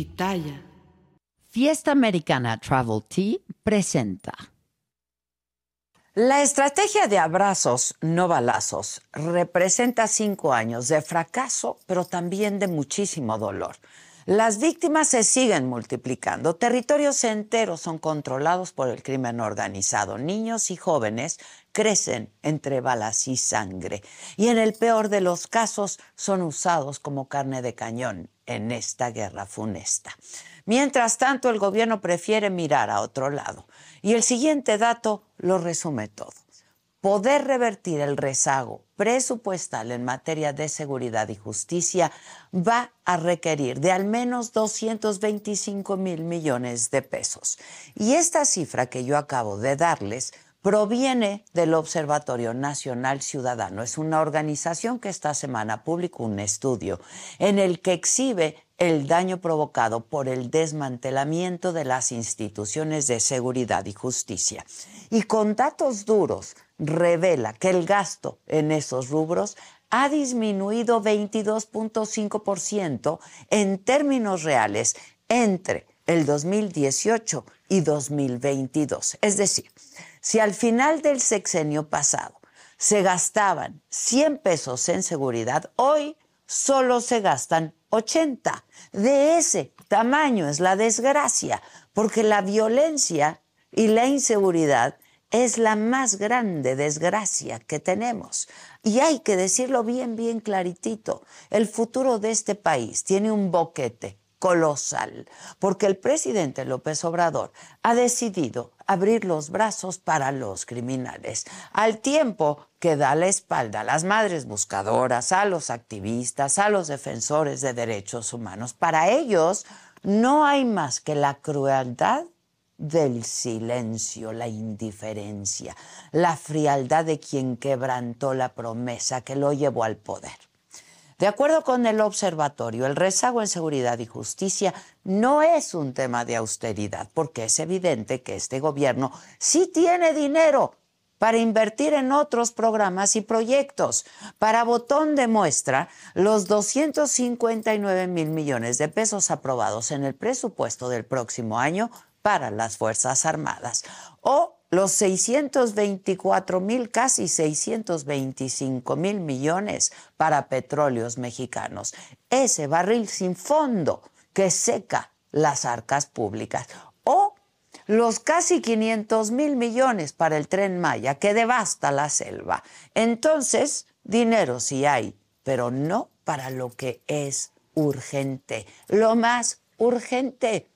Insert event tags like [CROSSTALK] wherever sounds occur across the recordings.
Pitaya. Fiesta Americana Travel Tea presenta. La estrategia de abrazos, no balazos, representa cinco años de fracaso, pero también de muchísimo dolor. Las víctimas se siguen multiplicando, territorios enteros son controlados por el crimen organizado, niños y jóvenes crecen entre balas y sangre y en el peor de los casos son usados como carne de cañón en esta guerra funesta. Mientras tanto, el gobierno prefiere mirar a otro lado y el siguiente dato lo resume todo poder revertir el rezago presupuestal en materia de seguridad y justicia va a requerir de al menos 225 mil millones de pesos. Y esta cifra que yo acabo de darles proviene del Observatorio Nacional Ciudadano. Es una organización que esta semana publicó un estudio en el que exhibe el daño provocado por el desmantelamiento de las instituciones de seguridad y justicia. Y con datos duros revela que el gasto en esos rubros ha disminuido 22.5% en términos reales entre el 2018 y 2022. Es decir, si al final del sexenio pasado se gastaban 100 pesos en seguridad, hoy solo se gastan 80. De ese tamaño es la desgracia, porque la violencia y la inseguridad es la más grande desgracia que tenemos. Y hay que decirlo bien, bien claritito. El futuro de este país tiene un boquete colosal, porque el presidente López Obrador ha decidido abrir los brazos para los criminales, al tiempo que da la espalda a las madres buscadoras, a los activistas, a los defensores de derechos humanos. Para ellos no hay más que la crueldad del silencio, la indiferencia, la frialdad de quien quebrantó la promesa que lo llevó al poder. De acuerdo con el observatorio, el rezago en seguridad y justicia no es un tema de austeridad, porque es evidente que este gobierno sí tiene dinero para invertir en otros programas y proyectos. Para botón de muestra, los 259 mil millones de pesos aprobados en el presupuesto del próximo año para las Fuerzas Armadas o los 624 mil, casi 625 mil millones para petróleos mexicanos. Ese barril sin fondo que seca las arcas públicas. O los casi 500 mil millones para el tren Maya que devasta la selva. Entonces, dinero sí hay, pero no para lo que es urgente. Lo más urgente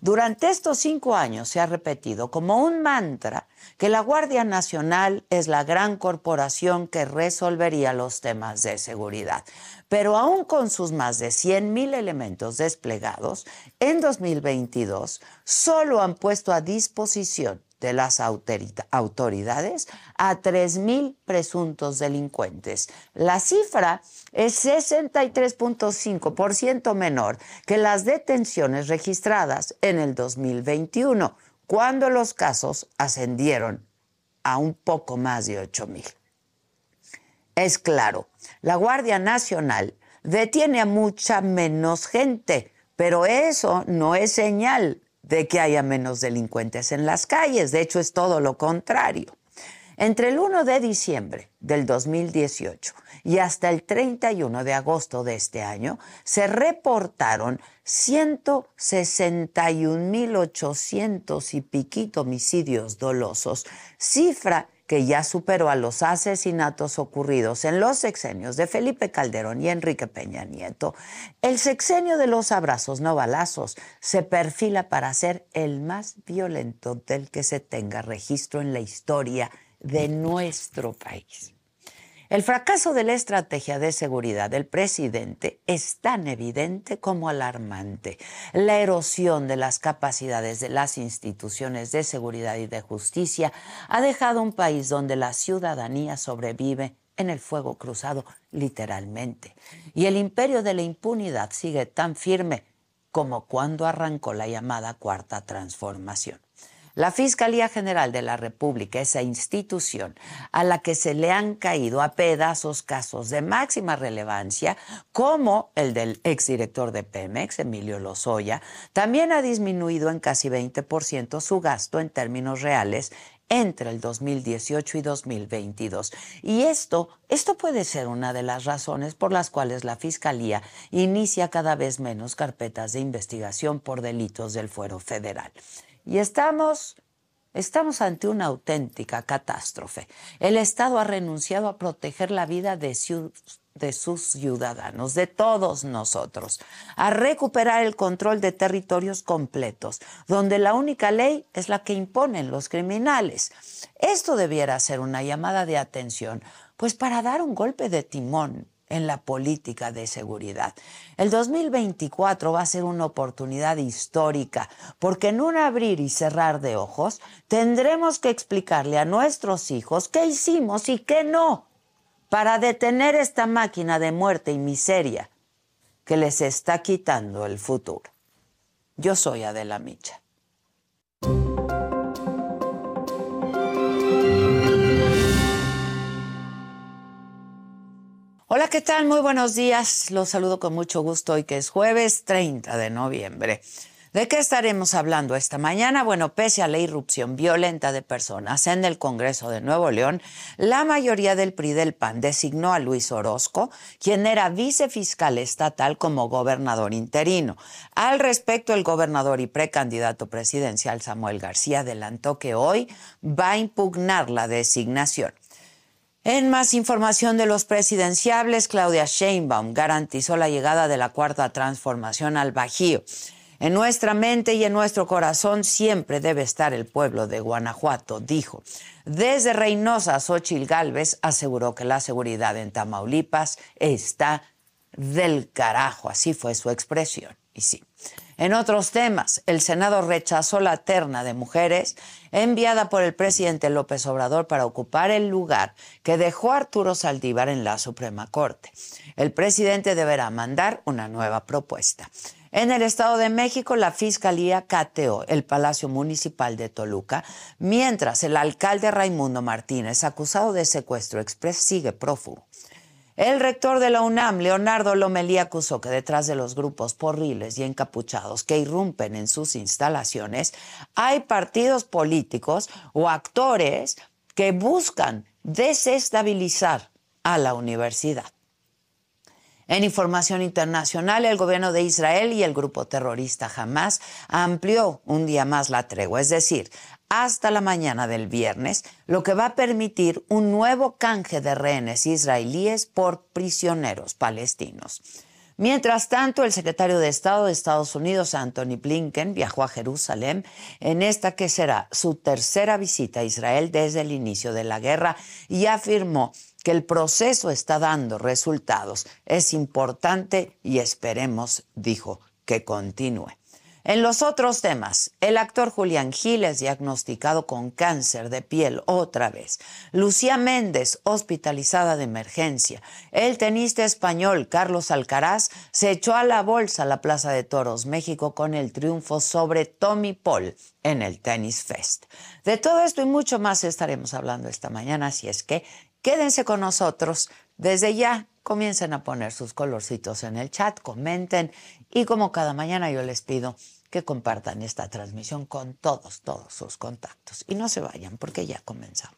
durante estos cinco años se ha repetido como un mantra que la Guardia Nacional es la gran corporación que resolvería los temas de seguridad. Pero aún con sus más de 100 mil elementos desplegados, en 2022 solo han puesto a disposición de las autoridades a 3.000 presuntos delincuentes. La cifra es 63.5% menor que las detenciones registradas en el 2021, cuando los casos ascendieron a un poco más de 8.000. Es claro, la Guardia Nacional detiene a mucha menos gente, pero eso no es señal de que haya menos delincuentes en las calles. De hecho, es todo lo contrario. Entre el 1 de diciembre del 2018 y hasta el 31 de agosto de este año, se reportaron 161.800 y piquito homicidios dolosos, cifra que ya superó a los asesinatos ocurridos en los sexenios de Felipe Calderón y Enrique Peña Nieto, el sexenio de los abrazos no balazos se perfila para ser el más violento del que se tenga registro en la historia de nuestro país. El fracaso de la estrategia de seguridad del presidente es tan evidente como alarmante. La erosión de las capacidades de las instituciones de seguridad y de justicia ha dejado un país donde la ciudadanía sobrevive en el fuego cruzado, literalmente. Y el imperio de la impunidad sigue tan firme como cuando arrancó la llamada cuarta transformación. La Fiscalía General de la República, esa institución a la que se le han caído a pedazos casos de máxima relevancia, como el del exdirector de Pemex, Emilio Lozoya, también ha disminuido en casi 20% su gasto en términos reales entre el 2018 y 2022. Y esto, esto puede ser una de las razones por las cuales la Fiscalía inicia cada vez menos carpetas de investigación por delitos del fuero federal. Y estamos, estamos ante una auténtica catástrofe. El Estado ha renunciado a proteger la vida de, de sus ciudadanos, de todos nosotros, a recuperar el control de territorios completos, donde la única ley es la que imponen los criminales. Esto debiera ser una llamada de atención, pues para dar un golpe de timón en la política de seguridad. El 2024 va a ser una oportunidad histórica, porque en un abrir y cerrar de ojos tendremos que explicarle a nuestros hijos qué hicimos y qué no para detener esta máquina de muerte y miseria que les está quitando el futuro. Yo soy Adela Micha. Hola, ¿qué tal? Muy buenos días. Los saludo con mucho gusto hoy que es jueves 30 de noviembre. ¿De qué estaremos hablando esta mañana? Bueno, pese a la irrupción violenta de personas en el Congreso de Nuevo León, la mayoría del PRI del PAN designó a Luis Orozco, quien era vicefiscal estatal, como gobernador interino. Al respecto, el gobernador y precandidato presidencial Samuel García adelantó que hoy va a impugnar la designación. En más información de los presidenciables, Claudia Sheinbaum garantizó la llegada de la cuarta transformación al Bajío. En nuestra mente y en nuestro corazón siempre debe estar el pueblo de Guanajuato, dijo. Desde Reynosa, Xochil Gálvez aseguró que la seguridad en Tamaulipas está del carajo, así fue su expresión. Y sí. En otros temas, el Senado rechazó la terna de mujeres enviada por el presidente López Obrador para ocupar el lugar que dejó Arturo Saldívar en la Suprema Corte. El presidente deberá mandar una nueva propuesta. En el Estado de México, la Fiscalía cateó el Palacio Municipal de Toluca, mientras el alcalde Raimundo Martínez, acusado de secuestro express, sigue prófugo. El rector de la UNAM, Leonardo Lomelí, acusó que detrás de los grupos porriles y encapuchados que irrumpen en sus instalaciones hay partidos políticos o actores que buscan desestabilizar a la universidad. En información internacional, el gobierno de Israel y el grupo terrorista Hamas amplió un día más la tregua, es decir, hasta la mañana del viernes, lo que va a permitir un nuevo canje de rehenes israelíes por prisioneros palestinos. Mientras tanto, el secretario de Estado de Estados Unidos, Anthony Blinken, viajó a Jerusalén en esta que será su tercera visita a Israel desde el inicio de la guerra y afirmó que el proceso está dando resultados. Es importante y esperemos, dijo, que continúe. En los otros temas, el actor Julián Giles diagnosticado con cáncer de piel otra vez. Lucía Méndez hospitalizada de emergencia. El tenista español Carlos Alcaraz se echó a la bolsa a la Plaza de Toros México con el triunfo sobre Tommy Paul en el Tennis Fest. De todo esto y mucho más estaremos hablando esta mañana, así es que quédense con nosotros. Desde ya comiencen a poner sus colorcitos en el chat, comenten y como cada mañana yo les pido que compartan esta transmisión con todos, todos sus contactos. Y no se vayan porque ya comenzamos.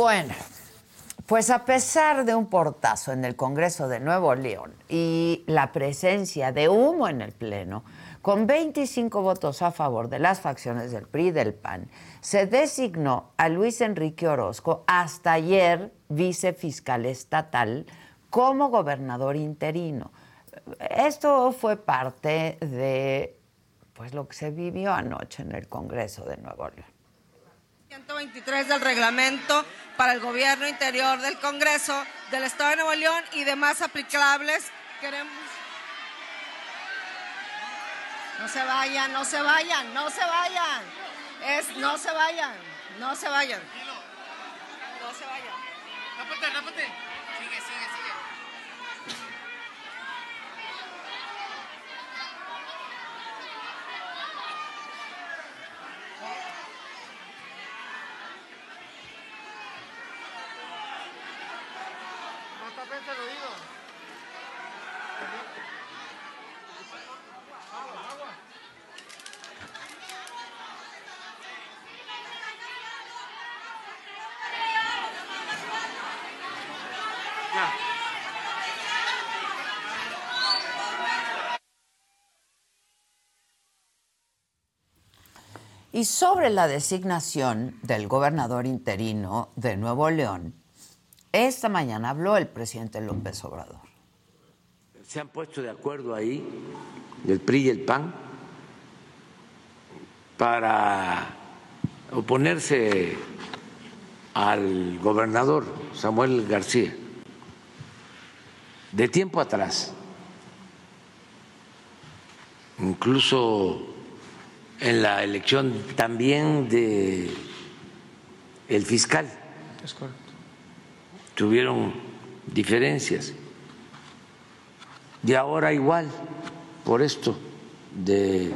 Bueno, pues a pesar de un portazo en el Congreso de Nuevo León y la presencia de humo en el Pleno, con 25 votos a favor de las facciones del PRI y del PAN, se designó a Luis Enrique Orozco, hasta ayer vicefiscal estatal, como gobernador interino. Esto fue parte de pues lo que se vivió anoche en el Congreso de Nuevo León. 123 del reglamento para el gobierno interior del Congreso del Estado de Nuevo León y demás aplicables. No se vayan, no se vayan, no se vayan. Es, no se vayan, no se vayan. No se vayan. Rápate, rápate. Sigue, sigue, sigue. Y sobre la designación del gobernador interino de Nuevo León, esta mañana habló el presidente López Obrador. Se han puesto de acuerdo ahí el PRI y el PAN para oponerse al gobernador Samuel García de tiempo atrás. Incluso en la elección también de el fiscal. Tuvieron diferencias. Y ahora igual, por esto de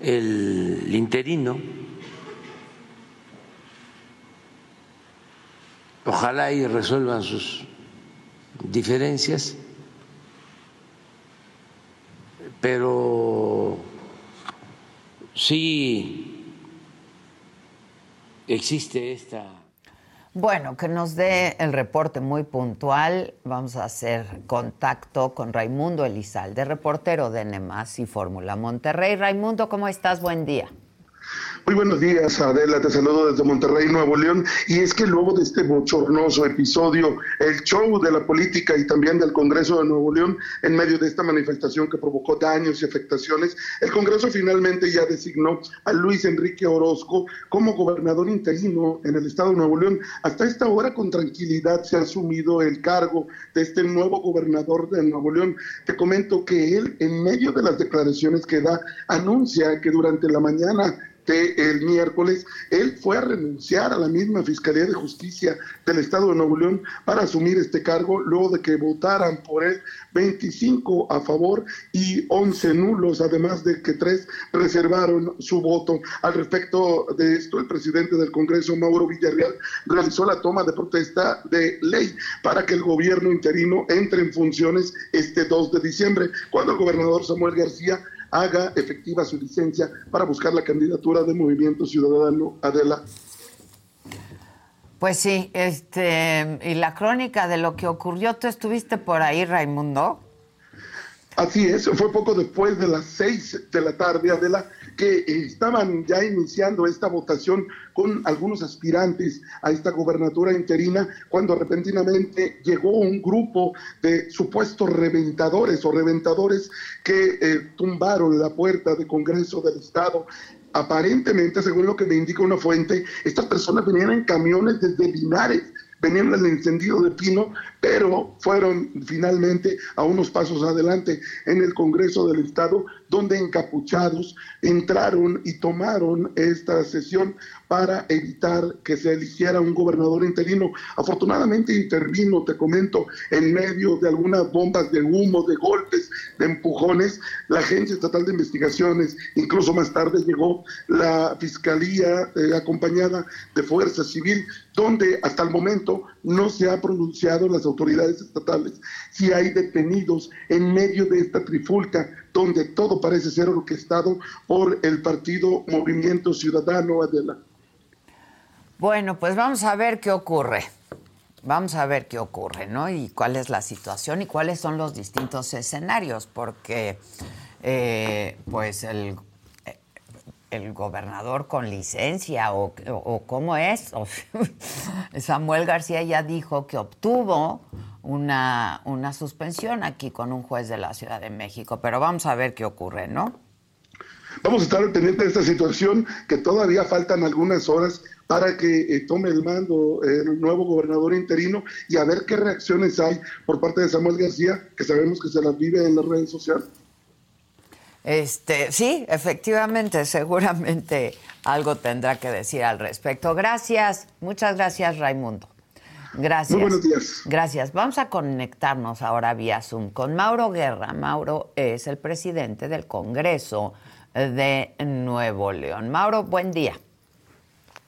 el interino, ojalá y resuelvan sus diferencias, pero sí existe esta... Bueno, que nos dé el reporte muy puntual. Vamos a hacer contacto con Raimundo Elizalde, reportero de NEMAS y Fórmula Monterrey. Raimundo, ¿cómo estás? Buen día. Muy buenos días, Adela, te saludo desde Monterrey, Nuevo León. Y es que luego de este bochornoso episodio, el show de la política y también del Congreso de Nuevo León, en medio de esta manifestación que provocó daños y afectaciones, el Congreso finalmente ya designó a Luis Enrique Orozco como gobernador interino en el estado de Nuevo León. Hasta esta hora, con tranquilidad, se ha asumido el cargo de este nuevo gobernador de Nuevo León. Te comento que él, en medio de las declaraciones que da, anuncia que durante la mañana el miércoles, él fue a renunciar a la misma Fiscalía de Justicia del Estado de Nuevo León para asumir este cargo luego de que votaran por él 25 a favor y 11 nulos, además de que tres reservaron su voto. Al respecto de esto, el presidente del Congreso, Mauro Villarreal, realizó la toma de protesta de ley para que el gobierno interino entre en funciones este 2 de diciembre, cuando el gobernador Samuel García haga efectiva su licencia para buscar la candidatura de Movimiento Ciudadano Adela. Pues sí, este, y la crónica de lo que ocurrió, ¿tú estuviste por ahí, Raimundo? Así es, fue poco después de las seis de la tarde, Adela, que estaban ya iniciando esta votación con algunos aspirantes a esta gobernatura interina, cuando repentinamente llegó un grupo de supuestos reventadores o reventadores que eh, tumbaron la puerta del Congreso del Estado. Aparentemente, según lo que me indica una fuente, estas personas venían en camiones desde Linares venían al encendido de pino, pero fueron finalmente a unos pasos adelante en el Congreso del Estado, donde encapuchados entraron y tomaron esta sesión para evitar que se eligiera un gobernador interino. Afortunadamente intervino, te comento, en medio de algunas bombas de humo, de golpes, de empujones, la Agencia Estatal de Investigaciones, incluso más tarde llegó la Fiscalía eh, acompañada de Fuerza Civil, donde hasta el momento no se ha pronunciado las autoridades estatales si hay detenidos en medio de esta trifulca donde todo parece ser orquestado por el partido Movimiento Ciudadano Adela. Bueno, pues vamos a ver qué ocurre. Vamos a ver qué ocurre, ¿no? Y cuál es la situación y cuáles son los distintos escenarios, porque eh, pues el, el gobernador con licencia o, o, cómo es. [LAUGHS] Samuel García ya dijo que obtuvo una, una suspensión aquí con un juez de la Ciudad de México, pero vamos a ver qué ocurre, ¿no? Vamos a estar pendientes de esta situación, que todavía faltan algunas horas para que eh, tome el mando el nuevo gobernador interino y a ver qué reacciones hay por parte de Samuel García, que sabemos que se las vive en las redes sociales. Este, sí, efectivamente, seguramente algo tendrá que decir al respecto. Gracias, muchas gracias, Raimundo. Gracias. Muy buenos días. Gracias. Vamos a conectarnos ahora vía Zoom con Mauro Guerra. Mauro es el presidente del Congreso de Nuevo León. Mauro, buen día.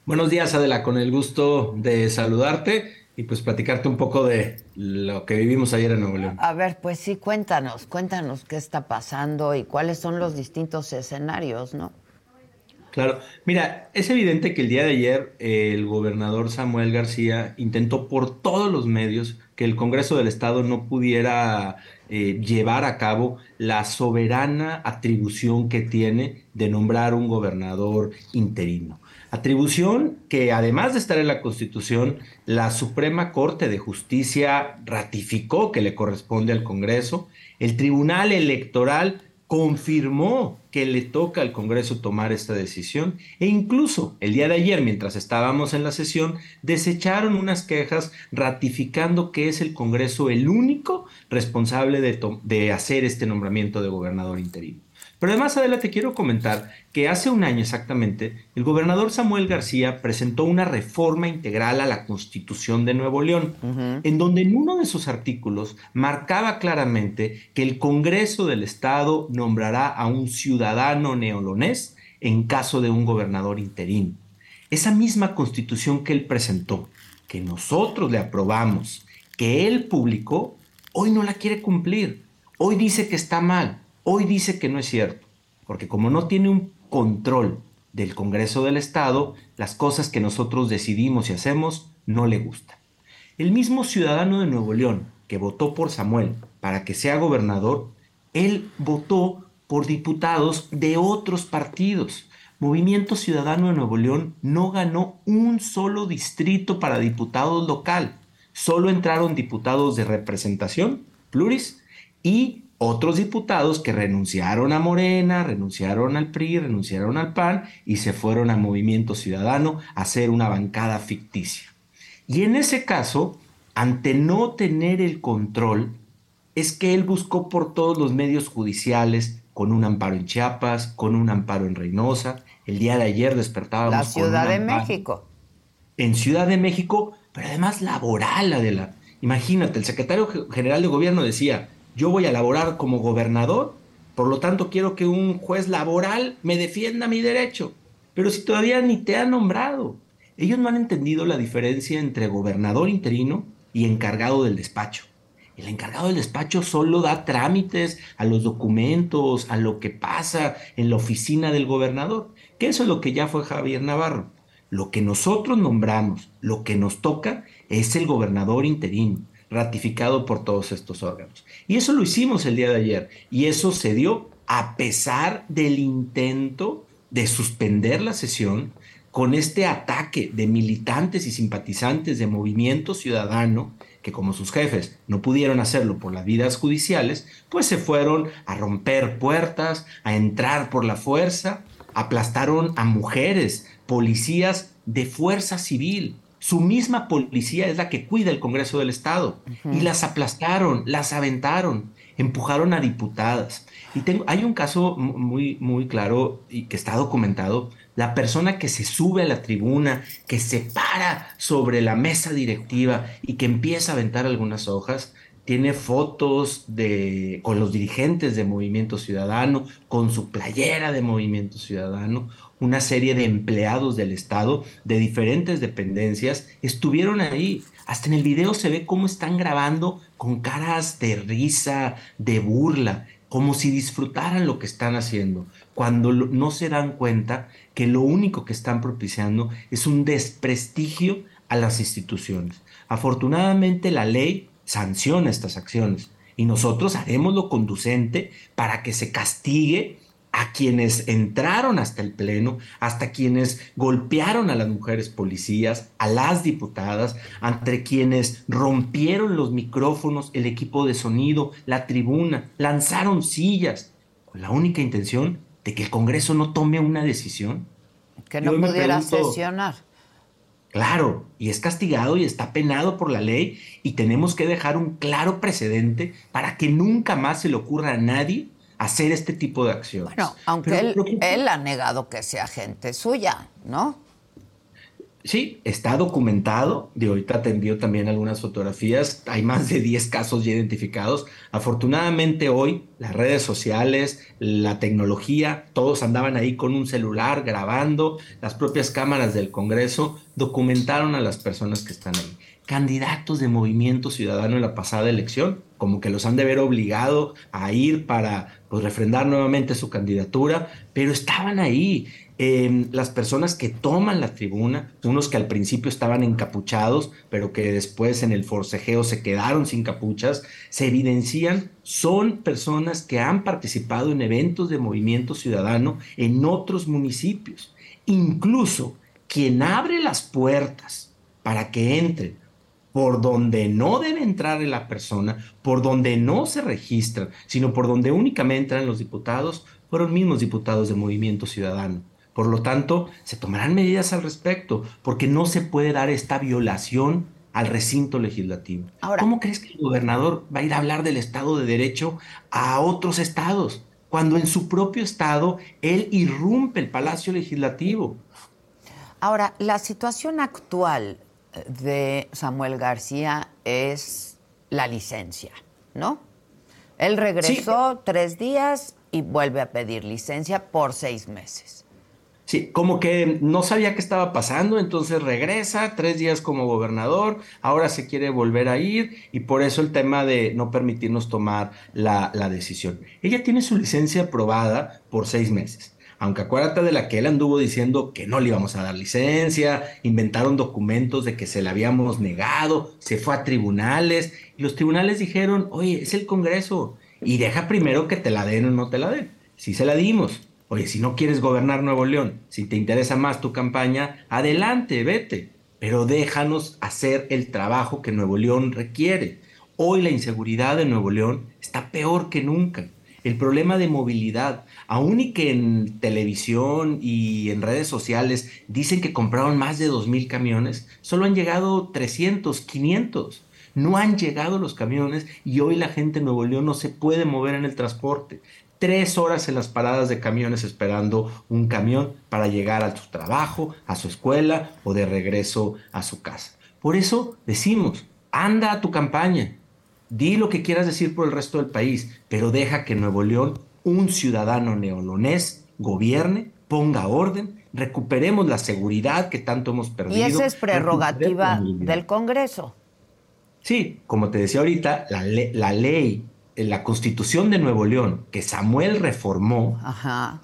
Buenos días, Adela, con el gusto de saludarte y pues platicarte un poco de lo que vivimos ayer en Nuevo León. A ver, pues sí, cuéntanos, cuéntanos qué está pasando y cuáles son los distintos escenarios, ¿no? Claro, mira, es evidente que el día de ayer el gobernador Samuel García intentó por todos los medios que el Congreso del Estado no pudiera eh, llevar a cabo la soberana atribución que tiene de nombrar un gobernador interino. Atribución que además de estar en la Constitución, la Suprema Corte de Justicia ratificó que le corresponde al Congreso, el Tribunal Electoral confirmó que le toca al Congreso tomar esta decisión e incluso el día de ayer, mientras estábamos en la sesión, desecharon unas quejas ratificando que es el Congreso el único responsable de, de hacer este nombramiento de gobernador interino. Pero además, Adela, te quiero comentar que hace un año exactamente, el gobernador Samuel García presentó una reforma integral a la Constitución de Nuevo León, en donde en uno de sus artículos marcaba claramente que el Congreso del Estado nombrará a un ciudadano neolonés en caso de un gobernador interino. Esa misma constitución que él presentó, que nosotros le aprobamos, que él publicó, hoy no la quiere cumplir. Hoy dice que está mal Hoy dice que no es cierto, porque como no tiene un control del Congreso del Estado, las cosas que nosotros decidimos y hacemos no le gustan. El mismo ciudadano de Nuevo León que votó por Samuel para que sea gobernador, él votó por diputados de otros partidos. Movimiento Ciudadano de Nuevo León no ganó un solo distrito para diputados local. Solo entraron diputados de representación, pluris, y otros diputados que renunciaron a Morena, renunciaron al PRI, renunciaron al PAN y se fueron a Movimiento Ciudadano a hacer una bancada ficticia. Y en ese caso, ante no tener el control, es que él buscó por todos los medios judiciales, con un amparo en Chiapas, con un amparo en Reynosa. El día de ayer despertábamos. La Ciudad de México. En Ciudad de México, pero además laboral, la. Imagínate, el secretario general de gobierno decía, yo voy a laborar como gobernador, por lo tanto quiero que un juez laboral me defienda mi derecho. Pero si todavía ni te ha nombrado, ellos no han entendido la diferencia entre gobernador interino y encargado del despacho. El encargado del despacho solo da trámites a los documentos, a lo que pasa en la oficina del gobernador, que eso es lo que ya fue Javier Navarro. Lo que nosotros nombramos, lo que nos toca, es el gobernador interino ratificado por todos estos órganos. Y eso lo hicimos el día de ayer. Y eso se dio a pesar del intento de suspender la sesión con este ataque de militantes y simpatizantes de Movimiento Ciudadano, que como sus jefes no pudieron hacerlo por las vidas judiciales, pues se fueron a romper puertas, a entrar por la fuerza, aplastaron a mujeres, policías de fuerza civil. Su misma policía es la que cuida el Congreso del Estado. Y las aplastaron, las aventaron, empujaron a diputadas. Y tengo, hay un caso muy, muy claro y que está documentado la persona que se sube a la tribuna, que se para sobre la mesa directiva y que empieza a aventar algunas hojas, tiene fotos de, con los dirigentes de Movimiento Ciudadano, con su playera de Movimiento Ciudadano, una serie de empleados del Estado de diferentes dependencias estuvieron ahí. Hasta en el video se ve cómo están grabando con caras de risa, de burla, como si disfrutaran lo que están haciendo, cuando no se dan cuenta que lo único que están propiciando es un desprestigio a las instituciones. Afortunadamente la ley sanciona estas acciones y nosotros haremos lo conducente para que se castigue a quienes entraron hasta el Pleno, hasta quienes golpearon a las mujeres policías, a las diputadas, entre quienes rompieron los micrófonos, el equipo de sonido, la tribuna, lanzaron sillas, con la única intención de que el Congreso no tome una decisión. Que no pudiera sesionar. Claro, y es castigado y está penado por la ley y tenemos que dejar un claro precedente para que nunca más se le ocurra a nadie hacer este tipo de acciones. Bueno, aunque él, él ha negado que sea gente suya, ¿no? Sí, está documentado. De ahorita te envío también algunas fotografías. Hay más de 10 casos ya identificados. Afortunadamente hoy las redes sociales, la tecnología, todos andaban ahí con un celular grabando. Las propias cámaras del Congreso documentaron a las personas que están ahí. Candidatos de Movimiento Ciudadano en la pasada elección, como que los han de ver obligado a ir para pues, refrendar nuevamente su candidatura, pero estaban ahí las personas que toman la tribuna, unos que al principio estaban encapuchados, pero que después en el forcejeo se quedaron sin capuchas, se evidencian, son personas que han participado en eventos de movimiento ciudadano en otros municipios. Incluso quien abre las puertas para que entren por donde no debe entrar la persona, por donde no se registran, sino por donde únicamente entran los diputados, fueron mismos diputados de Movimiento Ciudadano. Por lo tanto, se tomarán medidas al respecto, porque no se puede dar esta violación al recinto legislativo. ¿Cómo crees que el gobernador va a ir a hablar del Estado de Derecho a otros estados, cuando en su propio estado él irrumpe el Palacio Legislativo? Ahora, la situación actual de Samuel García es la licencia, ¿no? Él regresó tres días y vuelve a pedir licencia por seis meses. Sí, como que no sabía qué estaba pasando, entonces regresa, tres días como gobernador, ahora se quiere volver a ir y por eso el tema de no permitirnos tomar la, decisión. Ella tiene su licencia aprobada por seis meses. Aunque acuérdate de la que él anduvo diciendo que no le íbamos a dar licencia, inventaron documentos de que se la habíamos negado, se fue a tribunales y los tribunales dijeron, oye, es el Congreso y deja primero que te la den o no te la den. Sí se la dimos, Oye, si no quieres gobernar Nuevo León, si te interesa más tu campaña, adelante, vete, pero déjanos hacer el trabajo que Nuevo León requiere. Hoy la inseguridad de Nuevo León está peor que nunca. El problema de movilidad, aún y que en televisión y en redes sociales dicen que compraron más de 2.000 camiones, solo han llegado 300, 500. No han llegado los camiones y hoy la gente en Nuevo León no se puede mover en el transporte tres horas en las paradas de camiones esperando un camión para llegar a su trabajo, a su escuela o de regreso a su casa. Por eso decimos, anda a tu campaña, di lo que quieras decir por el resto del país, pero deja que Nuevo León, un ciudadano neolonés, gobierne, ponga orden, recuperemos la seguridad que tanto hemos perdido. Y esa es prerrogativa del Congreso. Sí, como te decía ahorita, la, la ley la constitución de Nuevo León, que Samuel reformó,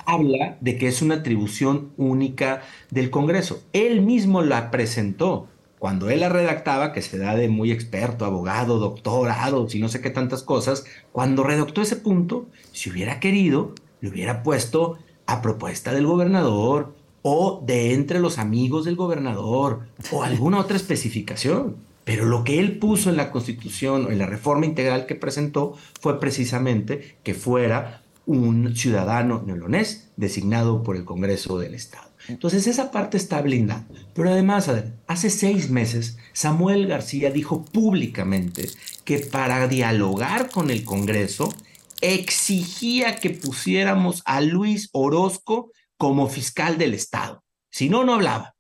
habla de que es una atribución única del Congreso. Él mismo la presentó. Cuando él la redactaba, que se da de muy experto, abogado, doctorado, si no sé qué tantas cosas, cuando redactó ese punto, si hubiera querido, le hubiera puesto a propuesta del gobernador o de entre los amigos del gobernador o alguna otra especificación. Pero lo que él puso en la constitución o en la reforma integral que presentó fue precisamente que fuera un ciudadano neolonés designado por el Congreso del Estado. Entonces esa parte está blindada. Pero además, hace seis meses Samuel García dijo públicamente que para dialogar con el Congreso exigía que pusiéramos a Luis Orozco como fiscal del Estado. Si no, no hablaba.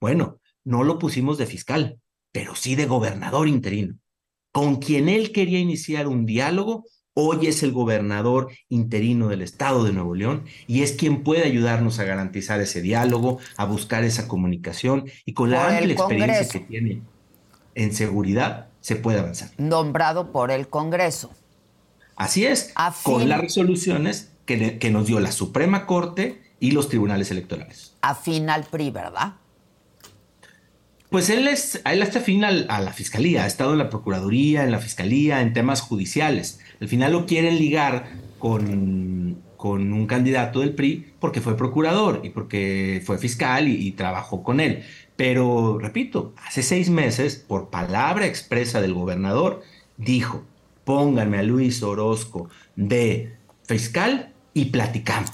Bueno, no lo pusimos de fiscal, pero sí de gobernador interino, con quien él quería iniciar un diálogo Hoy es el gobernador interino del estado de Nuevo León y es quien puede ayudarnos a garantizar ese diálogo, a buscar esa comunicación y con la amplia experiencia que tiene en seguridad se puede avanzar. Nombrado por el Congreso. Así es, con las resoluciones que, que nos dio la Suprema Corte y los tribunales electorales. Afín al PRI, ¿verdad? Pues él, es, él está afín a la fiscalía, ha estado en la procuraduría, en la fiscalía, en temas judiciales. Al final lo quieren ligar con, con un candidato del PRI porque fue procurador y porque fue fiscal y, trabajó con él. Pero, repito, hace seis meses, por palabra expresa del gobernador, dijo, pónganme a Luis Orozco de fiscal y platicamos.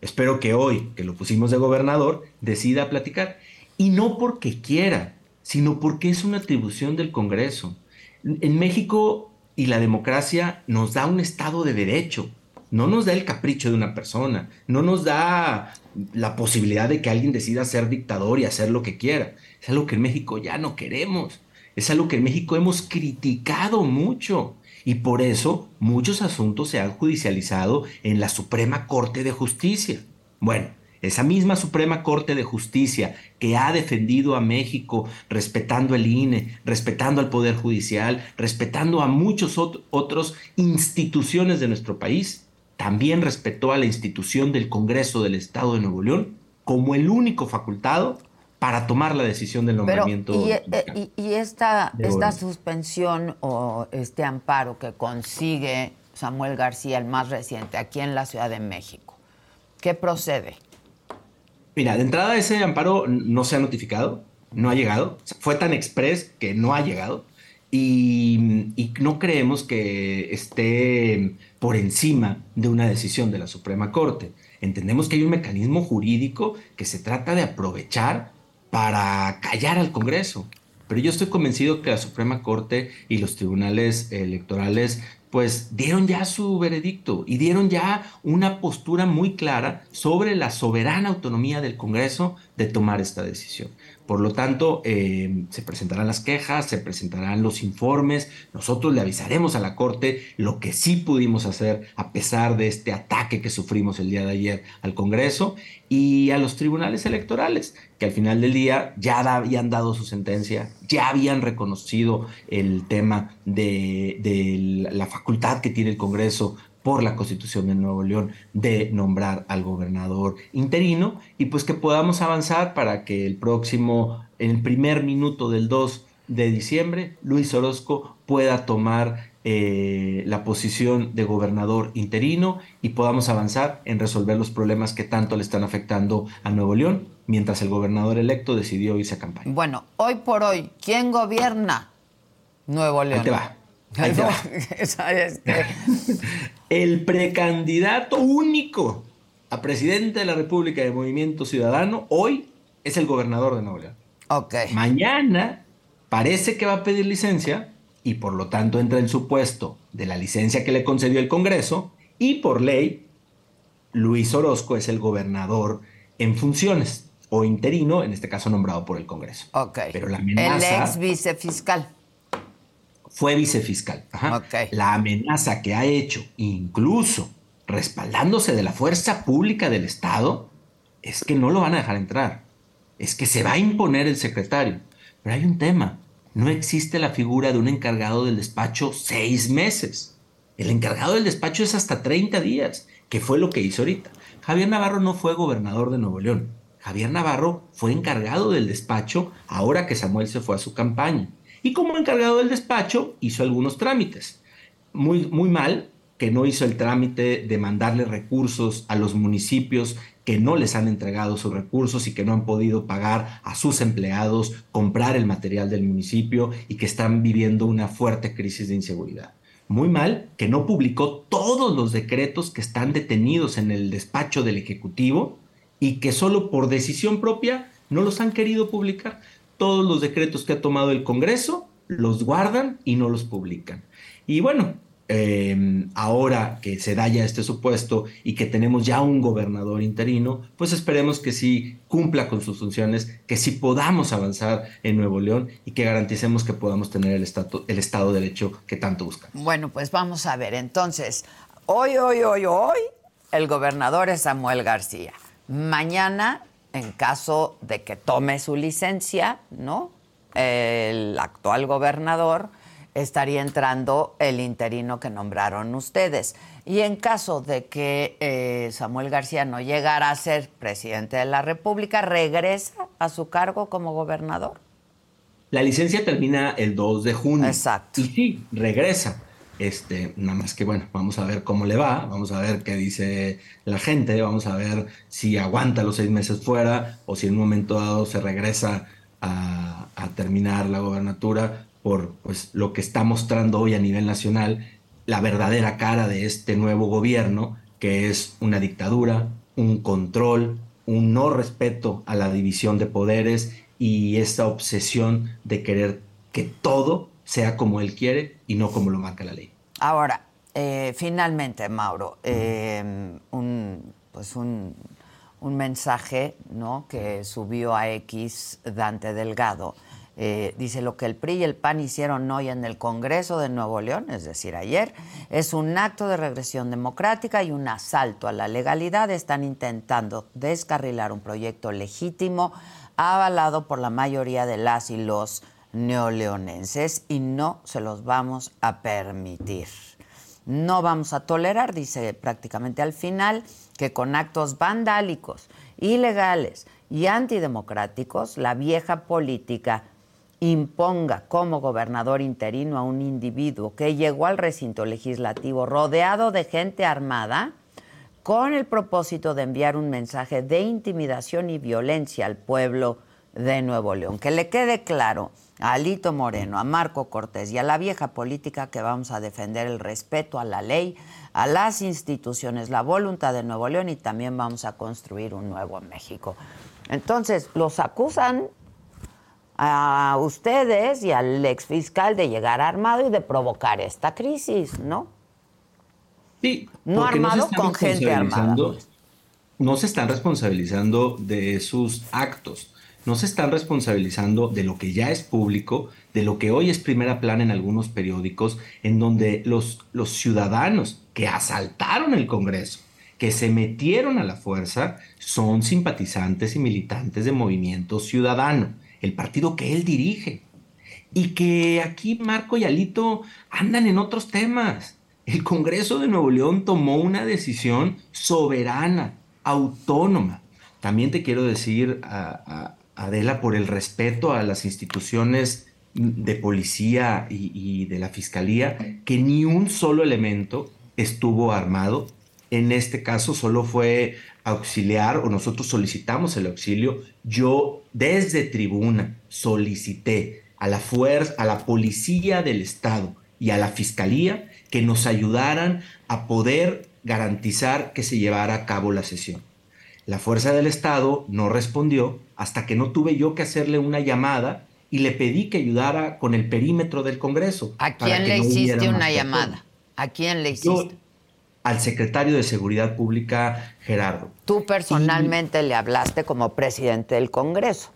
Espero que hoy, que lo pusimos de gobernador, decida platicar. Y no porque quiera, sino porque es una atribución del Congreso. En México y la democracia nos da un Estado de derecho, no nos da el capricho de una persona, no nos da la posibilidad de que alguien decida ser dictador y hacer lo que quiera. Es algo que en México ya no queremos, es algo que en México hemos criticado mucho y por eso muchos asuntos se han judicializado en la Suprema Corte de Justicia. Bueno, esa misma Suprema Corte de Justicia que ha defendido a México respetando el INE, respetando al Poder Judicial, respetando a muchos otros instituciones de nuestro país, también respetó a la institución del Congreso del Estado de Nuevo León como el único facultado para tomar la decisión del nombramiento. y, eh, y, esta, esta suspensión o este amparo que consigue Samuel García, el más reciente, aquí en la Ciudad de México, ¿qué procede? Mira, de entrada ese amparo no se ha notificado, no ha llegado. fue tan express que no ha llegado. Y, no creemos que esté por encima de una decisión de la Suprema Corte. Entendemos que hay un mecanismo jurídico que se trata de aprovechar para callar al Congreso. Pero yo estoy convencido que la Suprema Corte y los tribunales electorales pues dieron ya su veredicto y dieron ya una postura muy clara sobre la soberana autonomía del Congreso de tomar esta decisión. Por lo tanto, eh, se presentarán las quejas, se presentarán los informes, nosotros le avisaremos a la Corte lo que sí pudimos hacer a pesar de este ataque que sufrimos el día de ayer al Congreso y a los tribunales electorales, que al final del día ya habían dado su sentencia, ya habían reconocido el tema de, la facultad que tiene el Congreso por la Constitución de Nuevo León de nombrar al gobernador interino y pues que podamos avanzar para que el próximo, en el primer minuto del 2 de diciembre, Luis Orozco pueda tomar eh, la posición de gobernador interino y podamos avanzar en resolver los problemas que tanto le están afectando a Nuevo León, mientras el gobernador electo decidió irse a campaña. Bueno, hoy por hoy, ¿quién gobierna Nuevo León? Ahí te va. [LAUGHS] [LAUGHS] El precandidato único a presidente de la República de Movimiento Ciudadano hoy es el gobernador de Nuevo León. Ok. Mañana parece que va a pedir licencia y por lo tanto entra en su puesto de la licencia que le concedió el Congreso y por ley Luis Orozco es el gobernador en funciones o interino, en este caso nombrado por el Congreso. Ok. Pero la amenaza, el ex vicefiscal fue vicefiscal. La amenaza que ha hecho, incluso respaldándose de la fuerza pública del Estado, es que no lo van a dejar entrar. Es que se va a imponer el secretario. Pero hay un tema. No existe la figura de un encargado del despacho seis meses. El encargado del despacho es hasta 30 días, que fue lo que hizo ahorita. Javier Navarro no fue gobernador de Nuevo León. Javier Navarro fue encargado del despacho ahora que Samuel se fue a su campaña y como encargado del despacho hizo algunos trámites. Muy, muy mal, que no hizo el trámite de mandarle recursos a los municipios que no les han entregado sus recursos y que no han podido pagar a sus empleados, comprar el material del municipio y que están viviendo una fuerte crisis de inseguridad. Muy mal que no publicó todos los decretos que están detenidos en el despacho del Ejecutivo y que solo por decisión propia no los han querido publicar. Todos los decretos que ha tomado el Congreso los guardan y no los publican. Y bueno, Em, ahora que se da ya este supuesto y que tenemos ya un gobernador interino, pues esperemos que sí cumpla con sus funciones, que sí podamos avanzar en Nuevo León y que garanticemos que podamos tener el, el Estado de Derecho que tanto buscamos. Bueno, pues vamos a ver. Entonces, hoy, hoy, hoy, hoy, el gobernador es Samuel García. Mañana, en caso de que tome su licencia, ¿no? El actual gobernador estaría entrando el interino que nombraron ustedes. Y en caso de que eh, Samuel García no llegara a ser presidente de la República, ¿regresa a su cargo como gobernador? La licencia termina el 2 de junio. Exacto. Y sí, regresa. Este, nada más que bueno, vamos a ver cómo le va, vamos a ver qué dice la gente, vamos a ver si aguanta los seis meses fuera o si en un momento dado se regresa a, terminar la gobernatura por pues, lo que está mostrando hoy a nivel nacional la verdadera cara de este nuevo gobierno, que es una dictadura, un control, un no respeto a la división de poderes y esta obsesión de querer que todo sea como él quiere y no como lo marca la ley. Ahora, eh, finalmente, Mauro, eh, un, pues un, un mensaje ¿no? que subió a X Dante Delgado eh, dice lo que el PRI y el PAN hicieron hoy en el Congreso de Nuevo León, es decir, ayer, es un acto de regresión democrática y un asalto a la legalidad. Están intentando descarrilar un proyecto legítimo avalado por la mayoría de las y los neoleonenses y no se los vamos a permitir. No vamos a tolerar, dice prácticamente al final, que con actos vandálicos, ilegales y antidemocráticos, la vieja política imponga como gobernador interino a un individuo que llegó al recinto legislativo rodeado de gente armada con el propósito de enviar un mensaje de intimidación y violencia al pueblo de Nuevo León. Que le quede claro a Alito Moreno, a Marco Cortés y a la vieja política que vamos a defender el respeto a la ley, a las instituciones, la voluntad de Nuevo León y también vamos a construir un nuevo México. Entonces, los acusan a ustedes y al ex fiscal de llegar armado y de provocar esta crisis, ¿no? Sí, no armado con gente armada. No se están responsabilizando de sus actos, no se están responsabilizando de lo que ya es público, de lo que hoy es primera plana en algunos periódicos, en donde los, los ciudadanos que asaltaron el Congreso, que se metieron a la fuerza, son simpatizantes y militantes de Movimiento Ciudadano el partido que él dirige. Y que aquí Marco y Alito andan en otros temas. El Congreso de Nuevo León tomó una decisión soberana, autónoma. También te quiero decir, a, Adela, por el respeto a las instituciones de policía y, de la fiscalía, que ni un solo elemento estuvo armado. En este caso solo fue auxiliar o nosotros solicitamos el auxilio. Yo desde tribuna solicité a la fuerza, a la policía del estado y a la fiscalía que nos ayudaran a poder garantizar que se llevara a cabo la sesión. La fuerza del estado no respondió hasta que no tuve yo que hacerle una llamada y le pedí que ayudara con el perímetro del Congreso. ¿A quién le hiciste una llamada? ¿A quién le hiciste? al secretario de Seguridad Pública, Gerardo. Tú personalmente le hablaste como presidente del Congreso.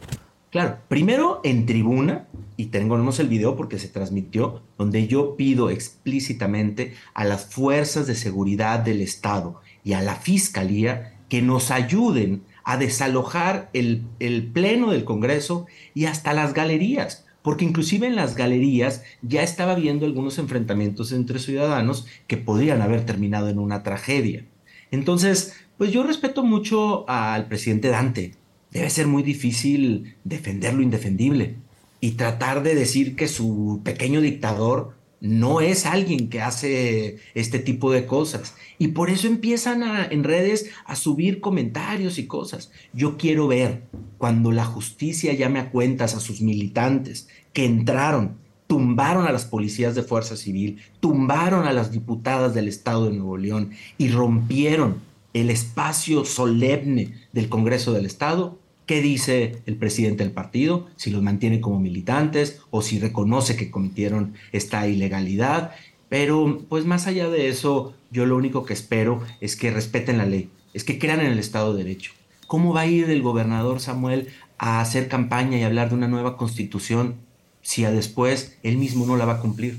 Claro, primero en tribuna, y tenemos el video porque se transmitió, donde yo pido explícitamente a las fuerzas de seguridad del Estado y a la Fiscalía que nos ayuden a desalojar el, el pleno del Congreso y hasta las galerías, porque inclusive en las galerías ya estaba viendo algunos enfrentamientos entre ciudadanos que podrían haber terminado en una tragedia. Entonces, pues yo respeto mucho al presidente Dante. Debe ser muy difícil defender lo indefendible y tratar de decir que su pequeño dictador no es alguien que hace este tipo de cosas. Y por eso empiezan en redes a subir comentarios y cosas. Yo quiero ver cuando la justicia llame a cuentas a sus militantes que entraron, tumbaron a las policías de fuerza civil, tumbaron a las diputadas del Estado de Nuevo León y rompieron el espacio solemne del Congreso del Estado, qué dice el presidente del partido, si los mantiene como militantes o si reconoce que cometieron esta ilegalidad. Pero pues más allá de eso, yo lo único que espero es que respeten la ley, es que crean en el Estado de Derecho. ¿Cómo va a ir el gobernador Samuel a hacer campaña y hablar de una nueva constitución si a después él mismo no la va a cumplir?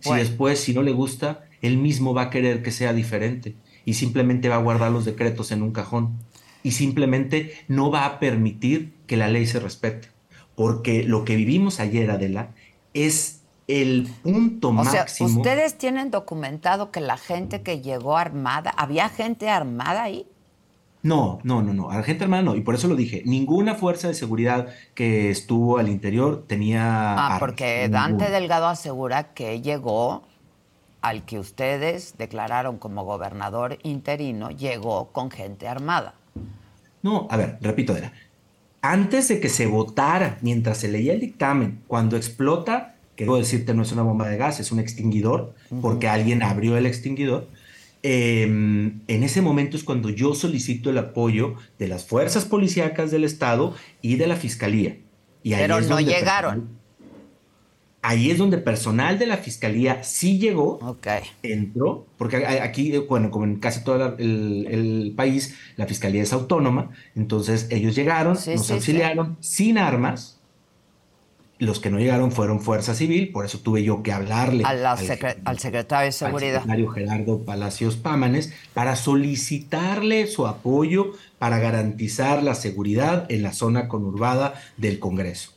Si después, si no le gusta, él mismo va a querer que sea diferente y simplemente va a guardar los decretos en un cajón y simplemente no va a permitir que la ley se respete. Porque lo que vivimos ayer, Adela, es el punto o Sea, ¿Ustedes tienen documentado que la gente que llegó armada, había gente armada ahí? No, no, no, no, gente armada no, y por eso lo dije, ninguna fuerza de seguridad que estuvo al interior tenía... Ah, porque Dante Delgado asegura que llegó al que ustedes declararon como gobernador interino, llegó con gente armada. No, a ver, repito, era, antes de que se votara, mientras se leía el dictamen, cuando explota, que debo decirte no es una bomba de gas, es un extinguidor, porque alguien abrió el extinguidor, em, en ese momento es cuando yo solicito el apoyo de las fuerzas policíacas del Estado y de la Fiscalía. Y Pero no llegaron. Ahí es donde personal de la fiscalía sí llegó, entró, porque aquí, bueno, como en casi todo el, país, la fiscalía es autónoma, entonces ellos llegaron, nos auxiliaron sin armas. Los que no llegaron fueron Fuerza Civil, por eso tuve yo que hablarle al, al, secretario de Seguridad. Al secretario Gerardo Palacios Pámanes, para solicitarle su apoyo para garantizar la seguridad en la zona conurbada del Congreso.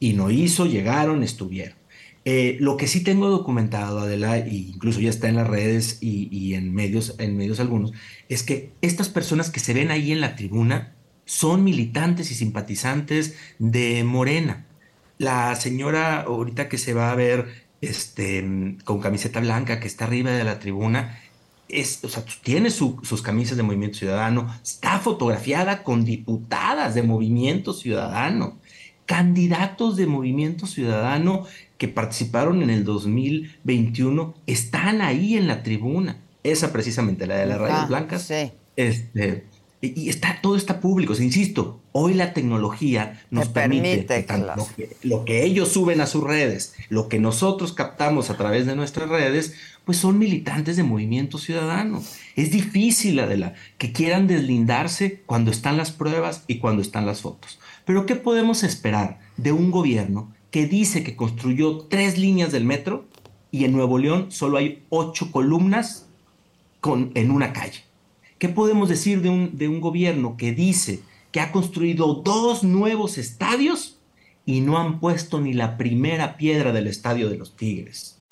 Y no hizo, llegaron, estuvieron. Eh, lo que sí tengo documentado, Adela, e incluso ya está en las redes y, en, medios, en medios algunos, es que estas personas que se ven ahí en la tribuna son militantes y simpatizantes de Morena. La señora ahorita que se va a ver este, con camiseta blanca que está arriba de la tribuna, es, o sea, tiene sus camisas de Movimiento Ciudadano, está fotografiada con diputadas de Movimiento Ciudadano, candidatos de Movimiento Ciudadano que participaron en el 2021 están ahí en la tribuna. Esa precisamente, la de las rayas blancas. Sí. Este, y está, todo está público. insisto, hoy la tecnología nos permite, lo, que, ellos suben a sus redes, lo que nosotros captamos a través de nuestras redes, pues son militantes de movimiento ciudadano. Es difícil, Adela, que quieran deslindarse cuando están las pruebas y cuando están las fotos. Pero ¿qué podemos esperar de un gobierno que dice que construyó tres líneas del metro y en Nuevo León solo hay ocho columnas con, en una calle. ¿Qué podemos decir de un, de un gobierno que dice que ha construido dos nuevos estadios y no han puesto ni la primera piedra del estadio de los Tigres?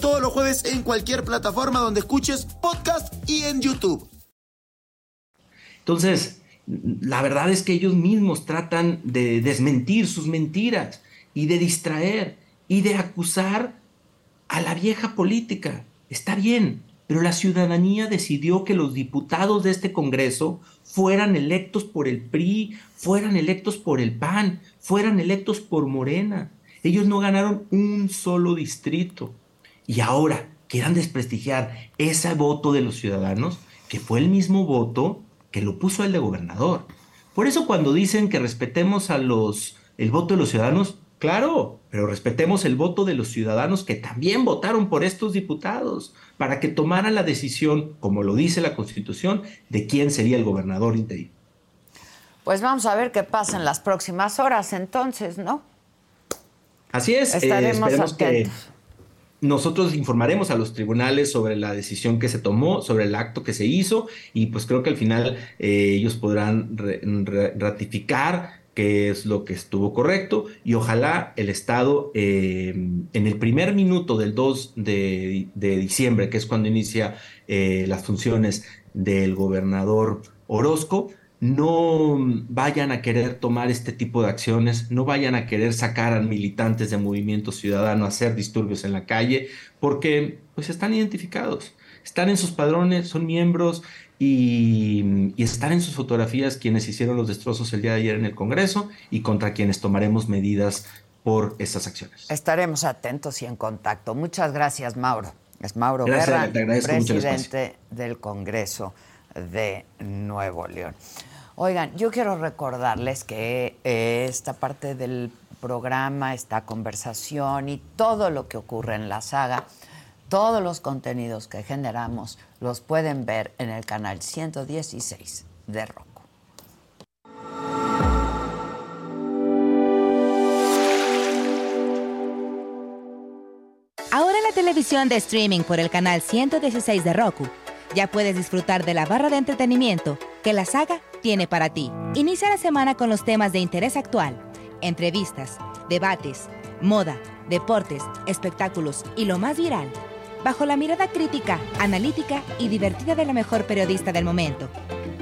todos los jueves en cualquier plataforma donde escuches podcast y en YouTube. Entonces, la verdad es que ellos mismos tratan de desmentir sus mentiras y de distraer y de acusar a la vieja política. Está bien, pero la ciudadanía decidió que los diputados de este Congreso fueran electos por el PRI, fueran electos por el PAN, fueran electos por Morena. Ellos no ganaron un solo distrito. Y ahora quieran desprestigiar ese voto de los ciudadanos, que fue el mismo voto que lo puso el de gobernador. Por eso cuando dicen que respetemos a los el voto de los ciudadanos, claro, pero respetemos el voto de los ciudadanos que también votaron por estos diputados para que tomaran la decisión, como lo dice la Constitución, de quién sería el gobernador interino. Pues vamos a ver qué pasa en las próximas horas entonces, ¿no? Así es, eh, Estaremos que atentos. Nosotros informaremos a los tribunales sobre la decisión que se tomó, sobre el acto que se hizo y pues creo que al final eh, ellos podrán ratificar qué es lo que estuvo correcto y ojalá el Estado eh, en el primer minuto del 2 de, de diciembre, que es cuando inicia eh, las funciones del gobernador Orozco, no vayan a querer tomar este tipo de acciones, no vayan a querer sacar a militantes de Movimiento Ciudadano a hacer disturbios en la calle, porque pues están identificados, están en sus padrones, son miembros y, y están en sus fotografías quienes hicieron los destrozos el día de ayer en el Congreso y contra quienes tomaremos medidas por estas acciones. Estaremos atentos y en contacto. Muchas gracias, Mauro. Es Mauro Gracias, Guerra, presidente del Congreso de Nuevo León. Oigan, yo quiero recordarles que eh, esta parte del programa, esta conversación y todo lo que ocurre en la saga, todos los contenidos que generamos los pueden ver en el canal 116 de Roku. Ahora en la televisión de streaming por el canal 116 de Roku, ya puedes disfrutar de la barra de entretenimiento que la saga tiene para ti. Inicia la semana con los temas de interés actual, entrevistas, debates, moda, deportes, espectáculos y lo más viral, bajo la mirada crítica, analítica y divertida de la mejor periodista del momento,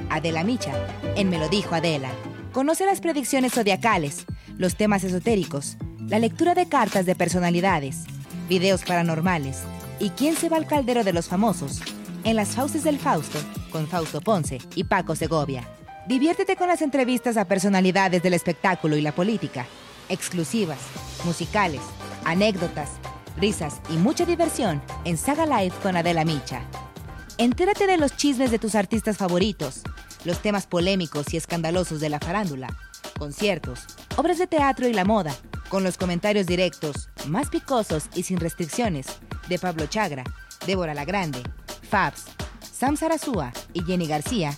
Adela Micha, en Me lo dijo Adela. Conoce las predicciones zodiacales, los temas esotéricos, la lectura de cartas de personalidades, videos paranormales y quién se va al caldero de los famosos en las fauces del Fausto con Fausto Ponce y Paco Segovia. Diviértete con las entrevistas a personalidades del espectáculo y la política, exclusivas, musicales, anécdotas, risas y mucha diversión en Saga Live con Adela Micha. Entérate de los chismes de tus artistas favoritos, los temas polémicos y escandalosos de la farándula, conciertos, obras de teatro y la moda, con los comentarios directos, más picosos y sin restricciones, de Pablo Chagra, Débora La Grande, Fabs, Sam Sarasúa y Jenny García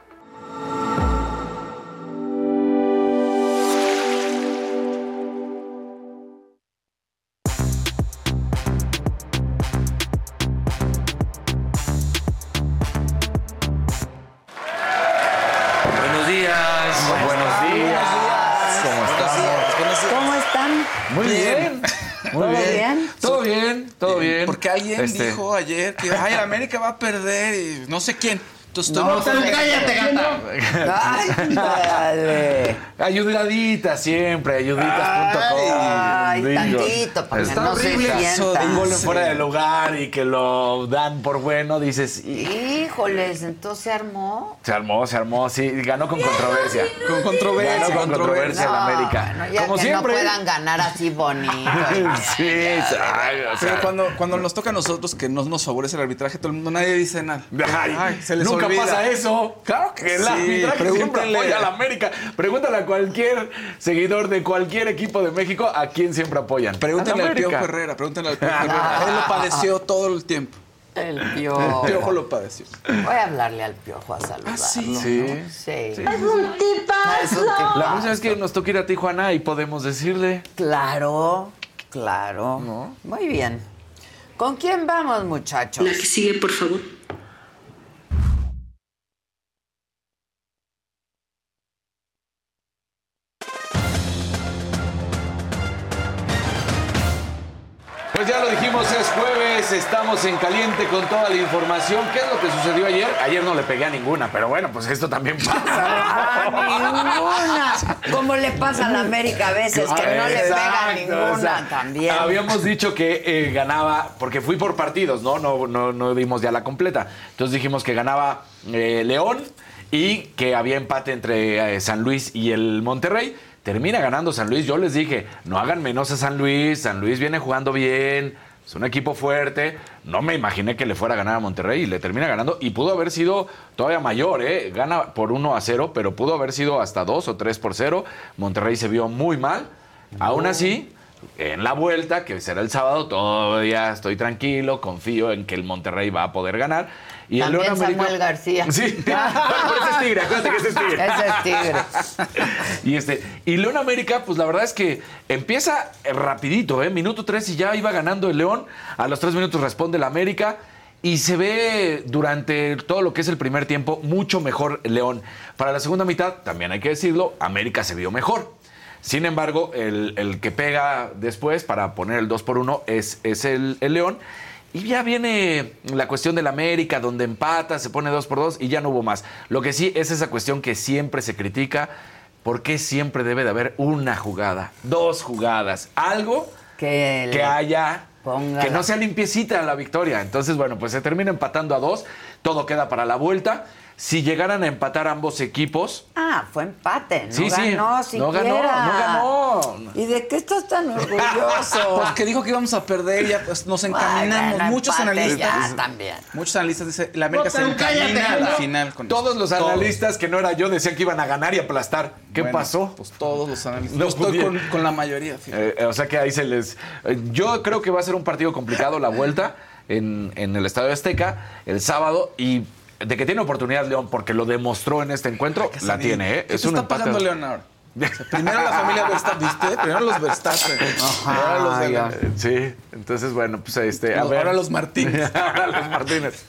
Todo bien. Porque alguien Este, dijo ayer que ay, América va a perder y no sé quién. Entonces tú No, no, cállate, Ay, dale. Ayudadita siempre, ayuditas.com. Ay, tantito, para que Está no se horrible sienta. un gol en Sí. fuera de lugar y que lo dan por bueno, dices, Híjoles, entonces se armó. se armó, se armó, sí, ganó con controversia. con controversia, Ganó con controversia el América. ya Como que siempre. no puedan ganar así bonito. [LAUGHS] sí, ay, o sea, Pero cuando, cuando nos toca a nosotros que no nos favorece el arbitraje, todo el mundo, nadie dice nada. Ay, Ay, se les nunca olvida. pasa eso. Claro que el Sí, arbitraje siempre pregúntenle. apoya a la América. Pregúntale a cualquier seguidor de cualquier equipo de México a quién siempre apoyan. La al Piojo. Herrera, pregúntenle al Piojo Herrera. [LAUGHS] Él lo padeció todo el tiempo. El El piojo. Piojo lo padeció. Voy a hablarle al piojo a saludarlo. sí? Sí. ¿no? Sí. Sí. Es un tipazo. La próxima vez que nos toque ir a Tijuana y podemos decirle. Claro, claro. Muy bien. ¿Con quién vamos, muchachos? La que sigue, por favor. Es jueves, estamos en caliente con toda la información. ¿Qué es lo que sucedió ayer? Ayer no le pegué a ninguna, pero bueno, pues esto también pasa. [LAUGHS] Ah, ninguna. Como le pasa a la América a veces, que no le pega a ninguna también. Habíamos dicho que eh, ganaba, porque fui por partidos, ¿no? No, no, no dimos ya la completa. Entonces dijimos que ganaba eh, León y que había empate entre eh, San Luis y el Monterrey. Termina ganando San Luis. Yo les dije, no hagan menos a San Luis. San Luis viene jugando bien. Es un equipo fuerte. No me imaginé que le fuera a ganar a Monterrey y le termina ganando. Y pudo haber sido todavía mayor, ¿eh? Gana por 1 a 0, pero pudo haber sido hasta 2 o 3 por 0. Monterrey se vio muy mal. Aún así, en la vuelta, que será el sábado, todavía estoy tranquilo, confío en que el Monterrey va a poder ganar. Y el León América- Samuel García. Sí, [LAUGHS] pero ese es tigre, acuérdate que ese es tigre. Ese es tigre. [LAUGHS] Y este, y León América, pues la verdad es que empieza eh, rapidito, ¿eh? Minuto 3 y ya iba ganando el León. A los 3 minutos responde el América. Y se ve durante todo lo que es el primer tiempo mucho mejor León. Para la segunda mitad, también hay que decirlo, América se vio mejor. Sin embargo, el, el que pega después para poner el 2 por 1 es, es el, el León. Y ya viene la cuestión del América, donde empata, se pone 2 por 2 y ya no hubo más. Lo que sí es esa cuestión que siempre se critica. ¿Por qué siempre debe de haber una jugada, dos jugadas? Algo Que, que haya, que no sea limpiecita la victoria. Entonces, bueno, pues se termina empatando a dos, todo queda para la vuelta. Si llegaran a empatar ambos equipos, Ah, fue empate. No Sí, sí. ganó No siquiera. ganó, no ganó. ¿Y de qué estás tan orgulloso? [LAUGHS] Porque dijo que íbamos a perder, ya pues nos encaminamos. bueno, Muchos analistas. ya también. Muchos analistas dicen, la América No, se encamina a la no. final con todos los Todos. analistas, que no era yo, decían que iban a ganar y aplastar. ¿Qué Bueno, pasó? Pues todos los analistas. No Yo estoy con, con la mayoría. Eh, o sea que ahí se les. eh, Yo creo que va a ser un partido complicado la vuelta en, en el Estadio Azteca el sábado y de que tiene oportunidad León porque lo demostró en este encuentro, la tiene, ¿eh? ¿Qué te está pasando, León, ahora? O [LAUGHS] sea, primero la familia Verstappen, ¿viste? Primero los Verstappen. Ahora los de la- Sí, entonces bueno, pues este. A Los- ver. ahora los Martínez. [LAUGHS] Ahora los Martínez.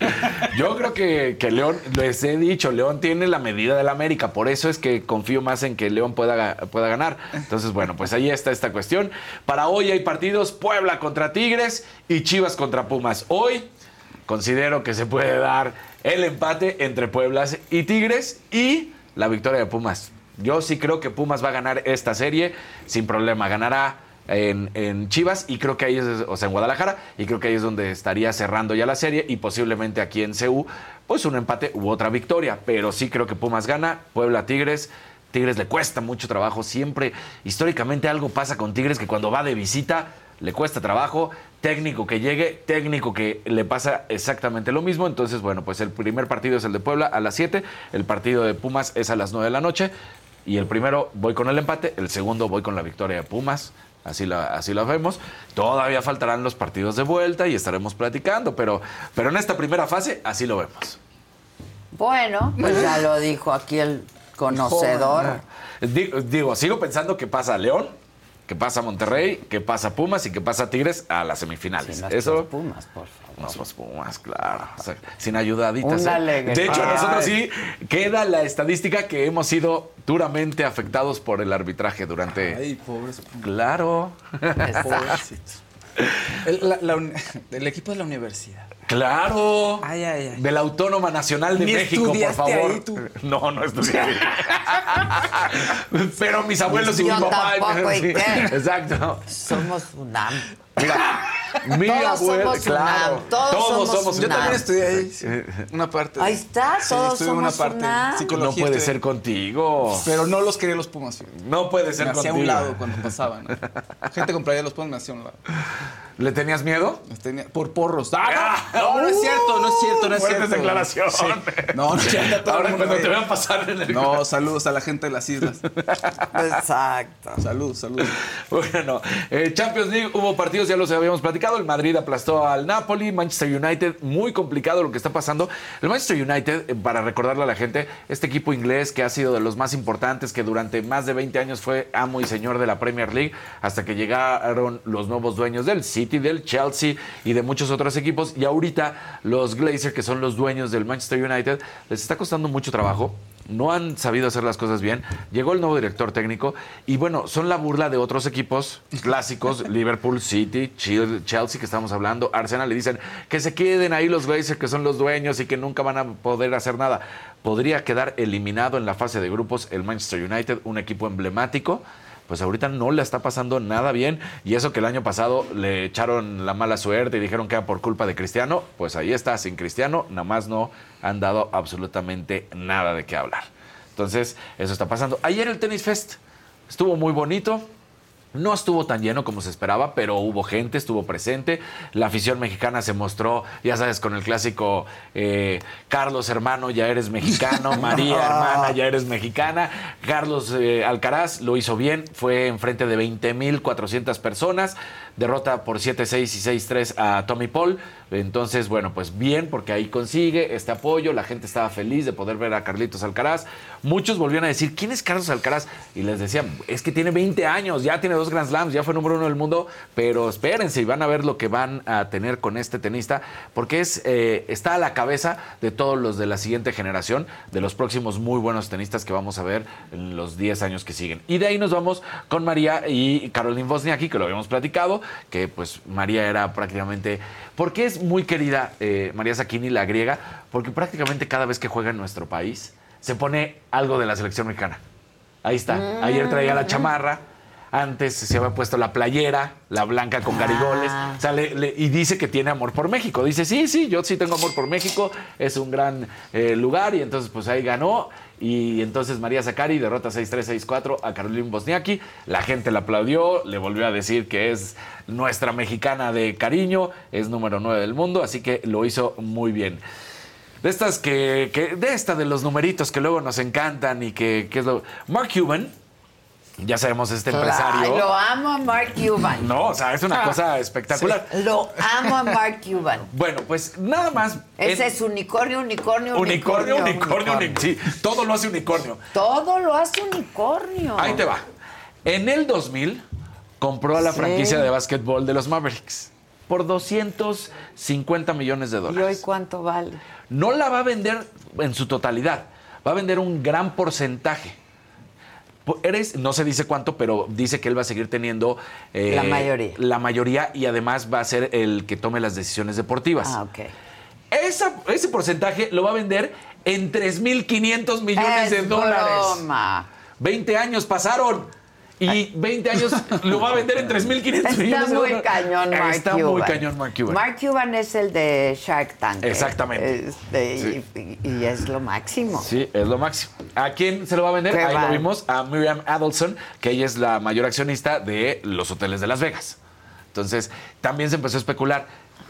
Yo creo que, que León, les he dicho, León tiene la medida del América, por eso es que confío más en que León pueda, pueda ganar. Entonces, bueno, pues ahí está esta cuestión. Para hoy hay partidos Puebla contra Tigres y Chivas contra Pumas. Hoy considero que se puede dar el empate entre Pueblas y Tigres y la victoria de Pumas. Yo sí creo que Pumas va a ganar esta serie sin problema. Ganará en, en Chivas y creo que ahí es, o sea, en Guadalajara, y creo que ahí es donde estaría cerrando ya la serie y posiblemente aquí en CU, pues un empate u otra victoria. Pero sí creo que Pumas gana, Puebla Tigres. Tigres le cuesta mucho trabajo, siempre, históricamente algo pasa con Tigres que cuando va de visita le cuesta trabajo, técnico que llegue, técnico que le pasa exactamente lo mismo. Entonces, bueno, pues el primer partido es el de Puebla a las 7, el partido de Pumas es a las 9 de la noche y el primero voy con el empate, el segundo voy con la victoria de Pumas. Así la, así la vemos. Todavía faltarán los partidos de vuelta y estaremos platicando, pero, pero en esta primera fase así lo vemos. Bueno, pues ya lo dijo aquí el conocedor. Digo, digo, sigo pensando que pasa León, que pasa Monterrey, que pasa Pumas y que pasa Tigres a las semifinales. Nuestros Eso. Pumas, por favor. Nuestros Pumas, claro. O sea, sin ayudaditas. Una ¿eh? De hecho, nosotros sí queda la estadística que hemos sido duramente afectados por el arbitraje durante. Ay, pobres. Claro. Pobrecitos. [LAUGHS] El, la- el equipo de la universidad. Claro. Ay, ay, ay. De la Autónoma Nacional de Ni México, por favor. ahí, tú. [LAUGHS] No, no estudié. [LAUGHS] Pero mis abuelos y mi papá. tampoco, [LAUGHS] ¿y qué? Exacto. Somos UNAM. Mira, mi Todos somos claro. UNAM, todos somos Yo UNAM. también estudié ahí. sí, Una parte. Ahí está, Sí, todos estudié una somos parte. UNAM. No puede estudié. ser contigo. Pero no los quería los Pumas. fíjate. No puede ser Me hacía a contigo. un lado cuando pasaban. ¿no? Gente de los Pumas me hacía a un lado. ¿Le tenías miedo? Tenía- por porros. ¡Ah, no! No, no es cierto, no es cierto, no es Fuertes cierto. declaraciones. Sí. No, no, ya todo el Ahora mundo cuando te ve. vean pasar en el... No, saludos a la gente de las islas. Exacto. Saludos, saludos. Bueno, eh, Champions League hubo partidos, ya los habíamos platicado. El Madrid aplastó al Napoli, Manchester United, muy complicado lo que está pasando. El Manchester United, eh, para recordarle a la gente, este equipo inglés que ha sido de los más importantes, que durante más de 20 años fue amo y señor de la Premier League, hasta que llegaron los nuevos dueños del City, del Chelsea y de muchos otros equipos. Y ahorita los Glazers, que son los dueños del Manchester United, les está costando mucho trabajo no han sabido hacer las cosas bien. Llegó el nuevo director técnico y bueno, son la burla de otros equipos clásicos, [LAUGHS] Liverpool, City, Chel- Chelsea, que estamos hablando, Arsenal, le dicen que se queden ahí los Glazers, que son los dueños y que nunca van a poder hacer nada. Podría quedar eliminado en la fase de grupos el Manchester United, un equipo emblemático pues ahorita no le está pasando nada bien. Y eso que el año pasado le echaron la mala suerte y dijeron que era por culpa de Cristiano, pues ahí está, sin Cristiano, nada más no han dado absolutamente nada de qué hablar. Entonces, eso está pasando. Ayer el Tennis Fest estuvo muy bonito. No estuvo tan lleno como se esperaba, pero hubo gente, estuvo presente. La afición mexicana se mostró, ya sabes, con el clásico eh, Carlos hermano, ya eres mexicano, [LAUGHS] María hermana, ya eres mexicana. Carlos eh, Alcaraz lo hizo bien, fue enfrente de 20.400 personas, derrota por 7-6 y 6-3 a Tommy Paul. Entonces, bueno, pues bien, porque ahí consigue este apoyo, la gente estaba feliz de poder ver a Carlitos Alcaraz. Muchos volvieron a decir, ¿quién es Carlos Alcaraz? Y les decían, es que tiene 20 años, ya tiene dos Grand Slams, ya fue número uno del mundo, pero espérense y van a ver lo que van a tener con este tenista, porque es, eh, está a la cabeza de todos los de la siguiente generación, de los próximos muy buenos tenistas que vamos a ver en los 10 años que siguen. Y de ahí nos vamos con María y Caroline Wozniacki, que lo habíamos platicado, que pues María era prácticamente... ¿Por qué es muy querida eh, María Sakini, la griega? Porque prácticamente cada vez que juega en nuestro país se pone algo de la selección mexicana. Ahí está. Ayer traía la chamarra. Antes se había puesto la playera, la blanca con garigoles. Ah. O sea, le- le- y dice que tiene amor por México. Dice, sí, sí, yo sí tengo amor por México. Es un gran eh, lugar. Y entonces, pues ahí ganó. Y entonces María Zacari derrota 6-3, 6-4 a Caroline Bosniaki. La gente la aplaudió, le volvió a decir que es nuestra mexicana de cariño, es número 9 del mundo, así que lo hizo muy bien. De estas que, que- de esta de los numeritos que luego nos encantan y que, que es lo. Mark Cuban, ya sabemos, este Ay, empresario. lo amo a Mark Cuban. No, o sea, es una cosa espectacular. Lo amo a Mark Cuban. Bueno, pues nada más. Ese en- es unicornio, unicornio, unicornio, unicornio, uni- sí, todo lo hace unicornio. Todo lo hace unicornio. Ahí te va. En el 2000 compró a la Sí. franquicia de básquetbol de los Mavericks por 250 millones de ¿Y hoy dólares. cuánto vale? No la va a vender en su totalidad, va a vender un gran porcentaje. Eres, no se dice cuánto, pero dice que él va a seguir teniendo eh, La mayoría. La mayoría y además va a ser el que tome las decisiones deportivas. Ah, ok. Esa- ese porcentaje lo va a vender en 3.500 millones de Es dólares. broma. 20 años pasaron. Y 20 años lo va a vender en 3.500 Está millones de muy cañón Mark Está Cuban. muy cañón Mark Cuban. Mark Cuban es el de Shark Tank. ¿eh? Exactamente. Este, y- y, y es lo máximo. Sí, es lo máximo. ¿A quién se lo va a vender? Ahí va. lo vimos, a Miriam Adelson, que ella es la mayor accionista de los hoteles de Las Vegas. Entonces, también se empezó a especular.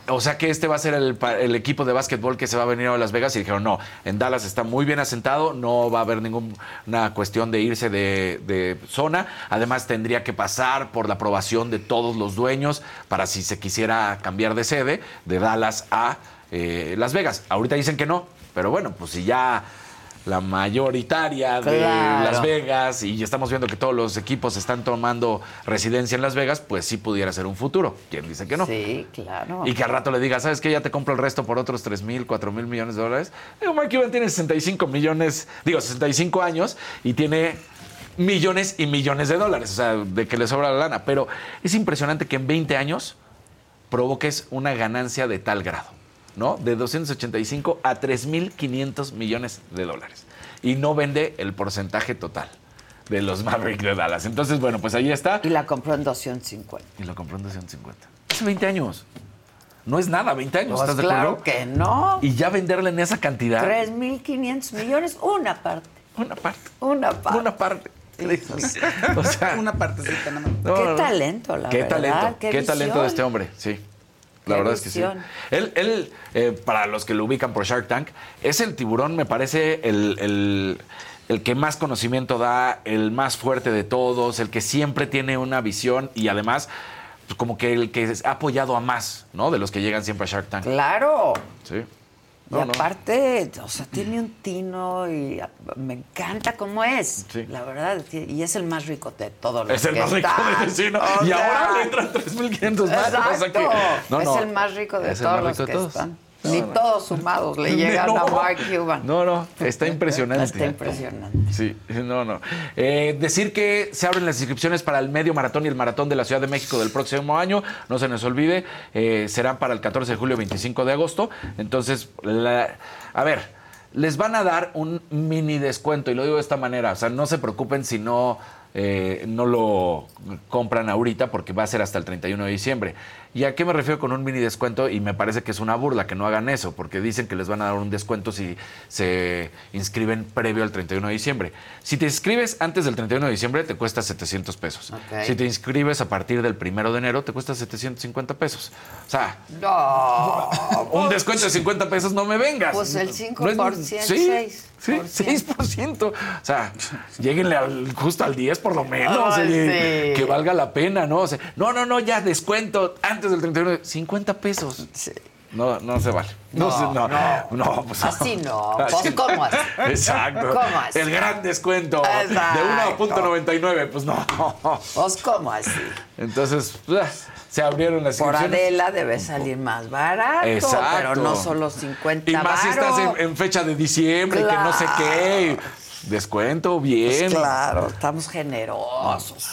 O sea que este va a ser el, el equipo de básquetbol que se va a venir a Las Vegas y dijeron, no, en Dallas está muy bien asentado, no va a haber ninguna cuestión de irse de, de zona. Además tendría que pasar por la aprobación de todos los dueños para si se quisiera cambiar de sede de Dallas a eh, Las Vegas. Ahorita dicen que no, pero bueno, pues si ya la mayoritaria de Claro. Las Vegas y estamos viendo que todos los equipos están tomando residencia en Las Vegas, pues sí pudiera ser un futuro. ¿Quién dice que no? Sí, claro. Y que al rato le diga, ¿sabes qué? Ya te compro el resto por otros 3 mil, 4 mil millones de dólares. Digo, Mark Cuban tiene 65 millones, digo, 65 años y tiene millones y millones de dólares, o sea, de que le sobra la lana. Pero es impresionante que en 20 años provoques una ganancia de tal grado, ¿no? De 285 a 3.500 millones de dólares. Y no vende el porcentaje total de los Mavericks de Dallas. Entonces, bueno, pues ahí está. Y la compró en 250. Y lo compró en 250. Hace 20 años. No es nada, 20 años, Pues ¿estás de claro acuerdo? que no. Y ya venderle en esa cantidad. 3.500 millones, una parte. Una parte. Una parte. Una parte. [LAUGHS] O sea, Una partecita nada más. no, Qué talento, la Qué verdad. talento, Qué, qué, talento de este hombre, sí. La verdad es que sí. Él, él eh, para los que lo ubican por Shark Tank, es el tiburón, me parece, el, el- el que más conocimiento da, el más fuerte de todos, el que siempre tiene una visión y además, pues, como que el que ha apoyado a más, ¿no? De los que llegan siempre a Shark Tank. Claro. Sí. Y No, no. aparte, o sea, tiene un tino y me encanta cómo es. Sí. La verdad, y es el más rico de todos los Es el que más rico están. de sí, ¿no? O Y sea, ahora le entran 3.500 más. o sea que- Exacto. no, es no, el más rico de es el todos los rico de que todos. están. Ni todos sumados le [LAUGHS] llegan No. a Mark Cuban. No, no, está impresionante. Está impresionante. Sí, no, no. Eh, decir que se abren las inscripciones para el medio maratón y el maratón de la Ciudad de México del próximo año. No se nos olvide, eh, serán para el 14 de julio, 25 de agosto. Entonces, la- a ver, les van a dar un mini descuento y lo digo de esta manera. O sea, no se preocupen si no, eh, no lo compran ahorita porque va a ser hasta el 31 de diciembre. ¿Y a qué me refiero con un mini descuento? Y me parece que es una burla que no hagan eso, porque dicen que les van a dar un descuento si se inscriben previo al 31 de diciembre. Si te inscribes antes del 31 de diciembre, te cuesta 700 pesos. Si te inscribes a partir del 1 de enero, te cuesta 750 pesos. O sea, No. un descuento de 50 pesos no me vengas. Pues el No 5%, es- sí, 6%. Sí, 6%. O sea, lleguenle al- justo al 10 por lo menos. Sí. Que valga la pena, ¿no? O sea, no, no, no, ya descuento antes del 31. 50 pesos. No, no se vale. No, No, se- no, no. no, pues Así no. Pues, Así- ¿cómo así? Exacto. ¿Cómo así? El gran descuento Exacto. de 1.99. Pues no. Pues, ¿cómo así? Entonces, ah, se abrieron las Por. Adela debe salir más barato, Exacto. pero no solo 50 Y más si estás en fecha de diciembre y que no sé qué. Descuento, bien. Pues claro, estamos generosos.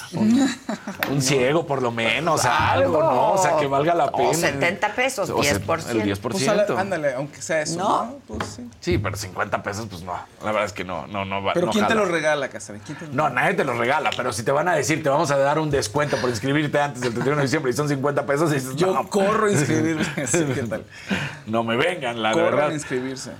Un ciego, por lo menos, algo, Algo. ¿no? O sea, que valga la O pena. 70 pesos, O se- 10%. El 10%. Pues ándale, aunque sea eso. No. No. Pues sí. Sí, pero 50 pesos, pues no. La verdad es que no, no, no va. Pero no ¿quién te lo regala, Casarín? ¿Quién te lo No, nadie te lo regala, pero si te van a decir, te vamos a dar un descuento por inscribirte antes del 31 de diciembre y son 50 pesos, dices, Yo no, corro a inscribirme. [LAUGHS] Sí, ¿qué tal? no me vengan, la Corran verdad. a inscribirse.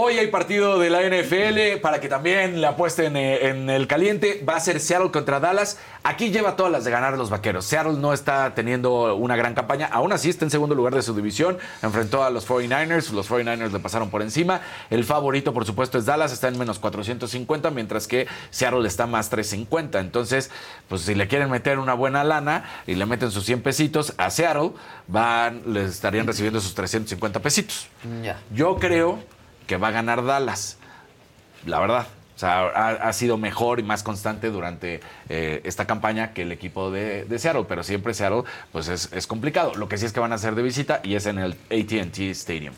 Hoy hay partido de la NFL para que también le apuesten eh, en el caliente. Va a ser Seattle contra Dallas. Aquí lleva todas las de ganar los vaqueros. Seattle no está teniendo una gran campaña. Aún así está en segundo lugar de su división. Enfrentó a los 49ers. Los 49ers le pasaron por encima. El favorito, por supuesto, es Dallas. Está en menos 450, mientras que Seattle está más 350. Entonces, pues si le quieren meter una buena lana y le meten sus 100 pesitos a Seattle, van, le estarían recibiendo sus 350 pesitos. Yo creo que va a ganar Dallas. La verdad. O sea, ha, sido mejor y más constante durante eh, esta campaña que el equipo de, Seattle, pero siempre Seattle pues es, es complicado. Lo que sí es que van a hacer de visita y es en el ATT Stadium.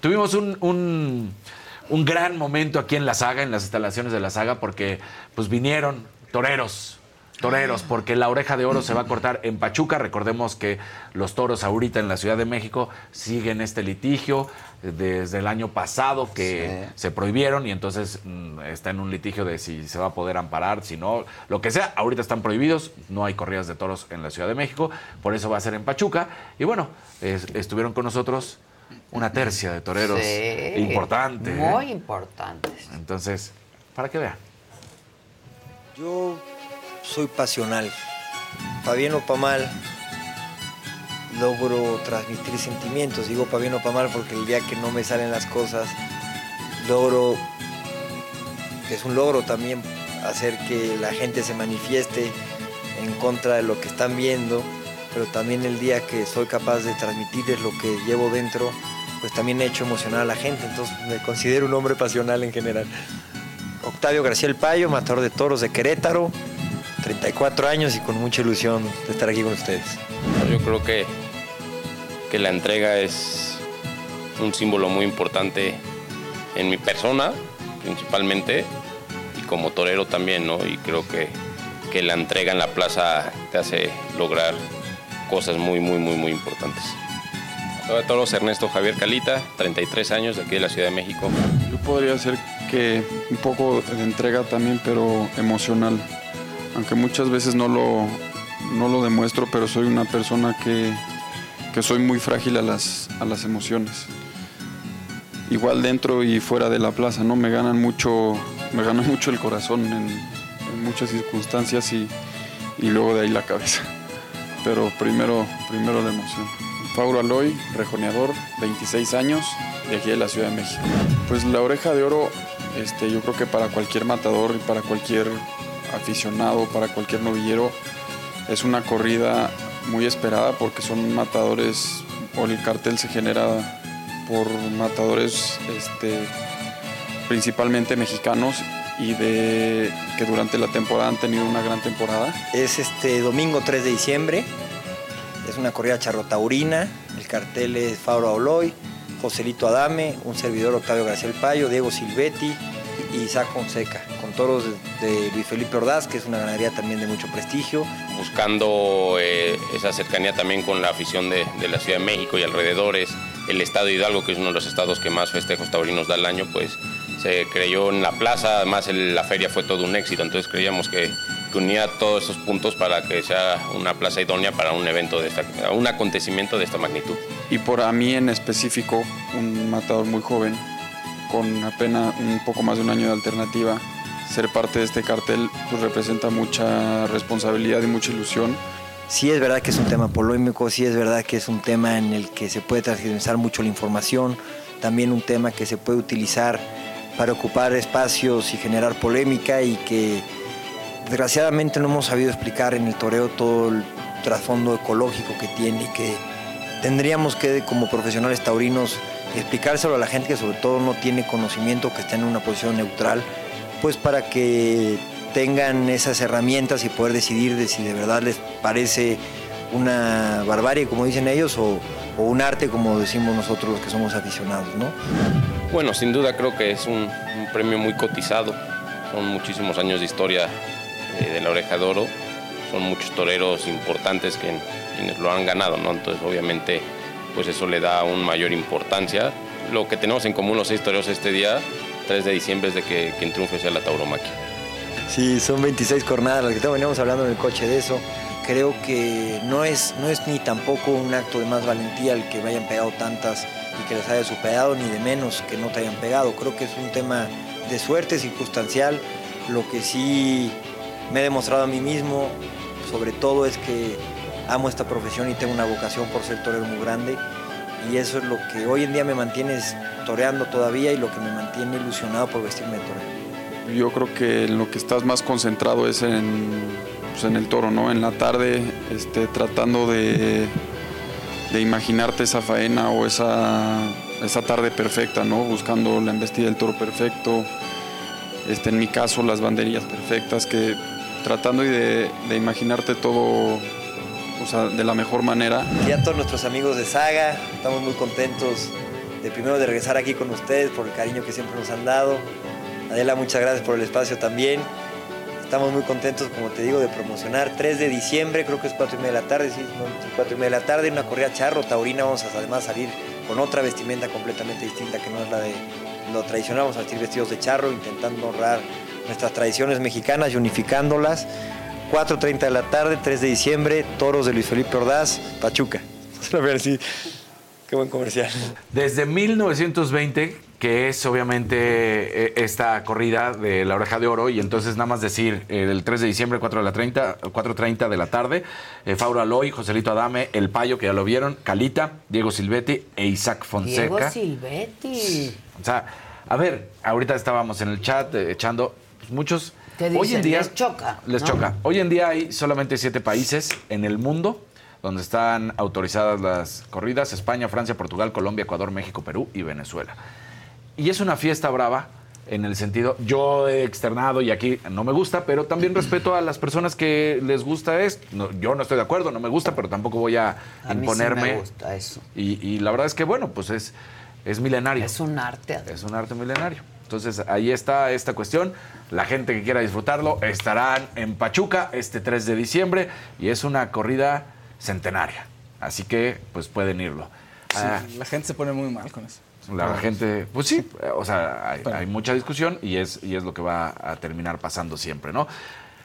Tuvimos un, un- un gran momento aquí en la saga, en las instalaciones de la saga, porque pues vinieron toreros, toreros, porque la oreja de oro se va a cortar en Pachuca. Recordemos que los toros ahorita en la Ciudad de México siguen este litigio eh, desde el año pasado que se prohibieron y entonces mm, está en un litigio de si se va a poder amparar, si no, lo que sea. Ahorita están prohibidos, no hay corridas de toros en la Ciudad de México, por eso va a ser en Pachuca. Y bueno, es- estuvieron con nosotros una tercia de toreros Sí, importante. ¿eh? Muy importantes. Entonces, para que vean. Yo soy pasional. Pa' bien o pa' mal, logro transmitir sentimientos. Digo pa' bien o pa' mal porque el día que no me salen las cosas, logro, es un logro también, hacer que la gente se manifieste en contra de lo que están viendo, pero también el día que soy capaz de transmitirles lo que llevo dentro, pues también he hecho emocionar a la gente. Entonces me considero un hombre pasional en general. Octavio García El Payo, matador de toros de Querétaro, 34 años y con mucha ilusión de estar aquí con ustedes. Yo creo que, que la entrega es un símbolo muy importante en mi persona, principalmente, y como torero también, ¿no? Y creo que, que la entrega en la plaza te hace lograr cosas muy, muy, muy, muy importantes. Matador de toros Ernesto Javier Calita, 33 años, de aquí de la Ciudad de México. Yo podría ser que un poco de entrega también, pero emocional. Aunque muchas veces no lo, no lo demuestro, pero soy una persona que, que soy muy frágil a las, a las emociones. Igual dentro y fuera de la plaza, ¿no? Me ganan mucho, me gana [LAUGHS] mucho el corazón en, muchas circunstancias y, y luego de ahí la cabeza. Pero primero, primero la emoción. Fauro Aloy, rejoneador, 26 años, de aquí de la Ciudad de México. Pues la oreja de oro, este, yo creo que para cualquier matador y para cualquier aficionado, para cualquier novillero, es una corrida muy esperada porque son matadores, o el cartel se genera por matadores este, principalmente mexicanos y de que durante la temporada han tenido una gran temporada. Es este domingo 3 de diciembre. Es una corrida charrotaurina. El cartel es Fauro Auloy, Joselito Adame, un servidor Octavio García El Payo, Diego Silvetti y Isaac Fonseca, con toros de, de Luis Felipe Ordaz, que es una ganadería también de mucho prestigio. buscando eh, esa cercanía también con la afición de, de la Ciudad de México y alrededores, el estado de Hidalgo, que es uno de los estados que más festejos taurinos da al año, pues se creyó en la plaza, además el- la feria fue todo un éxito, entonces creíamos que, que unía todos esos puntos para que sea una plaza idónea para un evento de esta, un acontecimiento de esta magnitud. Y por a mí en específico, un matador muy joven, con apenas un poco más de un año de alternativa, ser parte de este cartel pues representa mucha responsabilidad y mucha ilusión. Sí es verdad que es un tema polémico, sí es verdad que es un tema en el que se puede transgiversar mucho la información, también un tema que se puede utilizar para ocupar espacios y generar polémica y que desgraciadamente no hemos sabido explicar en el toreo todo el trasfondo ecológico que tiene y que tendríamos que como profesionales taurinos explicárselo a la gente que sobre todo no tiene conocimiento, que está en una posición neutral, pues para que tengan esas herramientas y poder decidir de si de verdad les parece una barbarie, como dicen ellos, o, un arte, como decimos nosotros los que somos aficionados, ¿no? Bueno, sin duda creo que es un, premio muy cotizado. Son muchísimos años de historia eh, de la oreja de oro. Son muchos toreros importantes que, quienes lo han ganado, ¿no? Entonces, obviamente, pues eso le da aún mayor importancia. Lo que tenemos en común los seis toreros este día, 3 de diciembre, es de que quien triunfe sea la tauromaquia. Sí, son 26 jornadas, las que veníamos hablando en el coche de eso. Creo que no es, no es ni tampoco un acto de más valentía el que me hayan pegado tantas y que les haya superado, ni de menos que no te hayan pegado. Creo que es un tema de suerte circunstancial. Lo que sí me he demostrado a mí mismo, sobre todo, es que amo esta profesión y tengo una vocación por ser torero muy grande. Y eso es lo que hoy en día me mantiene toreando todavía y lo que me mantiene ilusionado por vestirme de torero. Yo creo que lo que estás más concentrado es en, pues, en el toro, ¿no? En la tarde, este, tratando de, de imaginarte esa faena o esa, esa tarde perfecta, ¿no? Buscando la embestida del toro perfecto, este, en mi caso las banderillas perfectas, que tratando de, de imaginarte todo de la mejor manera. Y a todos nuestros amigos de Saga, estamos muy contentos de primero de regresar aquí con ustedes por el cariño que siempre nos han dado. Adela, muchas gracias por el espacio también. Estamos muy contentos, como te digo, de promocionar 3 de diciembre, creo que es 4 y media de la tarde, sí, no, 4 y media de la tarde, una corrida charro, taurina, vamos a además salir con otra vestimenta completamente distinta que no es la de lo tradicional, vamos a vestir vestidos de charro, intentando honrar nuestras tradiciones mexicanas y unificándolas. 4.30 de la tarde, 3 de diciembre, Toros de Luis Felipe Ordaz, Pachuca. [LAUGHS] A ver si... Qué buen comercial. Desde 1920, que es obviamente eh, esta corrida de la oreja de oro, y entonces nada más decir, eh, el 3 de diciembre, 4 de la 30, 4.30 de la tarde, eh, Faura Aloy, Joselito Adame, El Payo, que ya lo vieron, Calita, Diego Silvetti e Isaac Fonseca. Diego Silvetti. O sea, a ver, ahorita estábamos en el chat echando pues, muchos. ¿Qué Hoy en dicen? día Les choca, Les ¿no? choca. Hoy en día hay solamente siete países en el mundo donde están autorizadas las corridas: España, Francia, Portugal, Colombia, Ecuador, México, Perú y Venezuela. Y es una fiesta brava en el sentido, yo he externado y aquí no me gusta, pero también respeto a las personas que les gusta esto. No, yo no estoy de acuerdo, no me gusta, pero tampoco voy a, A mí sí imponerme. me gusta eso. Y, y la verdad es que, bueno, pues es, es milenario. Es un arte. Es un arte milenario. Entonces, ahí está esta cuestión. La gente que quiera disfrutarlo estarán en Pachuca este 3 de diciembre y es una corrida centenaria. Así que, pues pueden irlo. Sí, Ah, la gente se pone muy mal con eso. la gente, pues sí, o sea, hay, hay mucha discusión y es, y es lo que va a terminar pasando siempre, ¿no?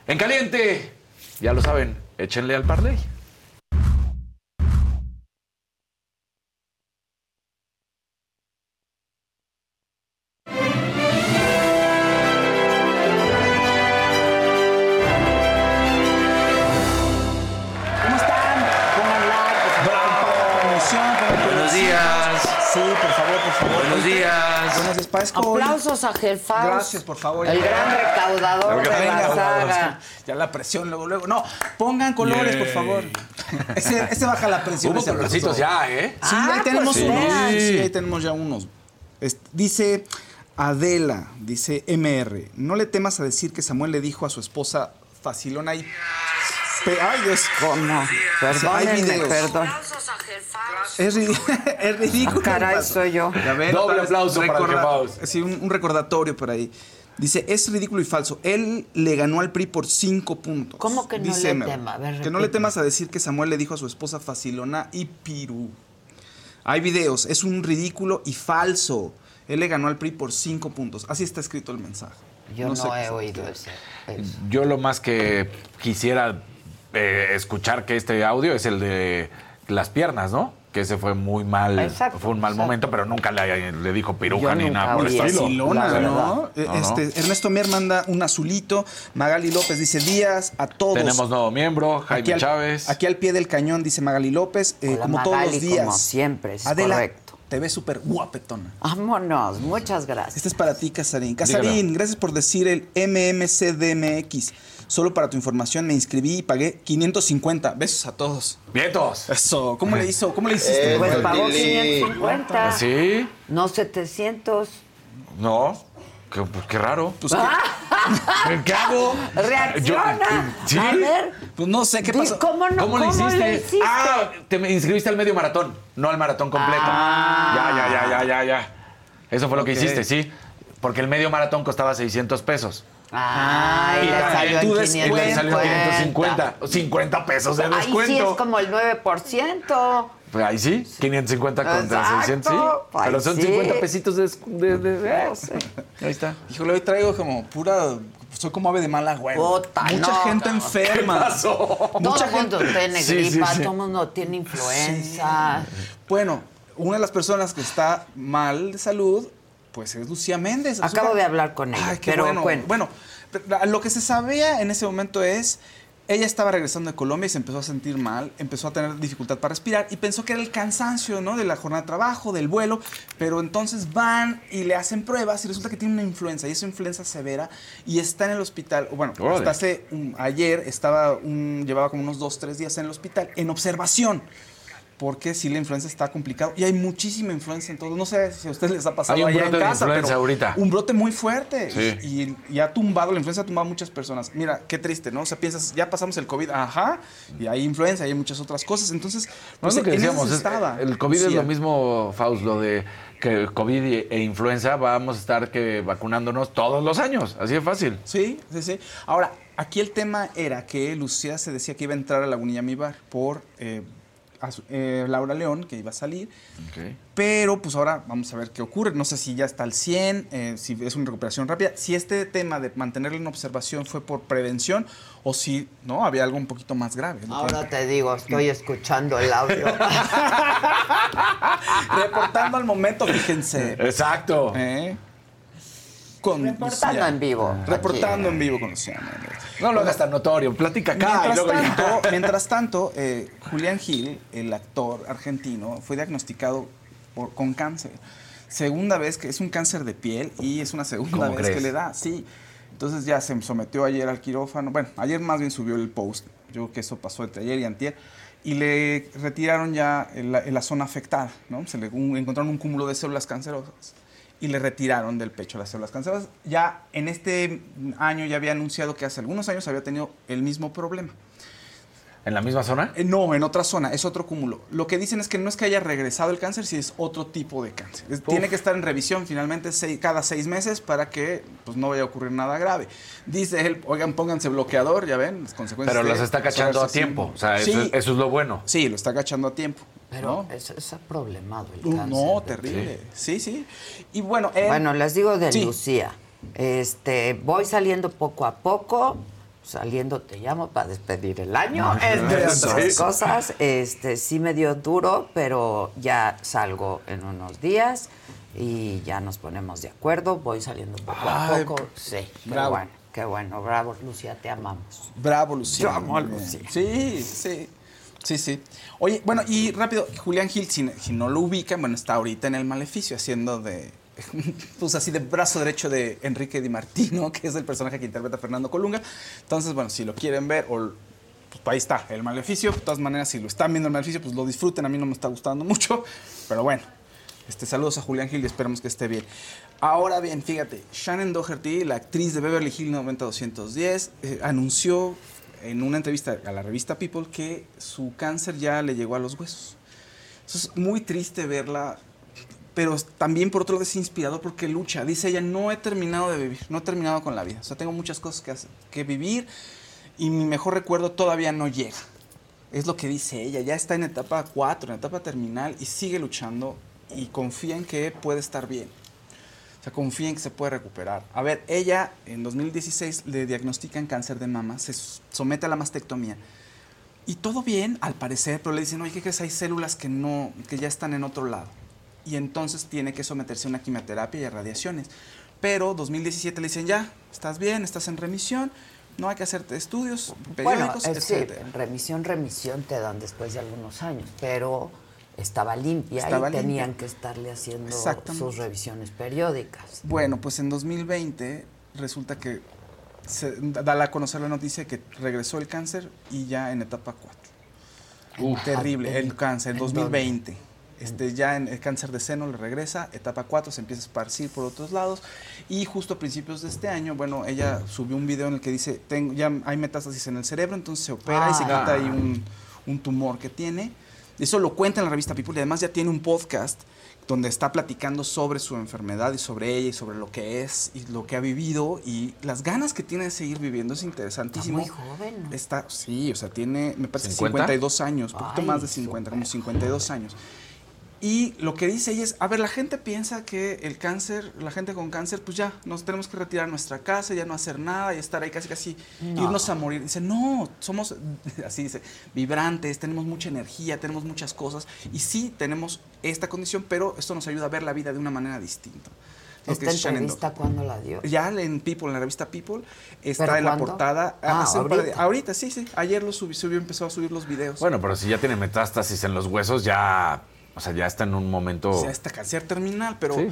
En caliente, ya lo saben, échenle al parlay. Hoy. Aplausos a Gelfaus. Gracias, por favor. El Ya. gran recaudador de la saga. Ya la presión, luego, luego. No, pongan colores, por favor. Ese, ese baja la presión. Hubo colorcitos ya, ¿eh? Sí, Ah, ahí tenemos pues unos. Sí, sí, ahí tenemos ya unos. Dice Adela, dice MR, no le temas a decir que Samuel le dijo a su esposa facilona y... Pe- Ay, Dios. ¿Cómo? Hay Perdónenme, videos. perdón. Es, [LAUGHS] es ridículo. Caray, y falso. soy yo. Doble aplauso para. Sí, un, un recordatorio por ahí. Dice, es ridículo y falso. Él le ganó al PRI por cinco puntos. ¿Cómo que no Dice le tema? A ver, que no le temas a decir que Samuel le dijo a su esposa Facilona y Pirú. Hay videos, es un ridículo y falso. Él le ganó al PRI por cinco puntos. Así está escrito el mensaje. Yo no, sé he oído ese. eso. Yo lo más que quisiera eh, escuchar que este audio es el de las piernas, ¿no? Que ese fue muy mal, Exacto, fue un mal exacto. momento, pero nunca le, le dijo piruja Yo ni nada por el estilo. ¿no? Este, Ernesto Mier manda un azulito. Magali López dice días a todos. Tenemos nuevo miembro, Jaime aquí al, Chávez. Aquí al pie del cañón, dice Magali López. eh, Hola, como todos los días. como siempre, es Adela, correcto. te ves súper guapetona. Vámonos, muchas gracias. Este es para ti, Casarín. Casarín, Dígalo. gracias por decir el MMCDMX. Solo para tu información me inscribí y pagué 550. Besos a todos. ¡Vientos! Eso. ¿Cómo le hizo? ¿Cómo le hiciste? Eh, Pues pagó Tili. 550. ¿Sí? No 700. No. Qué, pues, qué raro. Pues, ¿qué? [LAUGHS] ¿Qué hago? Reacciona. Yo- ¿sí? A ver. Pues no sé qué pasó. ¿Cómo no? ¿Cómo, le hiciste? Ah, te inscribiste al medio maratón, no al maratón completo. Ya, ya, ya, ya, ya, ya. Eso fue lo que hiciste, sí. Porque el medio maratón costaba 600 pesos. Ay, Y le salió tú en des- Y 550. le salió 550. 50 pesos de Ahí sí descuento. es como el 9%. Pues ahí sí, 550 contra Exacto. 600, sí. Ahí Pero son sí. 50 pesitos de... de, de- de- No sé. Ahí está. Híjole, hoy traigo como pura. Soy como ave de mal agüero. Puta, Mucha no, gente enferma. pasó? Mucha todo el mundo gente. tiene Sí, sí, gripa, sí. todo el mundo tiene influenza. Bueno, una de las personas que está mal de salud, pues es Lucía Méndez. Acabo de hablar con ella, Ay, qué pero bueno. cuenta. Bueno, lo que se sabía en ese momento es. Ella estaba regresando de Colombia y se empezó a sentir mal, empezó a tener dificultad para respirar y pensó que era el cansancio, ¿no? De la jornada de trabajo, del vuelo, pero entonces van y le hacen pruebas y resulta que tiene una influenza y es influenza severa y está en el hospital. Bueno, hasta hace un- ayer estaba un- llevaba como unos dos, tres días en el hospital en observación. Porque si la influenza está complicado y hay muchísima influenza en todo. No sé si a ustedes les ha pasado Hay un allá brote en de casa, influenza pero ahorita. un brote muy fuerte Sí. y, y ha tumbado, la influenza ha tumbado a muchas personas. Mira, qué triste, ¿no? O sea, piensas, ya pasamos el COVID, ajá, y hay influenza, y hay muchas otras cosas. Entonces, No pues, es lo que decíamos, es- el COVID es lo mismo, Faust, lo de que COVID e influenza vamos a estar que vacunándonos todos los años, así de fácil. Sí, sí, sí. Ahora, aquí el tema era que Lucía se decía que iba a entrar a Lagunilla Mibar por eh, a su- eh, Laura León, que iba a salir. Pero pues ahora vamos a ver qué ocurre. No sé si ya está al 100, eh, si es una recuperación rápida, si este tema de mantenerla en observación fue por prevención o si no había algo un poquito más grave. ¿no? Ahora te digo, estoy escuchando el audio. [LAUGHS] Reportando al momento, fíjense. Exacto. ¿Eh? Con Reportando Lucía. en vivo. Reportando en vivo con Luciana. No lo hagas tan notorio, platica acá. y Mientras luego ya. tanto, mientras tanto eh, Julián Gil, el actor argentino, fue diagnosticado por- con cáncer. Segunda vez que es un cáncer de piel y es una segunda ¿Cómo vez crees? que le da, sí. Entonces ya se sometió ayer al quirófano. Bueno, ayer más bien subió el post. Yo creo que eso pasó entre ayer y antier. Y le retiraron ya en la, en la zona afectada, ¿no? Se le un- encontraron un cúmulo de células cancerosas y le retiraron del pecho las células cancerosas. Ya en este año ya había anunciado que hace algunos años había tenido el mismo problema. ¿En la misma zona? Eh, No, en otra zona, es otro cúmulo. Lo que dicen es que no es que haya regresado el cáncer, si es otro tipo de cáncer. Es- tiene que estar en revisión finalmente seis- cada seis meses para que pues, no vaya a ocurrir nada grave. Dice él, oigan, pónganse bloqueador, ya ven, las consecuencias. Pero de los está cachando a tiempo. O sea, eso, Sí, es, eso es lo bueno. sí, lo está cachando a tiempo. Pero ¿no? es, es problemado el cáncer. no, terrible. Sí, sí. Y bueno, él- Bueno, les digo de Sí. Lucía. Este, voy saliendo poco a poco. Saliendo te llamo para despedir el año, entre otras cosas. Este, sí me dio duro, pero ya salgo en unos días y ya nos ponemos de acuerdo. Voy saliendo poco Ay, a poco. Sí, qué bravo. bueno, qué bueno, bravo, Lucía, te amamos. Bravo, Lucía. Yo amo a. Lucía. Sí, sí. Sí, sí. Oye, bueno, y rápido, Julián Gil, si, si no lo ubican, bueno, está ahorita en el maleficio haciendo de. [LAUGHS] Pues así de brazo derecho de Enrique Di Martino, [LAUGHS] que es el personaje que interpreta Fernando Colunga. Entonces, bueno, si lo quieren ver, o, pues ahí está, el maleficio. De todas maneras, si lo están viendo el maleficio, pues lo disfruten. A mí no me está gustando mucho, pero bueno. Este, saludos a Julián Gil y esperemos que esté bien. Ahora bien, fíjate, Shannon Doherty, la actriz de Beverly Hills 90210, eh, anunció en una entrevista a la revista People que su cáncer ya le llegó a los huesos. Eso es muy triste verla, pero también por otro lado es inspirador porque lucha. Dice ella, no he terminado de vivir, no he terminado con la vida. O sea, tengo muchas cosas que, que vivir y mi mejor recuerdo todavía no llega. Es lo que dice ella, ya está en etapa 4, en etapa terminal y sigue luchando y confía en que puede estar bien. O sea, confía en que se puede recuperar. A ver, ella en 2016 le diagnostican cáncer de mama, se somete a la mastectomía. Y todo bien, al parecer, pero le dicen, oye, ¿qué crees? Hay células que, no, que ya están en otro lado. Y entonces tiene que someterse a una quimioterapia y a radiaciones. Pero 2017 le dicen, ya, estás bien, estás en remisión, no hay que hacerte estudios periódicos, bueno, es, remisión, remisión te dan después de algunos años, pero estaba limpia Estaba y tenían limpia. que estarle haciendo sus revisiones periódicas. Bueno, pues en 2020 resulta que se da a conocer la noticia que regresó el cáncer y ya en etapa 4. Terrible, el cáncer, en ¿en 2020. Este, ya en el cáncer de seno le regresa, etapa 4 se empieza a esparcir por otros lados y justo a principios de este año, bueno, ella subió un video en el que dice, tengo, ya hay metástasis en el cerebro, entonces se opera y se Ah. quita ahí un, un tumor que tiene. Eso lo cuenta en la revista People y además ya tiene un podcast donde está platicando sobre su enfermedad y sobre ella y sobre lo que es y lo que ha vivido y las ganas que tiene de seguir viviendo es interesantísimo. Está muy joven. Está, sí, o sea, tiene, me parece que 50? 52 años, un poquito Ay, más de 50, como 52 años. Y lo que dice ella es, a ver, la gente piensa que el cáncer, la gente con cáncer, pues ya, nos tenemos que retirar a nuestra casa, ya no hacer nada y estar ahí casi casi, No. irnos a morir. Dice, no, somos, [LAUGHS] así dice, vibrantes, tenemos mucha energía, tenemos muchas cosas y sí tenemos esta condición, pero esto nos ayuda a ver la vida de una manera distinta. ¿Esta entrevista cuándo la dio? ya en People, en la revista People, está ¿Pero en la portada. Ah, hace un par de- ahorita. ahorita, sí, sí. Ayer lo subió, subió, empezó a subir los videos. Bueno, pero si ya tiene metástasis en los huesos, ya, o sea, ya está en un momento. O sea, está cáncer terminal, pero Sí.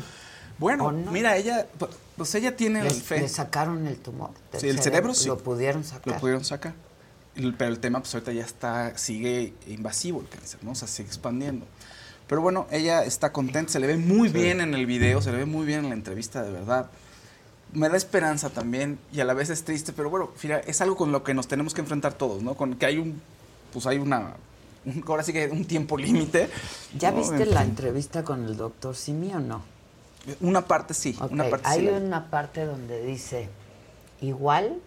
bueno, mira, ella, pues ella tiene el fe. le sacaron el tumor. del Sí, el cerebro sí. Lo pudieron sacar. Lo pudieron sacar. Pero el tema, pues ahorita ya está, sigue invasivo el cáncer, ¿no? O sea, sigue expandiendo. Pero bueno, ella está contenta, se le ve muy bien en el video, se le ve muy bien en la entrevista, de verdad. Me da esperanza también y a la vez es triste, pero bueno, mira, es algo con lo que nos tenemos que enfrentar todos, ¿no? Con que hay un, pues hay una, un- [LAUGHS] ahora sí que un tiempo límite. ¿Ya ¿no? viste En la fin. entrevista con el doctor Simi o no? Una parte sí, una parte Hay sí. una parte donde dice, igual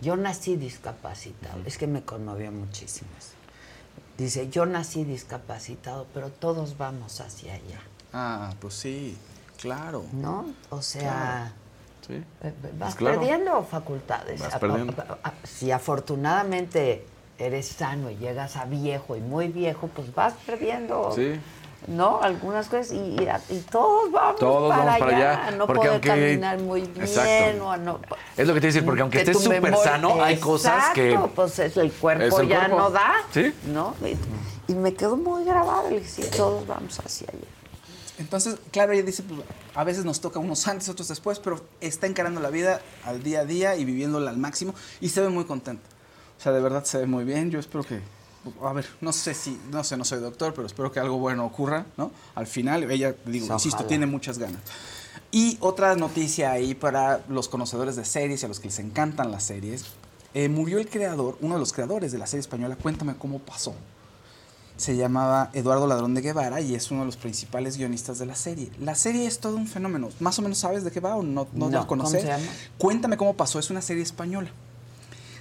yo nací discapacitado. Es que me conmovió muchísimo eso. Dice, yo nací discapacitado, pero todos vamos hacia allá. Ah, pues sí, claro. ¿No? O sea, Sí. eh, vas Pues claro. perdiendo facultades. Vas A- perdiendo. a- a- Si afortunadamente eres sano y llegas a viejo y muy viejo, pues vas perdiendo, Sí. ¿no? Algunas cosas y, y a- y todos vamos, Todos para, vamos para allá. allá, No porque poder aunque- caminar muy bien Exacto. o no... Es lo que te dice, porque aunque que estés súper sano, hay cosas que. Exacto, pues es el cuerpo Es el ya cuerpo. no da, Sí. ¿no? Y, y me quedó muy grabado, le dije, sí, todos vamos hacia allá. Entonces, claro, ella dice, pues, a veces nos toca unos antes, otros después, pero está encarando la vida al día a día y viviéndola al máximo y se ve muy contenta. O sea, de verdad se ve muy bien. Yo espero que, a ver, no sé si, no sé, no soy doctor, pero espero que algo bueno ocurra, ¿no? Al final, ella, digo, insisto, tiene muchas ganas. Y otra noticia ahí para los conocedores de series y a los que les encantan las series. eh, murió el creador, uno de los creadores de la serie española, Cuéntame cómo pasó se llamaba Eduardo Ladrón de Guevara y es uno de los principales guionistas de la serie. La serie es todo un fenómeno. ¿Más o menos sabes de qué va o no, no, No, la conoces? Cuéntame cómo pasó. Es una serie española.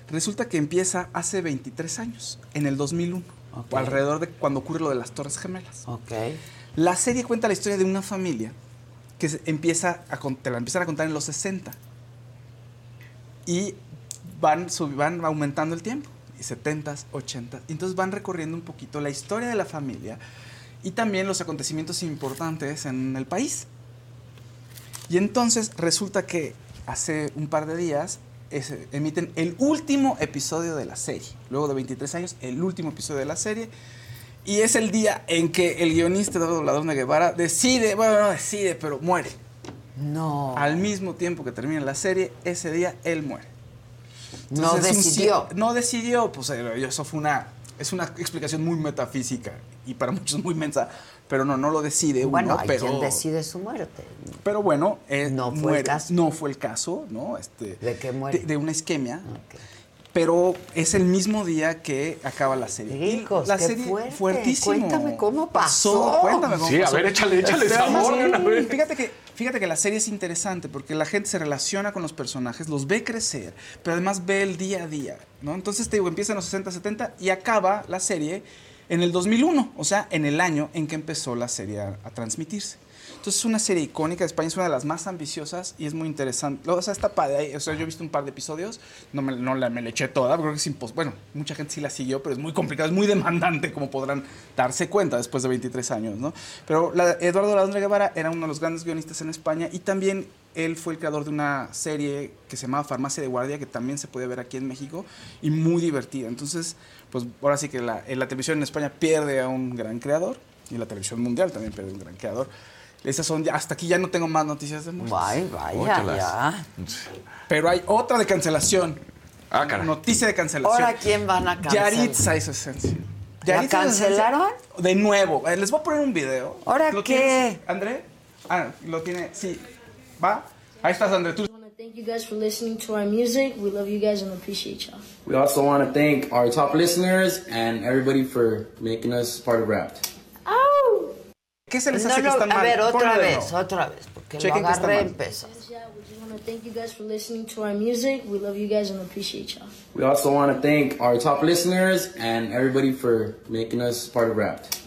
Resulta que empieza hace 23 años, en el 2001, Ok. alrededor de cuando ocurre lo de las Torres Gemelas. La serie cuenta la historia de una familia que se empieza a, te la empiezan a contar en los 60 y van, sub- van aumentando el tiempo, y 70s, 80s, y entonces van recorriendo un poquito la historia de la familia y también los acontecimientos importantes en el país. Y entonces resulta que hace un par de días es- emiten el último episodio de la serie. Luego de 23 años, el último episodio de la serie. Y es el día en que el guionista Eduardo Ladrón de Guevara decide, bueno, no decide, pero muere. No. Al mismo tiempo que termina la serie, ese día él muere. No un decidió. ci- no decidió, pues eh, eso fue una, es una explicación muy metafísica y para muchos muy mensa, pero no, no lo decide Bueno, uno, hay pero... quien decide su muerte. Pero bueno, eh, No fue el muere. caso. No fue el caso, ¿no? Este, ¿De qué muere? De, de una isquemia. pero es el mismo día que acaba la serie. Y Hijos, la qué serie fuerte. fuertísimo. Cuéntame cómo pasó. Cuéntame cómo Sí, a pasó. ver, échale- échale además, sabor vez. Fíjate que, fíjate que la serie es interesante porque la gente se relaciona con los personajes, los ve crecer, pero además ve el día a día, ¿no? Entonces te digo, empieza en los 60, 70 y acaba la serie en el 2001, o sea, en el año en que empezó la serie a, a transmitirse. Entonces es una serie icónica, España es una de las más ambiciosas y es muy interesante. O sea, está padre. O sea, yo he visto un par de episodios, no me, no la, me la eché toda, creo que es imposible. Bueno, mucha gente sí la siguió, pero es muy complicado, es muy demandante, como podrán darse cuenta después de 23 años, ¿no? Pero la- Eduardo Ladrón Guevara era uno de los grandes guionistas en España y también él fue el creador de una serie que se llamaba Farmacia de Guardia, que también se puede ver aquí en México y muy divertida. Entonces, pues ahora sí que la, la televisión en España pierde a un gran creador y la televisión mundial también pierde a un gran creador. Esas son, ya- hasta aquí ya no tengo más noticias de muertos. Ay, vaya, Óchalas. ya. Pero hay otra de cancelación. Ah, caray. Noticia de cancelación. ¿Ahora quién van a cancelar? Yaritza hizo esencia. ¿La Yaritza hizo esencia. cancelaron? De nuevo. Eh, Les voy a poner un video. ¿Ahora ¿Lo qué? tienes, André? Ah, lo tiene. Sí. ¿Va? Ahí estás, André. Tú. Thank you guys for listening to our music. We love you guys and appreciate y'all. We also want to thank our top listeners and everybody for making us part of Wrapped. ¿Qué se les No, hace que están a mal? ver, otra vez, otra vez, porque Chequen lo agarré empezó. Yeah, we just want to thank you guys for listening to our music. We love you guys and appreciate y'all. We also want to thank our top listeners and everybody for making us part of Wrapped.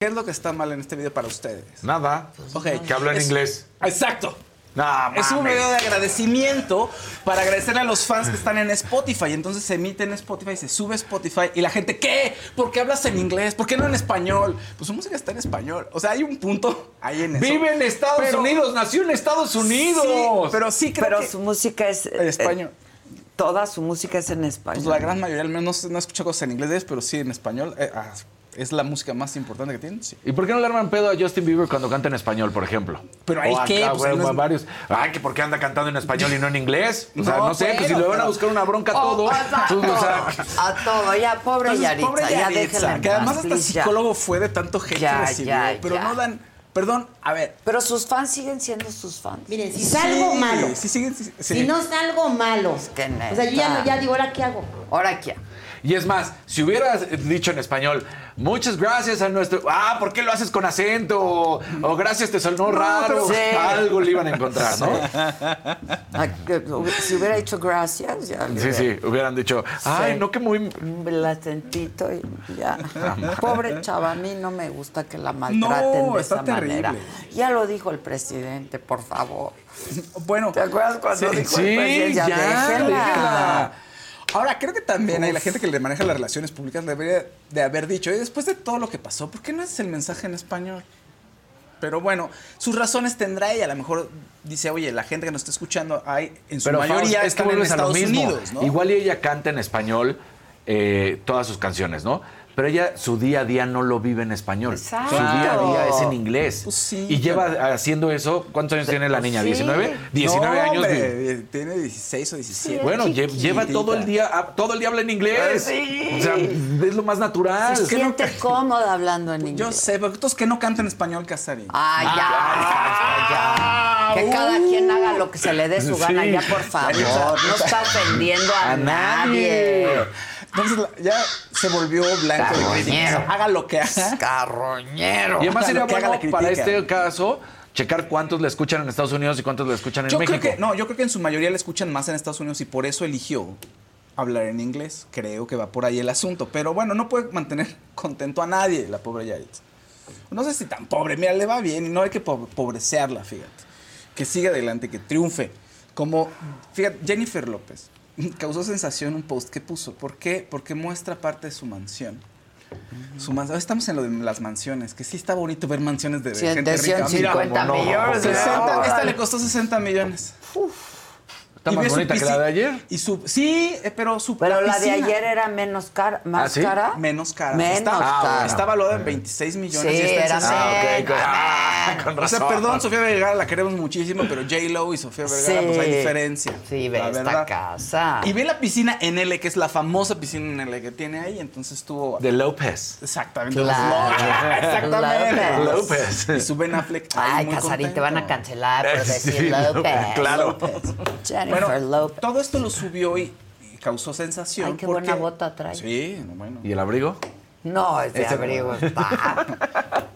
¿Qué es lo que está mal en este video para ustedes? Nada. Ok. Que habla en Es- inglés. Exacto. No, Es un video de agradecimiento para agradecerle a los fans que están en Spotify. Entonces se emite en Spotify, se sube a Spotify y la gente, ¿qué? ¿Por qué hablas en inglés? ¿Por qué no en español? Pues su música está en español. O sea, hay un punto ahí en eso. Vive en Estados Pero- Unidos, nació en Estados Unidos. Sí, pero sí creo Pero que... su música es... En español. toda su música es en español. Pues la gran mayoría, al menos no, escucho cosas en inglés de ellos, pero sí en español. Eh, ah, es la música más importante que tienen, sí. ¿Y por qué no le arman pedo a Justin Bieber cuando canta en español, por ejemplo? Pero ahí O acá, qué, pues, no es- varios. Ay, que por qué anda cantando en español y no en inglés. O sea, No, no, sé, pues si le van a pero- buscar una bronca a Oh, todo. pues, o sea, a todo, ya, pobre Entonces, Yaritza, pobre ya Yaritza, que además hasta psicólogo fue de tanto hate Ya, que recibió, ya, pero ya. no dan... Perdón, a ver. Pero sus fans siguen siendo sus fans. Miren, si salgo malo, Sí, siguen... sí, sí. si no salgo malo, que o sea, yo ya, no- ya digo, ¿ahora qué hago? ¿Ahora qué? Y es más, si hubieras dicho en español, muchas gracias a nuestro. Ah, ¿por qué lo haces con acento? O, o gracias, te sonó raro. Sí. Algo le iban a encontrar, ¿no? [LAUGHS] Si hubiera dicho gracias, ya. le Sí, sí, hubiera- hubieran dicho, ay, Sí. no que muy. El acentito y ya. [LAUGHS] Pobre chava, a mí no me gusta que la maltraten No, de está esa terrible. manera. Ya lo dijo el presidente, por favor. Bueno. ¿Te acuerdas cuando Sí, dijo sí, el presidente? ya, déjenla. déjenla. Ahora, creo que también hay la gente que le maneja las relaciones públicas debería de haber dicho, y después de todo lo que pasó, ¿por qué no haces el mensaje en español? Pero bueno, sus razones tendrá ella. A lo mejor dice, oye, la gente que nos está escuchando, hay, en su Pero mayoría Faust, están en Estados. Unidos, ¿no? Igual y ella canta en español eh, todas sus canciones, ¿no? Pero ella, su día a día no lo vive en español. Exacto. Su día a día es en inglés. Pues sí, y lleva pero- haciendo eso. ¿Cuántos años tiene la niña? sí. ¿19? 19 No, años. hombre, tiene 16 o 17. Bueno, lle- lleva todo el día, ah, todo el día habla en inglés. Sí. O sea, es lo más natural. Se siente [LAUGHS] cómoda hablando en inglés. Yo sé, pero todos que no cantan español, Casarín. Ay, ya, ya. Que cada quien haga lo que se le dé su gana, ya, por favor. No está ofendiendo a, A nadie. nadie. Entonces ya se volvió blanco. Carroñero. Haga lo que haga. Carroñero. Y además sería bueno para este caso checar cuántos le escuchan en Estados Unidos y cuántos le escuchan en Yo México. creo que, no, yo creo que en su mayoría le escuchan más en Estados Unidos y por eso eligió hablar en inglés. Creo que va por ahí el asunto. Pero bueno, no puede mantener [LAUGHS] contento a nadie, la pobre Yaritza. No sé si tan pobre, mira, le va bien y no hay que po- pobrecerla, fíjate. Que siga adelante, que triunfe. Como, fíjate, Jennifer López [LAUGHS] causó sensación un post que puso. ¿Por qué? Porque muestra parte de su mansión. Su mansión. Estamos en lo de las mansiones, que sí está bonito ver mansiones de, de gente de rica. 150 Mira, millones de 60, dólares. esta le costó 60 millones. Está Y más bonita que la de ayer. Y su, sí, pero su Pero la de ayer era menos cara, más ¿Ah, sí? cara. Menos cara. Menos está, cara. está valuada en 26 millones. Sí, y está en era 60. Ah, ok, menos. con- ah, con O sea, razón. perdón, Sofía Vergara la queremos muchísimo, pero J-Lo y Sofía Vergara, Sí. pues hay diferencia. Sí, ve la esta verdad. casa. Y ve la piscina en L, que es la famosa piscina en L que tiene ahí, entonces estuvo... De López. Exactamente. Claro. [LAUGHS] Exactamente. López. Y su Ben Affleck. Ay, Casarín, te van a cancelar por [LAUGHS] decir López. claro. Jennifer Bueno, López. todo esto lo subió y, y causó sensación. Ay, qué porque- buena bota trae. Sí, bueno. ¿Y el abrigo? No, ese Ese- abrigo [LAUGHS] está.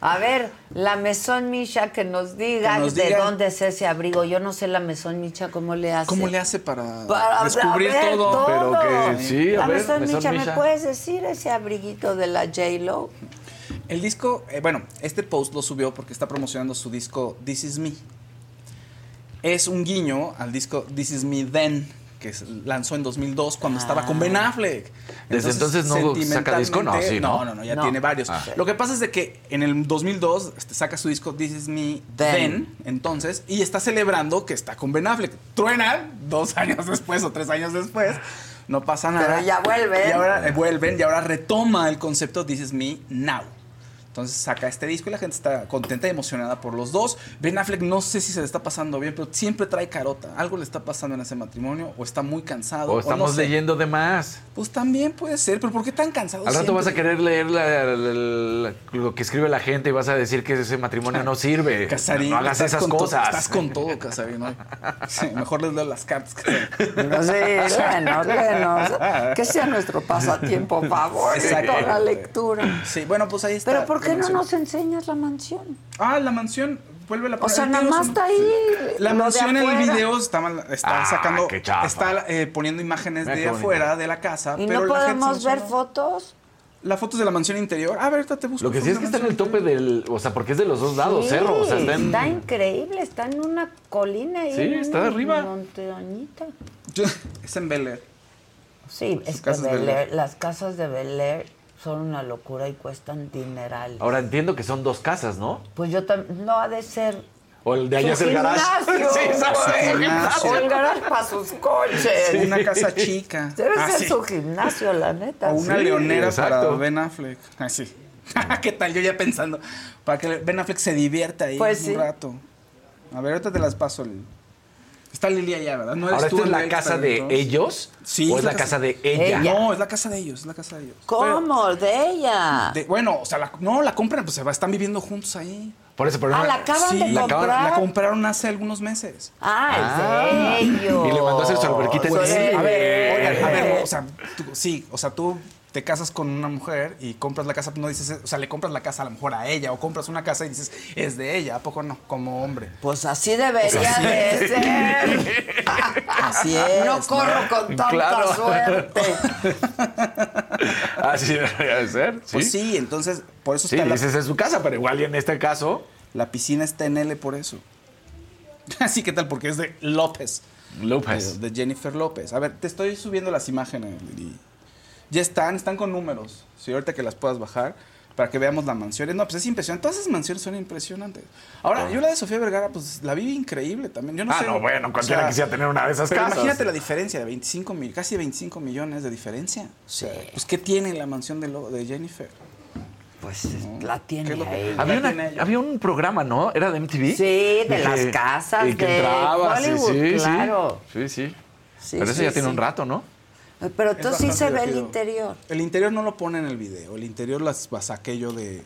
A ver, la Mesón Misha que nos diga Que nos de dónde es ese abrigo. Yo no sé la Mesón Misha cómo le hace. ¿Cómo le hace para, Para descubrir todo? todo. Pero que sí, a la ver, Mesón Mesón Misha, ¿me Misha. puedes decir ese abriguito de la J-Lo? El disco, eh, bueno, este post lo subió porque está promocionando su disco This Is Me. Es un guiño al disco This Is Me Then, que se lanzó en 2002 cuando estaba con Ben Affleck. Desde entonces no saca disco, no, sí, ¿no? No, no, no, ya No. tiene varios. Ah. Lo que pasa es de que en el 2002 este, saca su disco This Is Me Then. Then, entonces, y está celebrando que está con Ben Affleck. Truena dos [LAUGHS] años después o tres años después. No pasa nada. Pero ya vuelven. Y ahora eh, vuelven y ahora retoma el concepto This Is Me Now. Entonces saca este disco y la gente está contenta y emocionada por los dos. Ben Affleck no sé si se le está pasando bien, pero siempre trae carota. Algo le está pasando en ese matrimonio o está muy cansado. O no estamos sé. leyendo de más. Pues también puede ser, pero ¿por qué tan cansado? Al rato siempre? vas a querer leer la- la- la- lo que escribe la gente y vas a decir que ese matrimonio no sirve. [LAUGHS] Casarín, no hagas esas cosas. estás con todo, Casarín. ¿no? Sí, mejor les leo las cartas. Casarín. No sé, léenos, léenos. Que sea nuestro pasatiempo favorito, Exacto. la lectura. Sí, bueno, pues ahí está. Pero ¿por qué la no nos enseñas la mansión? Ah, la mansión. Vuelve la O sea, nada más está ahí. La de mansión en el video está, mal- está Ah, sacando, qué está eh, poniendo imágenes Mira de qué bonito. afuera de la casa. ¿Y pero no podemos ver emocionó. fotos? Las fotos de la mansión interior. A ver, ahorita te busco. Lo que sí es que está en el tope del. O sea, porque es de los dos lados, Sí, cerro. O sea, está en. está increíble, está en una colina ahí. Sí, está una arriba. montañita. [LAUGHS] Es en Bel Air. Sí, es que Bel Bel Air- Air. las casas de Bel Air son una locura y cuestan dinerales. Ahora entiendo que son dos casas, ¿no? Pues yo también, no ha de ser O el de allá es el garage. [LAUGHS] Sí. Su gimnasio. O el garage para sus coches. Sí, una casa chica. Debe Ah, ser sí. su gimnasio, la neta. O una Sí, leonera exacto. para Ben Affleck. Ah, sí. [LAUGHS] ¿Qué tal? Yo ya pensando. Para que Ben Affleck se divierta ahí Pues un sí. rato. A ver, ahorita te las paso. el- Está Lili allá, ¿verdad? No eres Ahora, tú ¿esta es la casa de ellos? Sí. ¿O es la casa de ella? No, es la casa de ellos, es la casa de ellos. ¿Cómo? ¿De ella? De- bueno, o sea, la- no, la compran, pues se va, están viviendo juntos ahí. Por eso, pero Ah, no- la acaban Sí, de la, comprar. acaban- la compraron hace algunos meses. Ah, es de ellos. Y le mandó a hacer su alberquita en Pues, Disney. A ver, oigan, a ver, o sea, tú- sí, o sea, tú te casas con una mujer y compras la casa, no dices, o sea, le compras la casa a lo mejor a ella, o compras una casa y dices, es de ella, ¿a poco no? Como hombre. Pues así debería Pues así de es. ser. [LAUGHS] Así es. No corro con tanta Claro. suerte. [LAUGHS] Así debería de ser. Sí, Pues sí, entonces, por eso Sí, está la, dices es su casa, pero igual y en este caso. la piscina está en L por eso. [LAUGHS] Así que tal, porque es de López. López. De, de Jennifer López. A ver, te estoy subiendo las imágenes, Lili. Ya están, están con números. Si ahorita que las puedas bajar para que veamos la mansión. No, pues es impresionante. Todas esas mansiones son impresionantes. Ahora, yo la de Sofía Vergara, pues la vi increíble también. Yo no Ah, sé. no, bueno, cualquiera quisiera tener una de esas pero casas. imagínate la diferencia de 25 mil, casi 25 millones de diferencia. O sea, pues ¿qué tiene la mansión de, lo- de Jennifer? Pues la tiene ¿Qué es lo que- ahí. Había, La una- tiene ella. había un programa, ¿no? ¿Era de MTV? Sí, de las casas y que de entraba, sí, Hollywood, sí, sí. claro. Sí, sí. Sí, Pero eso sí, ya tiene sí. un rato, ¿no? Pero tú sí se ve el interior. El interior no lo pone en el video. El interior las saqué yo de,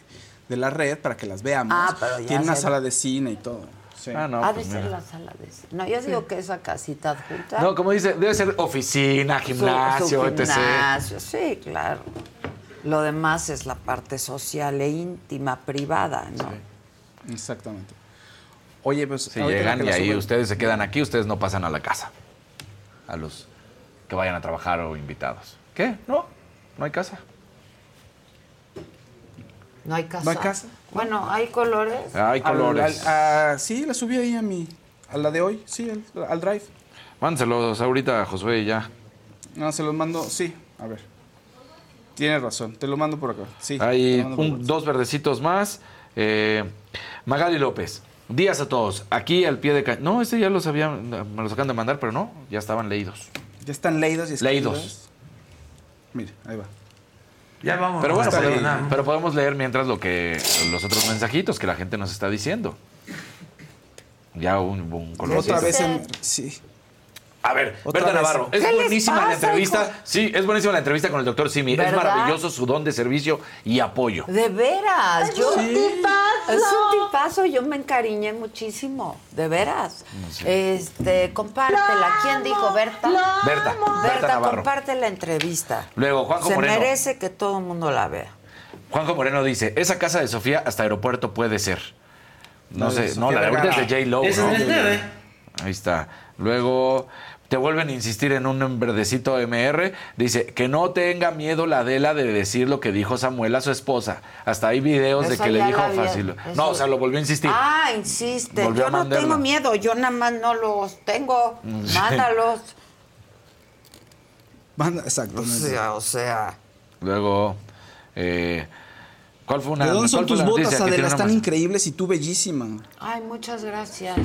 de la red para que las veamos. Ah, pero ya Tiene una se- sala de cine y todo. Sí. Ah, no, ha pues de ser mira. la sala de cine. No, yo digo que esa casita adjunta. No, como dice, debe ser oficina, gimnasio, su etc. gimnasio, sí, claro. Lo demás es la parte social e íntima, privada, ¿no? Exactamente. Oye, pues. Si llegan y ahí ustedes se quedan aquí, ustedes no pasan a la casa. A los que vayan a trabajar o invitados. ¿Qué? No, no hay casa. No hay casa. ¿No hay casa? Bueno, hay colores. Hay Al- colores. al- a- sí, la subí ahí a mi. A la de hoy, sí, al, al drive. Mánselos ahorita a Josué y ya. No, se los mando. Sí, a ver. Tienes razón, te lo mando por acá. Sí. Hay un- dos verdecitos más. Eh, Magali López. Días a todos. Aquí al pie de. No, este ya los habían, me los acaban de mandar, pero no, ya estaban leídos. Ya están leídos y escritos. Leídos. Mire, ahí va. Ya vamos. Pero bueno, está pero, podemos leer mientras lo que los otros mensajitos que la gente nos está diciendo. Ya un, un color. Otra vez en. Sí. A ver, Otra Berta vez. Navarro, es ¿Qué les buenísima la entrevista. hijo? Sí, es buenísima la entrevista con el doctor Simi. Es maravilloso su don de servicio y apoyo. De veras, yo. un tipazo. Es un tipazo, yo me encariñé muchísimo, de veras. Este, compártela. ¿Quién dijo? ¿Berta? Berta, Berta Berta, Navarro. comparte la entrevista. Luego, Juanjo Se Moreno. merece que todo el mundo la vea. Juanjo Moreno dice, esa casa de Sofía hasta aeropuerto puede ser. No sé, no, la de ahorita es de J-Lo. Esa ¿no? es. Ahí está. Luego te vuelven a insistir en un verdecito MR. Dice que no tenga miedo la Adela de decir lo que dijo Samuel a su esposa. Hasta hay videos de que le dijo había- fácil. eso- No, o sea, lo volvió a insistir. Ah, insiste. Volvió yo no tengo miedo, yo nada más no los tengo. Sí. [LAUGHS] Mándalos. Manda- Exacto. O sea, o sea. Luego, eh, ¿cuál fue una ¿De dónde son tus botas, Adela? Están increíbles y tú bellísima. Ay, muchas gracias.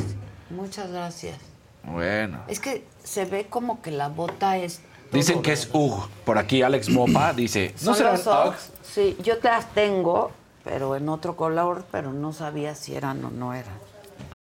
Muchas gracias. Bueno. Es que se ve como que la bota es. Dicen que es UG. Por aquí Alex Mopa [CLEARS THROAT] dice, ¿no ¿Son serán? Uggs? Sí, yo las tengo, pero en otro color, pero no sabía si eran o no eran.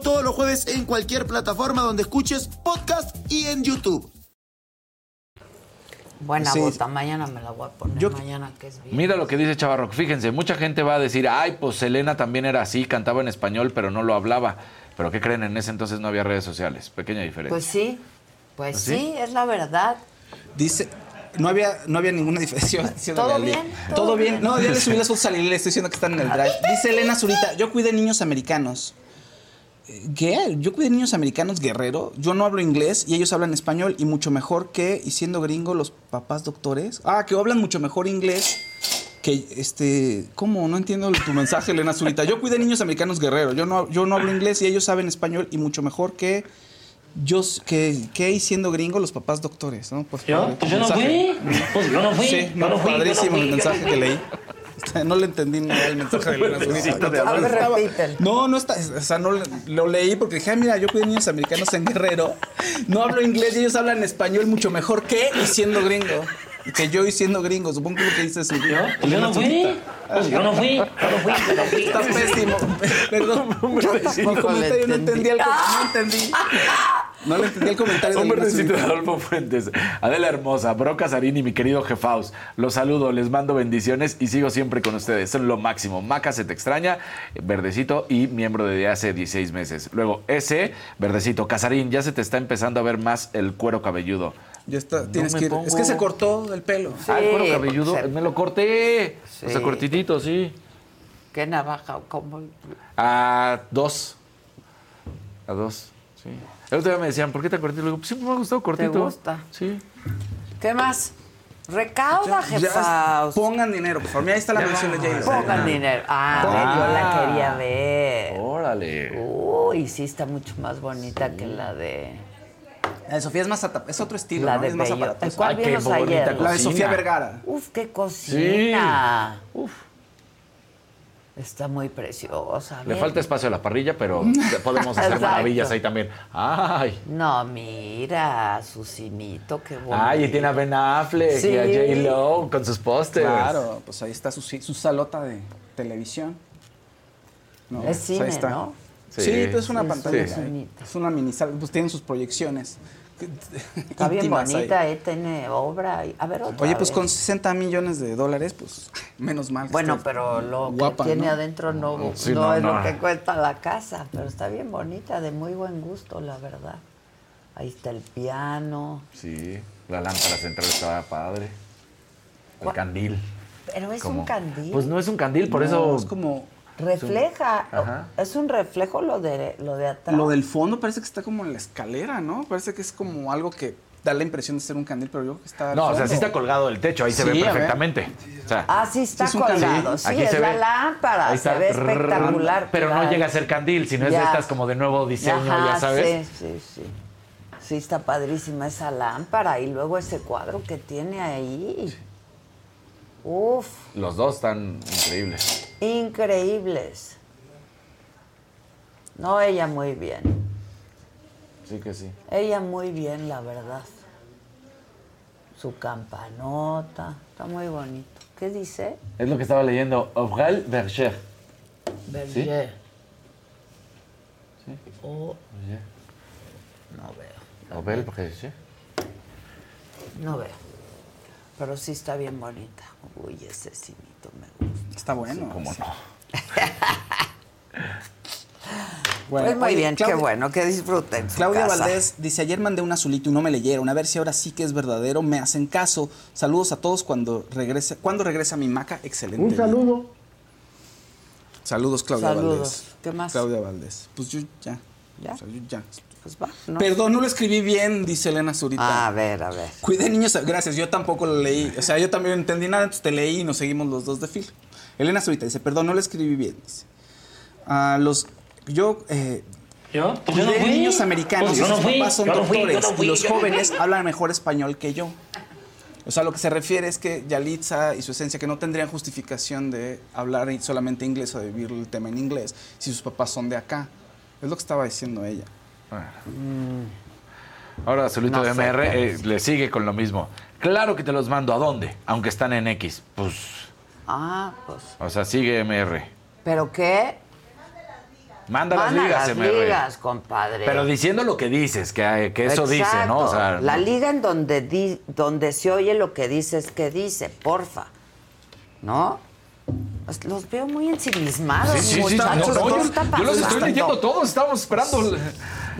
todos los jueves en cualquier plataforma donde escuches podcast y en YouTube. Buena Sí. bota, mañana me la voy a poner. mañana que es bien. Mira lo que dice Chavarro. Fíjense, mucha gente va a decir, ay, pues Selena también era así, cantaba en español, pero no lo hablaba. Pero ¿qué creen? En ese entonces no había redes sociales. Pequeña diferencia. Pues sí, pues ¿Ah, sí, sí? es la verdad. Dice, no había, no había ninguna diferencia. [LAUGHS] ¿Todo bien? ¿Todo, ¿Todo bien? bien? No, ya le subí las fotos a Lili, le estoy diciendo que están en el drive. Dice Elena Zurita, yo cuidé niños americanos. ¿Qué? Yo cuidé niños americanos guerrero. Yo no hablo inglés y ellos hablan español y mucho mejor que, y siendo gringo, los papás doctores. Ah, que hablan mucho mejor inglés que, este, ¿cómo? No entiendo tu mensaje, Elena Zurita. Yo cuidé niños americanos guerrero. Yo no, yo no hablo inglés y ellos saben español y mucho mejor que... Yo, que, que y siendo gringo los papás doctores, ¿no? Pues, ¿Yo? padre, Pues yo no mensaje. fui. Pues yo no fui. Sí, Yo no, no fui, no padrísimo fui, el mensaje que leí. [LAUGHS] No le entendí nada el mensaje de Elena Zurita. A ver, Estaba- repítelo. No, no está, o sea, no lo leí porque dije, ah, mira, yo cuido niños americanos en Guerrero. No hablo inglés y ellos hablan español mucho mejor que y siendo gringo. Que yo y siendo gringo, supongo que es lo que dices. ¿Yo? Pues yo no fui. Pues yo no fui. Yo no fui. Yo no fui. Está pésimo. [LAUGHS] Perdón. Mi comentario no entendí el no entendí. No le entendí el comentario Un verdecito de. Adolfo Fuentes. Adela Hermosa, Bro Casarín y mi querido Jefaus. Los saludo, les mando bendiciones y sigo siempre con ustedes. Son lo máximo. Maca se te extraña, verdecito y miembro de hace 16 meses. Luego, ese, verdecito. Casarín, ya se te está empezando a ver más el cuero cabelludo. Ya está, tienes que ir. Es que se cortó el pelo. ah, el cuero Sí, cabelludo. se- Me lo corté. O sea, Sí. cortitito, sí. ¿Qué navaja? ¿Cómo? A dos. A dos, sí. El otro día me decían, ¿por qué te cortito? Le digo, pues siempre me ha gustado cortito. gusta? Sí. ¿Qué más? Recauda, Ya, jefa. pongan dinero, por favor. Mira, ahí está la versión de J-Lo. Pongan dinero. Ah, a ver, yo la quería ver. Órale. Uy, sí está mucho más bonita que la de... La de Sofía es más atap- es otro estilo, La ¿no? de es más. ¿Cuál Ay, vimos ayer? La de. Sofía Vergara. Uf, qué cocina. Uf. Está muy preciosa. Le Bien. falta espacio a la parrilla, pero [LAUGHS] podemos hacer Exacto. maravillas ahí también. Ay. No, mira, Susinito, qué bonito. Ay, y tiene a Ben Affleck y a Sí. J-Lo con sus pósters. Claro, pues ahí está su, su salota de televisión. No, Es pues cine, ahí está. ¿no? Sí, Sí. pues es una Sí, pantalla. Es una mini sala, pues tienen sus proyecciones. Está bien ahí. bonita, eh, tiene obra. y- A ver, otra Oye, pues vez. con 60 millones de dólares, pues [LAUGHS] menos mal. Bueno, pero lo guapa, que tiene ¿no? adentro no, Sí, no no, es no. lo que cuesta la casa, pero está bien bonita, de muy buen gusto, la verdad. Ahí está el piano. Sí, la lámpara central estaba padre. El ¿Cuál? candil. Pero es Como- un candil. Pues no es un candil, por No, eso. es como Refleja. Ajá. Es un reflejo lo de, lo de atrás. lo del fondo parece que está como en la escalera, ¿no? Parece que es como algo que da la impresión de ser un candil, pero yo creo que está No, o sea, sí está colgado del techo, ahí se ve perfectamente. O sea, Ah, sí está Sí, es colgado. Sí, aquí es se la ve. lámpara. ahí está. Se ve espectacular. Pero no llega a ser candil, sino es de estas como de nuevo diseño, Ajá, ya sabes. Sí, sí, sí. Sí, está padrísima esa lámpara. Y luego ese cuadro que tiene ahí. Uf, Los dos están increíbles. Increíbles. No, ella muy bien. Sí que sí. Ella muy bien, la verdad. Su campanota. Está muy bonito. ¿Qué dice? Es lo que estaba leyendo. Aurel Berger. Berger. Sí. Oh, Berger. no veo. Berger. No veo. Pero sí está bien bonita. Uy, ese gusta. Está bueno. ¿Cómo no? [LAUGHS] pues muy oye, bien, Claudia- qué bueno, que disfruten. Claudia casa. Valdés dice, ayer mandé un azulito y no me leyeron, a ver si ahora sí que es verdadero, me hacen caso. Saludos a todos cuando regrese, cuando regresa mi maca, excelente. Un saludo. Saludos, Claudia Saludos. Valdés. ¿Qué más? Claudia Valdés. Pues yo ya. ¿Ya? O sea, yo ya. Pues va. ¿no? Perdón, no lo escribí bien, dice Elena Zurita. A ver, a ver. Cuidé niños, gracias, yo tampoco lo leí. O sea, yo también no entendí nada, entonces te leí y nos seguimos los dos de fila. Elena Zurita dice, perdón, no lo escribí bien. Dice. Ah, los, yo eh, ¿Yo? Pues yo no cuidé fui. niños americanos Pues yo no sus fui, papás son yo no fui, yo doctores no fui, y los no jóvenes hablan mejor español que yo. O sea, lo que se refiere es que Yalitza y su esencia que no tendrían justificación de hablar solamente inglés o de vivir el tema en inglés si sus papás son de acá. Es lo que estaba diciendo ella. Ahora Azulito No de MR eh, le sigue con lo mismo. Claro que te los mando. ¿A dónde? Aunque están en X. Pues, Ah, pues. o sea, sigue MR. ¿Pero qué? Manda las Manda ligas, las MR. ligas, compadre. Pero diciendo lo que dices, que, que eso dice, ¿no? O Exacto. sea, la no- liga en donde, di- donde se oye lo que dices que dice, porfa. ¿No? Pues Los veo muy ensimismados, Sí, sí, sí. muchachos. No, no, ¿Qué yo, yo los estoy leyendo todos, estamos esperando.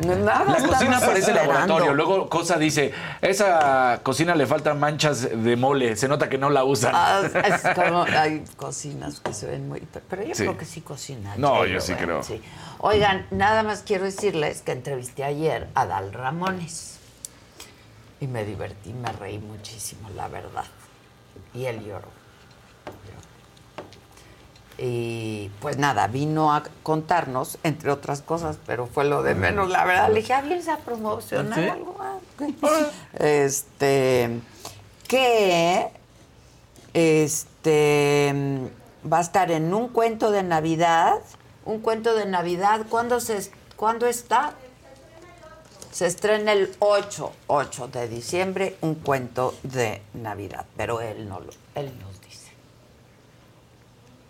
Nada, La cocina parece laboratorio. Luego Cosa dice, esa cocina le faltan manchas de mole. Se nota que no la usan. Ah, es como, hay cocinas que se ven muy... Pero yo Sí. creo que sí cocina. No, yo sí creo. Sí. Oigan, nada más quiero decirles que entrevisté ayer a Dal Ramones. Y me divertí, me reí muchísimo, la verdad. Y él lloró. Y pues nada, vino a contarnos, entre otras cosas, pero fue lo de menos. La verdad, le dije, ¿ah, vienes a promocionar ¿Sí? algo? Ah. Este, que este va a estar en un cuento de Navidad. Un cuento de Navidad. ¿Cuándo, se, ¿cuándo está? Se estrena el 8, 8 de diciembre, un cuento de Navidad. Pero él no lo, él.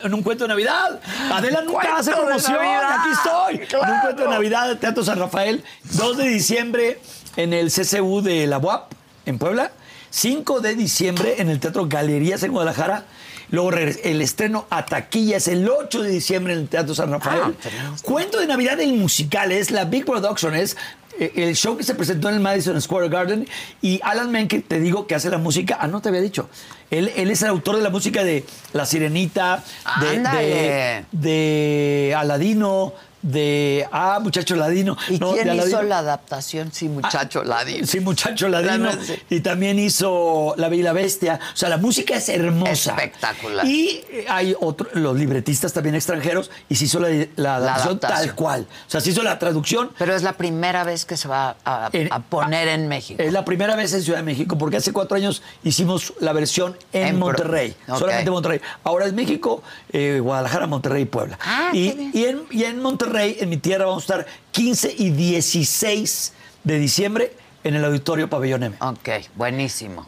En un cuento de Navidad. Adela nunca Cuento hace promoción. Aquí estoy. En un cuento de Navidad, Teatro San Rafael. 2 de diciembre en el CCU de la UAP, en Puebla. 5 de diciembre en el Teatro Galerías en Guadalajara. Luego el estreno a taquilla es el 8 de diciembre en el Teatro San Rafael. Cuento de Navidad, el musical es la Big Production, es el show que se presentó en el Madison Square Garden. Y Alan Menken, te digo que hace la música. Ah, no te había dicho. Él, él es el autor de la música de La Sirenita, de, de Aladino, de. Ah, muchacho Ladino. ¿Y No, quién hizo la adaptación? Sí, muchacho Ladino. Sí, muchacho Ladino. Y también hizo La Bella y la Bestia. O sea, la música es hermosa. Espectacular. Y eh, hay otros, los libretistas también extranjeros, y se hizo la, la adaptación tal adaptación. cual. O sea, se hizo la traducción. Pero es la primera vez que se va a, En- a poner en México. Es la primera vez en Ciudad de México, porque hace cuatro años hicimos la versión en, Monterrey. Ok. Solamente Monterrey. Ahora es México, eh, Guadalajara, Monterrey y Puebla. Ah, y, y en, y en Monterrey, en mi tierra, vamos a estar 15 y 16 de diciembre en el Auditorio Pabellón M. Ok, buenísimo.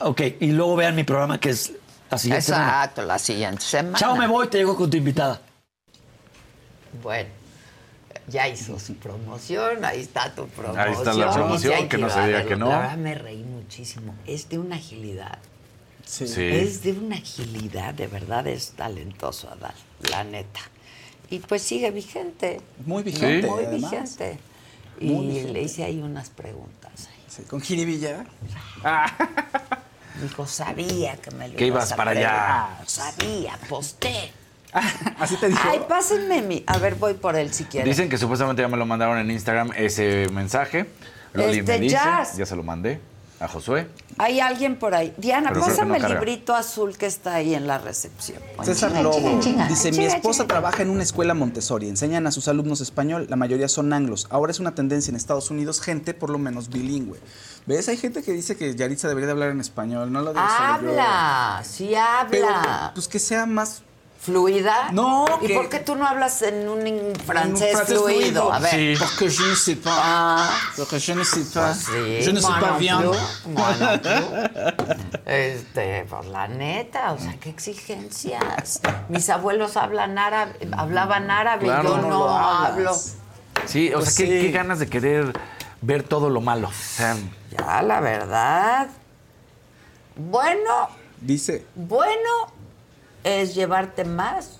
Ok, y luego vean mi programa que es la siguiente semana. Exacto, la siguiente semana. Chao, me voy, te llego con tu invitada. Bueno, ya hizo su promoción, ahí está tu promoción. Ahí está la promoción, que no se diga que no. La verdad me reí muchísimo. Es de una agilidad. Sí. Es de una agilidad, de verdad es talentoso Adal, la neta. Y pues sigue vigente. Muy vigente, Muy además. vigente. Y vigente. le hice ahí unas preguntas. Sí, con jiribilla. Dijo, sabía que me lo Que ibas a para allá. Sabía, posté. [LAUGHS] Así te dijo. Ay, pásenme mi... A ver, voy por él si quieren. Dicen que supuestamente ya me lo mandaron en Instagram ese mensaje. Loli Este, me dice, Jazz. ya se lo mandé a Josué. Hay alguien por ahí. Diana, Pero pásame no el librito azul que está ahí en la recepción. César Lobo dice, mi esposa trabaja en una escuela Montessori, enseñan a sus alumnos español, la mayoría son anglos. Ahora es una tendencia en Estados Unidos, gente por lo menos bilingüe. ¿Ves? Hay gente que dice que Yaritza debería de hablar en español, no lo digo yo. Habla, sí Pero, habla. pues que sea más... ¿Fluida? No, ¿Y que- por qué tú no hablas en un francés, francés fluido? fluido. A ver. Sí. Porque je ne sais pas. Ah. Porque je ne sais pas. Sí, je ne sais pas bien. Este, por la neta, o sea, qué exigencias. Mis abuelos hablan árabe, hablaban árabe, Claro, yo no hablo. Sí, o Pues sea, qué, sí. qué ganas de querer ver todo lo malo. O sea, Ya, la verdad. Bueno, Dice, bueno es llevarte más.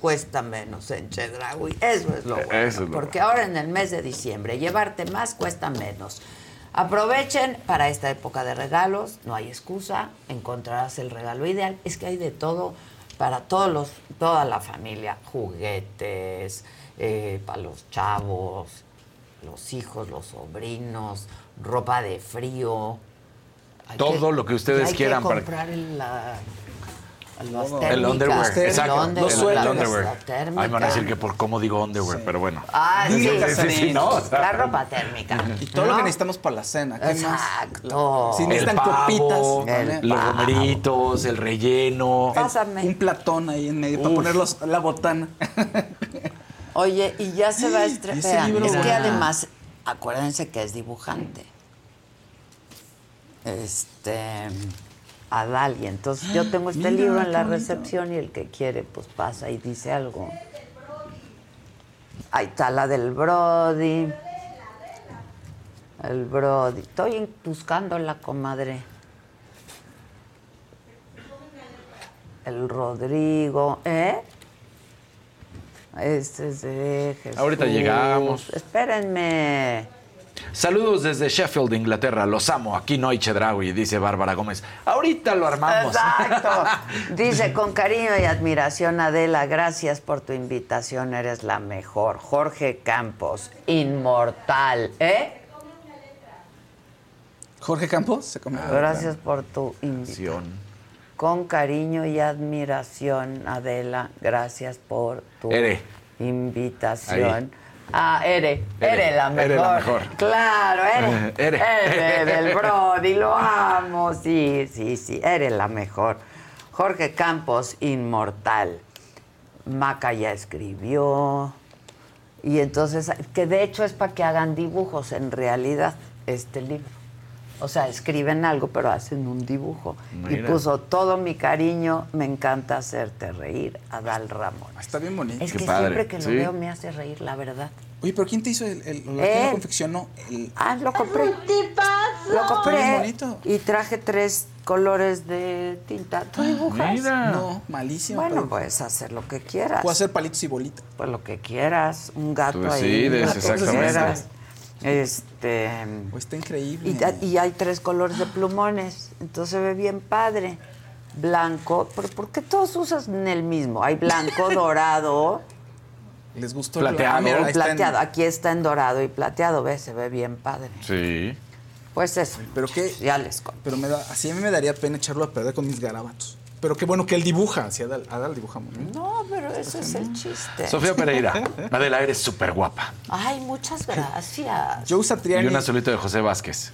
Cuesta menos en Chedraui. Eso es lo bueno. Eso es lo porque ahora en el mes de diciembre, llevarte más cuesta menos. Aprovechen para esta época de regalos, no hay excusa, encontrarás el regalo ideal. Es que hay de todo para todos los, toda la familia, juguetes, eh, para los chavos, los hijos, los sobrinos, ropa de frío. Hay Todo lo que ustedes hay quieran para- comprar el, la- el térmicas, underwear. Exacto. el underwear, el underwear. la Ay, me van a decir que por cómo digo underwear, pero bueno. Ah, sí, Sí, sí, no, o sea. la ropa térmica. y todo lo que necesitamos para la cena. ¿qué más? Exacto. Si El necesitan pavo, copitas. El los romeritos, el relleno. Pásame. Un platón ahí en medio para Uf. poner los- la botana. Oye, y ya se va a libro, Es que además, acuérdense que es dibujante. Este. Adal, y entonces yo tengo este Mira, libro en la recepción y el que quiere, pues pasa y dice algo. Ahí está la del Brody. El Brody. Estoy buscando la comadre. El Rodrigo, ¿eh? Este es de Jesús. Ahorita llegamos. Espérenme. Saludos desde Sheffield, Inglaterra. Los amo. Aquí no hay Chedraui, dice Bárbara Gómez. Ahorita lo armamos. Exacto. [LAUGHS] Dice, con cariño y admiración, Adela, gracias por tu invitación, eres la mejor. Jorge Campos, inmortal, ¿eh? Jorge Campos se come. Gracias por tu invitación. Con cariño y admiración, Adela, gracias por tu Ere. invitación. Ah, Ere, Ere, Ere, la mejor. Ere la mejor. Claro, Ere. Ere. Ere del Brody, lo amo. Sí, sí, sí, Ere la mejor. Jorge Campos, inmortal. Maca ya escribió. Y entonces, que de hecho es para que hagan dibujos en realidad, este libro. O sea, escriben algo, pero hacen un dibujo. Y puso todo mi cariño, me encanta hacerte reír, Adal Ramón. Está bien bonito. Es que siempre que lo veo me hace reír, la verdad. Oye, pero ¿quién te hizo el, el, quién lo confeccionó? El, Ah, lo compré. Lo Está compré. bien bonito. Y traje tres colores de tinta. ¿Tú dibujas? No, malísimo. Bueno, pero puedes hacer lo que quieras. Puedo hacer palitos y bolitas. Pues lo que quieras. Un gato ahí. sí, lo que exactamente. quieras. Este. Pues está increíble. Y, hay tres colores de plumones. Entonces se ve bien padre. Blanco. ¿Pero por qué todos usan el mismo? Hay blanco, [LAUGHS] dorado. Les gustó Plateado. En- plateado. Aquí está en dorado y plateado. ¿Ves? Se ve bien padre. Sí. Pues eso. Pero qué. Ya les conté. Pero me da, así a mí me daría pena echarlo a perder con mis garabatos. Pero qué bueno que él dibuja. Si Adal, Adal dibuja muy bien. No, pero ese es el chiste. Sofía Pereira. Adela, eres súper guapa. Ay, muchas gracias. Joe Satriani. Y un azulito de José Vázquez.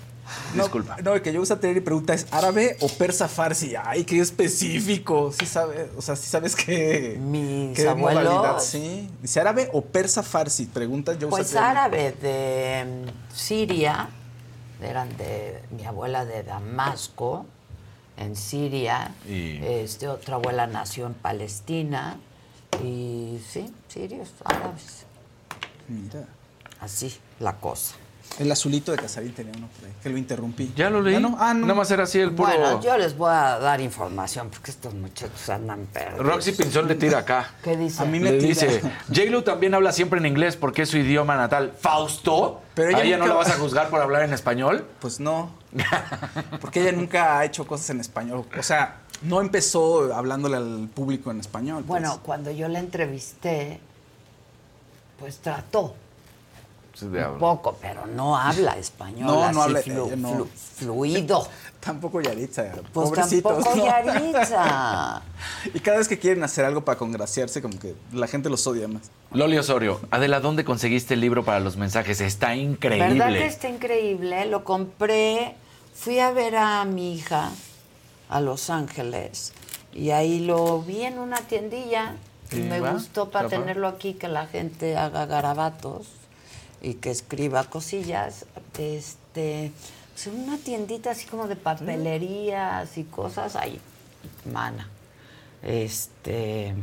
No, Disculpa. No, el que Joe Satriani pregunta es árabe o persa farsi. Ay, qué específico. Sí sabes, o sea, sí sabes que Mis qué abuelos. modalidad, sí. Dice árabe o persa farsi. Pregunta Joe Pues Satriani. árabe de mm, Siria, eran de mi abuela de Damasco, en Siria. Y- Este, otra abuela nació en Palestina. Y sí, sirios, árabes. Mira. Así la cosa. El azulito de Casarín tenía uno por ahí, que lo interrumpí. Ya lo leí. ¿Ya no? Ah, no. Nada más era así el puro. Bueno, yo les voy a dar información porque estos muchachos andan perdidos. Roxy Pinzón le tira acá. ¿Qué dice? A mí Le me tira. dice, [LAUGHS] J-Lo también habla siempre en inglés porque es su idioma natal. Fausto, Pero ¿a ella ella no la vas a [LAUGHS] juzgar por hablar en español? Pues no. Porque ella nunca ha hecho cosas en español. O sea, no empezó hablándole al público en español. pues. Bueno, cuando yo la entrevisté, pues trató Sí, de un poco, pero no habla español No, así no habla- flu- ella no. flu- fluido. Tampoco Yaritza. Pues pobrecitos, tampoco ¿no? Yaritza. [LAUGHS] Y cada vez que quieren hacer algo para congraciarse, como que la gente los odia más. Loli Osorio, Adela, ¿dónde conseguiste el libro para los mensajes? Está increíble. ¿Verdad que está increíble? Lo compré, fui a ver a mi hija a Los Ángeles y ahí lo vi en una tiendilla y ¿Y me va? gustó para tenerlo aquí, que la gente haga garabatos y que escriba cosillas. Este, pues una tiendita así como de papelerías y cosas ahí, mana. Este,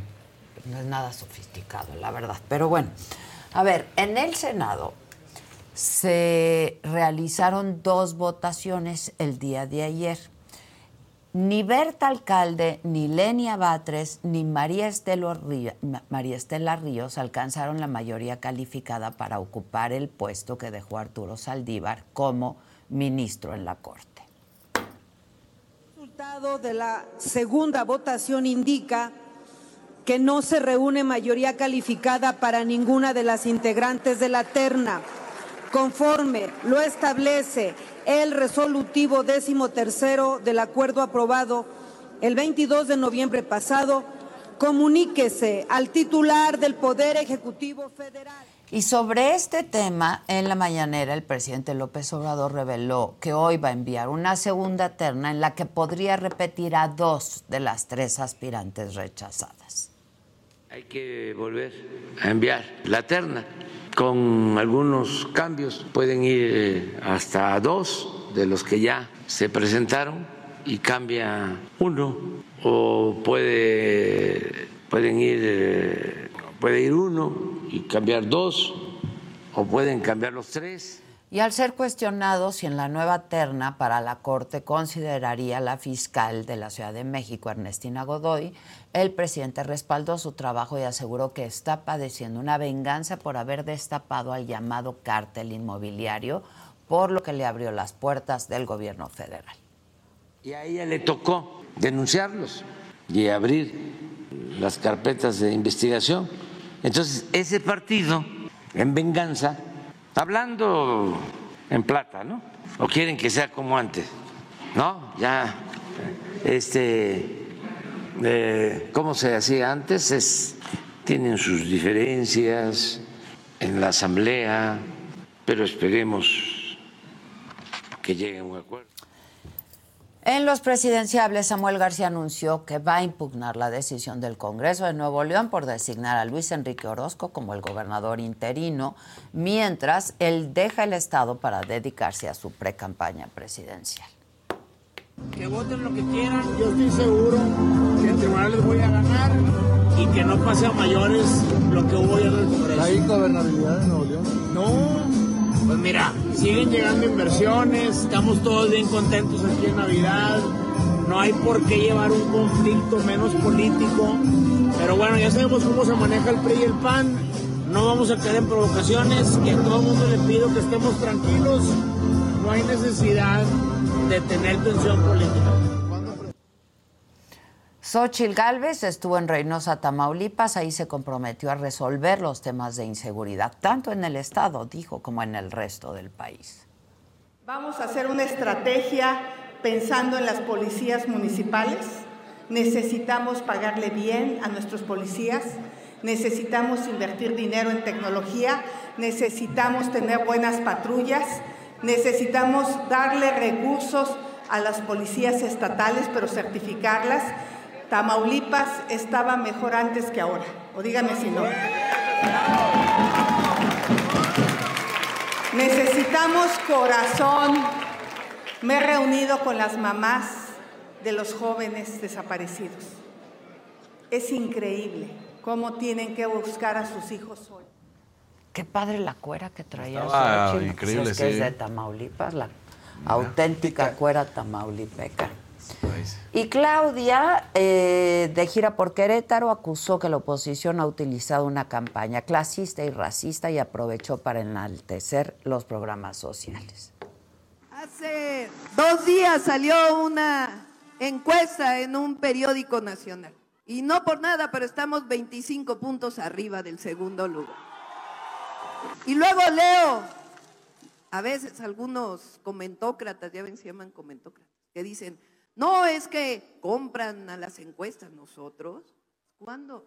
no es nada sofisticado, la verdad. Pero bueno, a ver, en el Senado se realizaron dos votaciones el día de ayer. Ni Berta Alcalde, ni Lenia Batres, ni María, Estelo Río- Ma- María Estela Ríos alcanzaron la mayoría calificada para ocupar el puesto que dejó Arturo Saldívar como ministro en la Corte. El resultado de la segunda votación indica que no se reúne mayoría calificada para ninguna de las integrantes de la terna. Conforme lo establece el resolutivo décimo tercero del acuerdo aprobado el 22 de noviembre pasado, comuníquese al titular del Poder Ejecutivo Federal. Y sobre este tema, en la mañanera, el presidente López Obrador reveló que hoy va a enviar una segunda terna en la que podría repetir a dos de las tres aspirantes rechazadas. Hay que volver a enviar la terna con algunos cambios. Pueden ir eh, hasta dos de los que ya se presentaron y cambia uno o puede pueden ir eh, puede ir uno y cambiar dos o pueden cambiar los tres. Y al ser cuestionado si en la nueva terna para la Corte consideraría la fiscal de la Ciudad de México, Ernestina Godoy, el presidente respaldó su trabajo y aseguró que está padeciendo una venganza por haber destapado al llamado cártel inmobiliario, por lo que le abrió las puertas del gobierno federal. Y a ella le tocó denunciarlos y abrir las carpetas de investigación. Entonces, ese partido, en venganza, hablando en plata, ¿no? O quieren que sea como antes, ¿no? Ya, este, eh, ¿cómo se hacía antes? Es, tienen sus diferencias en la asamblea, pero esperemos que lleguen a un acuerdo. En los presidenciables, Samuel García anunció que va a impugnar la decisión del Congreso de Nuevo León por designar a Luis Enrique Orozco como el gobernador interino, mientras él deja el Estado para dedicarse a su precampaña presidencial. Que voten lo que quieran, yo estoy seguro que en tribunales voy a ganar y que no pase a mayores lo que hubo ayer en el Congreso. ¿Hay gobernabilidad en Nuevo León? No, pues mira, siguen llegando inversiones, estamos todos bien contentos aquí en Navidad, no hay por qué llevar un conflicto menos político, pero bueno, ya sabemos cómo se maneja el PRI y el PAN, no vamos a caer en provocaciones, que a todo el mundo le pido que estemos tranquilos, no hay necesidad de tener tensión política. Xochitl Gálvez estuvo en Reynosa, Tamaulipas, ahí se comprometió a resolver los temas de inseguridad, tanto en el Estado, dijo, como en el resto del país. Vamos a hacer una estrategia pensando en las policías municipales. Necesitamos pagarle bien a nuestros policías, necesitamos invertir dinero en tecnología, necesitamos tener buenas patrullas, necesitamos darle recursos a las policías estatales, pero certificarlas. Tamaulipas estaba mejor antes que ahora, o dígame si no. Necesitamos corazón. Me he reunido con las mamás de los jóvenes desaparecidos. Es increíble cómo tienen que buscar a sus hijos hoy. Qué padre la cuera que traía Xochitl. increíble, es que sí. es de Tamaulipas, la auténtica cuera tamaulipeca. Y Claudia, eh, de gira por Querétaro, acusó que la oposición ha utilizado una campaña clasista y racista y aprovechó para enaltecer los programas sociales. Hace dos días salió una encuesta en un periódico nacional. Y no por nada, pero estamos 25 puntos arriba del segundo lugar. Y luego leo a veces algunos comentócratas, ya ven, se llaman comentócratas, que dicen, no es que compran a las encuestas nosotros. ¿Cuándo?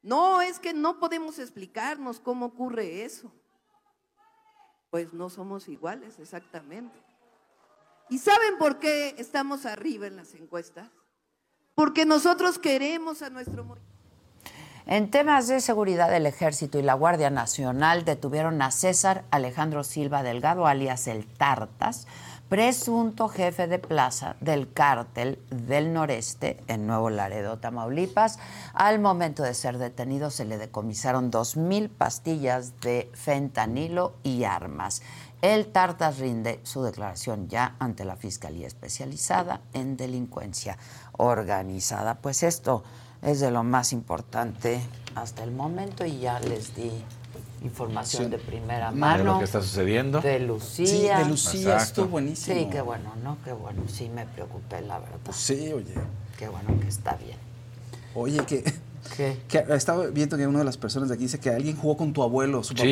No, es que no podemos explicarnos cómo ocurre eso. Pues no somos iguales, exactamente. ¿Y saben por qué estamos arriba en las encuestas? Porque nosotros queremos a nuestro movimiento. En temas de seguridad, el Ejército y la Guardia Nacional detuvieron a César Alejandro Silva Delgado, alias el Tartas, presunto jefe de plaza del cártel del noreste en Nuevo Laredo, Tamaulipas. Al momento de ser detenido se le decomisaron 2.000 pastillas de fentanilo y armas. El Tartas rinde su declaración ya ante la Fiscalía Especializada en Delincuencia Organizada. Pues esto es de lo más importante hasta el momento y ya les di información de primera De mano. lo que está sucediendo. De Lucía. Sí, de Lucía Exacto. estuvo buenísimo. Sí, qué bueno, ¿no? Qué bueno. Sí, me preocupé, la verdad. Pues sí, oye. Qué bueno que está bien. Oye, que, ¿Qué? que estaba viendo que una de las personas de aquí dice que alguien jugó con tu abuelo. Su papá. Sí,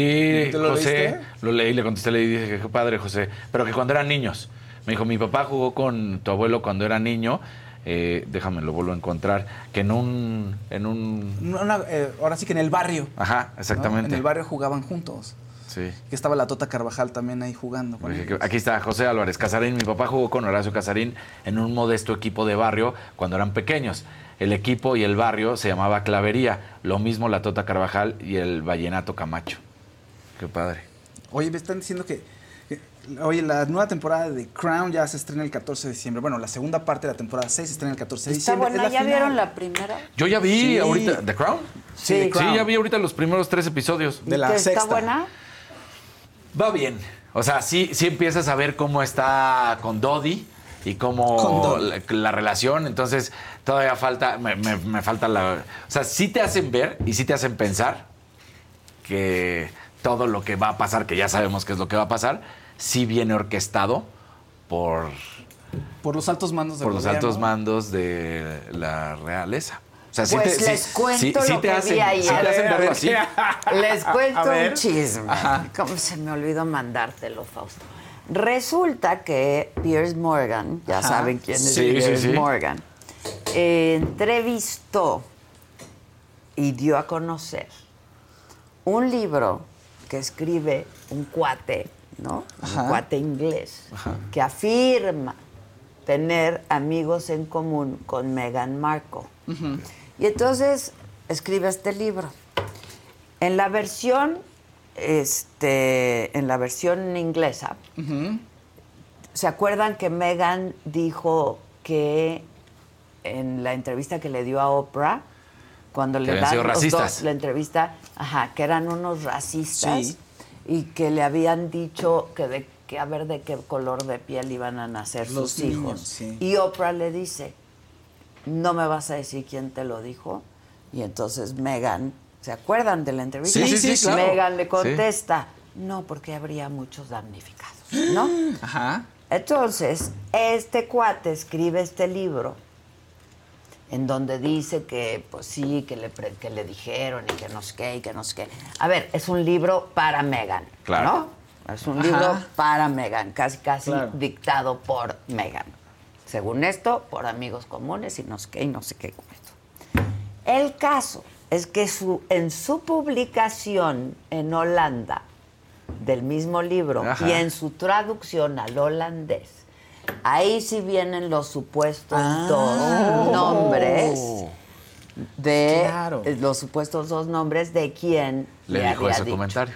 ¿Te lo José, leíste? lo leí, le contesté, le dije que qué padre, José. Pero que cuando eran niños. Me dijo, mi papá jugó con tu abuelo cuando era niño. Eh, déjame, lo vuelvo a encontrar. Que en un. En un Una- eh, ahora sí que en el barrio. ajá, ¿no? exactamente. En el barrio jugaban juntos. Sí. Que estaba la Tota Carvajal también ahí jugando. con que- Aquí está José Álvarez Casarín. Mi papá jugó con Horacio Casarín en un modesto equipo de barrio cuando eran pequeños. El equipo y el barrio se llamaba Clavería. Lo mismo la Tota Carvajal y el Vallenato Camacho. Qué padre. Oye, me están diciendo que- Oye, la nueva temporada de Crown ya se estrena el 14 de diciembre. Bueno, la segunda parte de la temporada 6 se estrena el 14 de Está diciembre. buena, Es la ¿ya final. vieron la primera? Yo ya vi Sí. ahorita. ¿The Crown? Sí, The Crown. ya vi ahorita los primeros tres episodios. De la ¿Que sexta. ¿Está buena? Va bien. O sea, sí, sí empiezas a ver cómo está con Dodi y cómo la, la relación. Entonces, todavía falta, me, me- me falta la. O sea, sí te hacen ver y sí te hacen pensar que todo lo que va a pasar, que ya sabemos qué es lo que va a pasar, sí viene orquestado por, Por los altos mandos del por los altos mandos de la realeza. O sea, sí Pues te, sí- les cuento sí- sí lo te que hacen, vi ayer. te hacen verlo así. [LAUGHS] Les cuento un chisme. Ajá. ¿Cómo se me olvidó mandártelo, Fausto? Resulta que Piers Morgan, ya Ajá. saben quién es Sí, sí, Piers sí. Morgan, eh, entrevistó y dio a conocer un libro que escribe un cuate, ¿no? Ajá. Un cuate inglés, que afirma tener amigos en común con Meghan Markle. Y entonces escribe este libro. En la versión, este, en la versión inglesa. ¿se acuerdan que Meghan dijo que en la entrevista que le dio a Oprah, cuando Que le dan los dos la entrevista, ajá, que eran unos racistas Sí. Y que le habían dicho que de que a ver de qué color de piel iban a nacer Los sus niños, hijos. sí. Y Oprah le dice, no me vas a decir quién te lo dijo. Y entonces Megan, ¿se acuerdan de la entrevista? Sí, sí, sí, claro. Megan le contesta, no, porque habría muchos damnificados, ¿no? [GASPS] Ajá. Entonces, este cuate escribe este libro en donde dice que, pues sí, que le, que le dijeron y que no sé qué, y que no sé qué. A ver, es un libro para Megan, Claro. ¿no? Es un Ajá. libro para Megan, casi casi Claro. dictado por Megan. Según esto, por amigos comunes y no sé qué, y no sé qué con esto. El caso es que su, en su publicación en Holanda del mismo libro Ajá. y en su traducción al holandés, ahí sí vienen los supuestos Ah. dos nombres de Claro. eh, los supuestos dos nombres de quien Le dijo había ese dicho. comentario.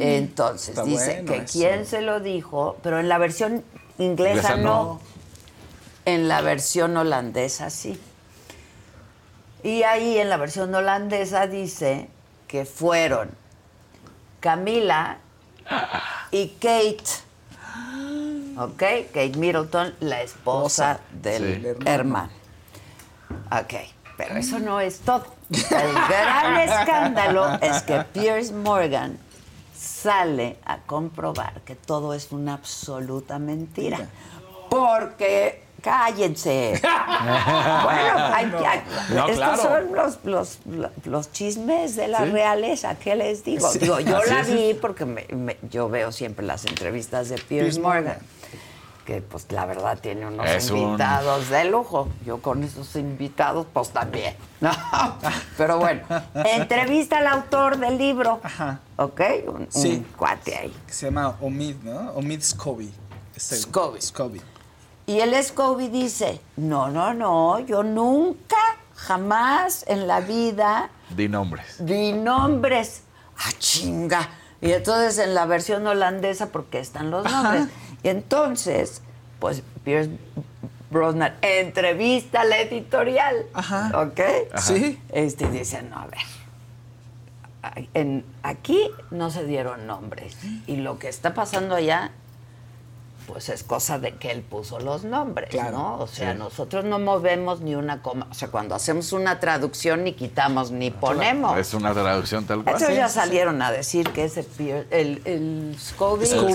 Entonces Está dice bueno que eso. quién se lo dijo, pero en la versión inglesa Inglesa no. no. En la versión holandesa sí. Y ahí en la versión holandesa dice que fueron Camila [LAUGHS] y Kate. ¿Ok? Kate Middleton, la esposa del Sí. hermano. Ok, pero eso no es todo. El gran [LAUGHS] escándalo es que Piers Morgan sale a comprobar que todo es una absoluta mentira. Porque, cállense. [LAUGHS] bueno, hay, hay- No, estos claro. son los, los, los chismes de la Sí. realeza. ¿Qué les digo? Sí. Digo, yo Así la es. vi porque me- me- yo veo siempre las entrevistas de Piers Morgan. Que pues la verdad tiene unos Es un- invitados de lujo. Yo con esos invitados, pues también. [LAUGHS] No, Pero bueno, entrevista al autor del libro. ¿Ok? Un, un Sí. cuate ahí. Se llama Omid, ¿no? Omid Scobie. El- Scobie. Scobie. Y el Scobie dice, no, no, no, yo nunca, jamás en la vida Di nombres. di nombres. ¡Ah, chinga! Y entonces en la versión holandesa, porque están los nombres. Y entonces, pues Pierce Brosnan entrevista a la editorial. ¿Ok? Ajá. Sí. Este dice, no, a ver. En, aquí no se dieron nombres. Y lo que está pasando allá, pues es cosa de que él puso los nombres, Claro. ¿no? O sea, Sí. nosotros no movemos ni una coma. O sea, cuando hacemos una traducción ni quitamos ni ponemos. Es una traducción tal cual. Entonces ya salieron a decir que ese el, el Scobie. es un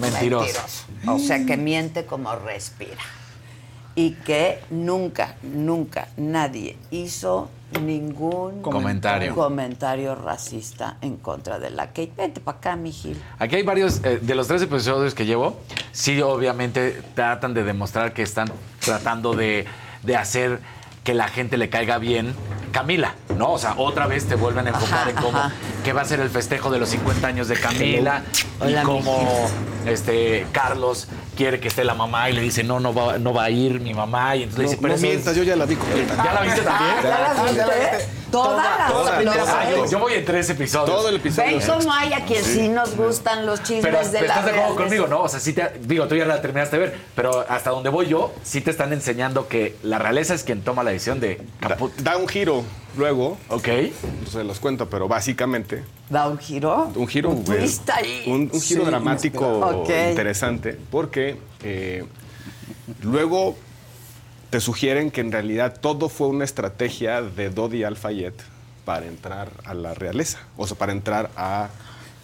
Mentiroso. mentiroso. O sea, que miente como respira. Y que nunca, nunca nadie hizo ningún Comentario. comentario racista en contra de la Kate. Vente para acá, mi Gil. Aquí hay varios, eh, de los tres episodios que llevo, sí obviamente tratan de demostrar que están tratando de, de hacer que la gente le caiga bien Camila, ¿no? O sea, otra vez te vuelven a enfocar en cómo ajá. que va a ser el festejo de los 50 años de Camila Hola, y cómo este Carlos quiere que esté la mamá y le dice, no, no va, no va a ir mi mamá. Y entonces le dice, pero no mientas, yo ya la vi completa. ¿Ya la viste también? Ah, ¿ya la viste? Toda la- toda. Yo, yo voy en tres episodios. Todo el episodio. Ven cómo hay a quien sí nos gustan los chismes Pero, de pero la estás de acuerdo conmigo, ¿no? O sea, sí te, digo, tú ya la terminaste de ver, pero hasta donde voy yo, sí te están enseñando que la realeza es quien toma la decisión de caput. Da un giro luego. Ok. No se los cuento, pero básicamente. ¿Da un giro? Un giro. Un ahí. Un, un giro Sí, dramático interesante. Porque eh, luego te sugieren que en realidad todo fue una estrategia de Dodi Al-Fayed para entrar a la realeza. O sea, para entrar a.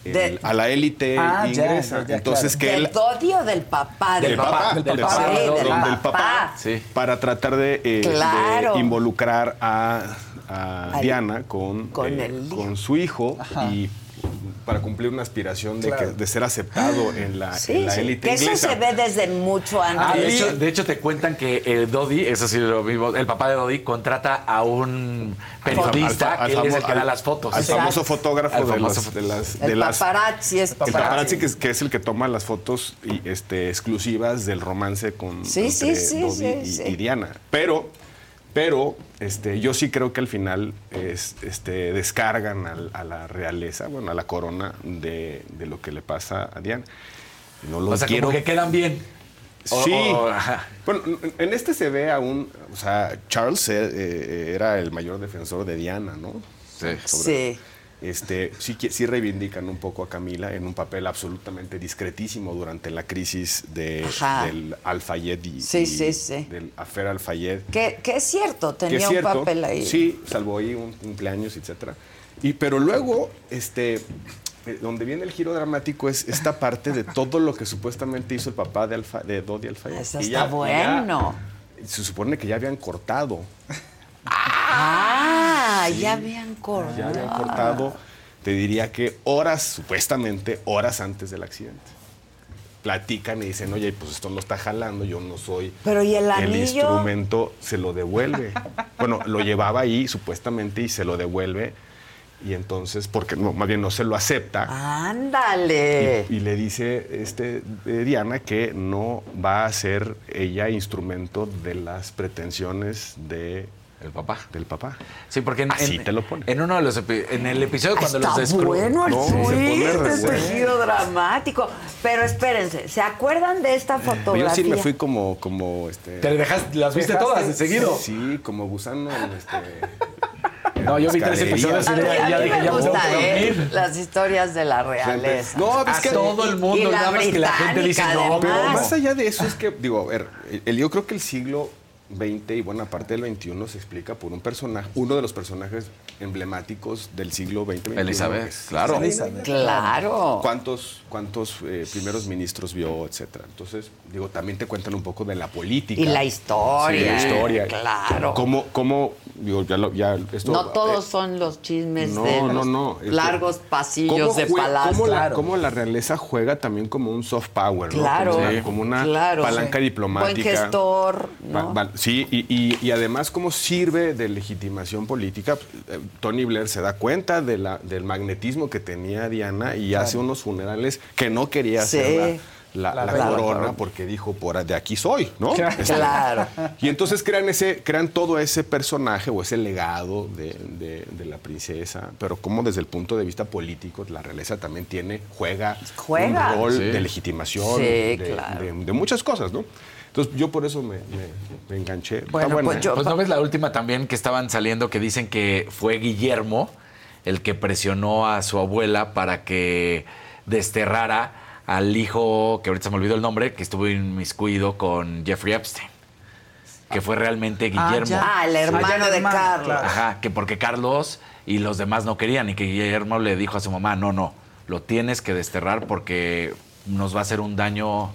el- De- a la élite Ah, ya, inglesa. ya, ya, Entonces que ¿Del él Dodi o del papá? del papá, del del papá. papá, Sí, del papá. papá, Sí. para tratar de, eh, de involucrar a, a Al- Diana con, con eh, el hijo. con su hijo Ajá. y para cumplir una aspiración de, Claro. que, de ser aceptado en la, Sí, en la sí, élite que eso se ve desde mucho antes. Ah, de, hecho, de hecho, te cuentan que eh, Dodi, eso sí lo vimos, el papá de Dodi contrata a un periodista Al que él es el que da las fotos. Al Exacto. famoso fotógrafo, Al de, famoso fo- de las... el de las- paparazzi es el paparazzi que es, que es el que toma las fotos y, este, exclusivas del romance con Sí, sí, entre sí, Dodi sí, y, sí. y Diana. Pero, pero este, yo sí creo que al final es, este, descargan a, la realeza, bueno, a la corona de, de lo que le pasa a Diana. No los o sea, quiero. como que quedan bien. O- Sí. o- bueno, en- en este se ve aún, o sea, Charles eh, eh, era el mayor defensor de Diana, ¿no? Sí. Sí. Este, sí, sí reivindican un poco a Camila en un papel absolutamente discretísimo durante la crisis de, del Al-Fayed y, Sí, y sí, sí. del afer Al-Fayed. Que, que es cierto, tenía es cierto, un papel ahí. Sí, salvo ahí un cumpleaños, etcétera. Y pero luego, este, eh, donde viene el giro dramático es esta parte de todo lo que supuestamente hizo el papá de, Alfa, de Dodi Al-Fayed. Eso está ya- y ya- bueno. se supone que ya habían cortado. Ah, ya habían cortado. Ya habían cortado, te diría que horas, supuestamente, horas antes del accidente. Platican y dicen, oye, pues esto no está jalando, yo no soy. Pero, ¿y el anillo? instrumento se lo devuelve. [LAUGHS] bueno, lo llevaba ahí, supuestamente, y se lo devuelve. Y entonces, porque no, más bien no se lo acepta. Ándale. Y, y le dice este, eh, Diana que no va a ser ella instrumento de las pretensiones de El papá. del papá. Sí, porque en, Así en- te lo pone. en uno de los en el episodio cuando Está los descru- bueno el No, twist, este giro dramático. Pero espérense, ¿se acuerdan de esta fotografía? yo sí me fui como, como este. Te dejas, las viste todas de seguido. Sí, como gusano este, No, yo vi tres episodios y ya, a ya mí dije, me ya gusta, ¿eh? Las historias de la realeza. No, es que todo el mundo, nada más que la gente dice, no, Pero más allá de eso es que, digo, a ver, el- yo creo que el siglo XX y buena parte del XXI se explica por un personaje, uno de los personajes emblemáticos del siglo XX. XXI, Elizabeth, claro. Elizabeth. Claro. ¿Cuántos, cuántos eh, primeros ministros vio, etcétera? Entonces, digo, también te cuentan un poco de la política. Y la historia, Sí, la historia. claro. Cómo, cómo digo, ya, lo- ya esto... no todos eh, son los chismes no, de no, los no, este, largos pasillos ¿Cómo de palacio. Cómo la, cómo la realeza juega también como un soft power, ¿no? Claro, Como una, como una claro. palanca Sí. diplomática. Buen gestor, Va- ¿no? va- sí, y, y- y además cómo sirve de legitimación política. Eh, Tony Blair se da cuenta de la, del magnetismo que tenía Diana y hace unos funerales que no quería Sí. hacer la, la- La corona porque dijo, por de aquí soy, ¿no? Claro. Este, Claro. y entonces crean ese, crean todo ese personaje o ese legado de, de- de la princesa, pero como desde el punto de vista político, la realeza también tiene, juega, Juega. un rol Sí. de legitimación, Sí, de, claro. de- de muchas cosas, ¿no? Entonces yo por eso me, me- me enganché. Bueno, buena, pues ¿eh? yo- Pues no ves la última también que estaban saliendo que dicen que fue Guillermo el que presionó a su abuela para que desterrara al hijo, que ahorita se me olvidó el nombre, que estuvo inmiscuido con Jeffrey Epstein. Que fue realmente Ah, Guillermo. ya. Ah, el hermano Ah, de Carlos. Ajá, que porque Carlos y los demás no querían y que Guillermo le dijo a su mamá, no, no, lo tienes que desterrar porque nos va a hacer un daño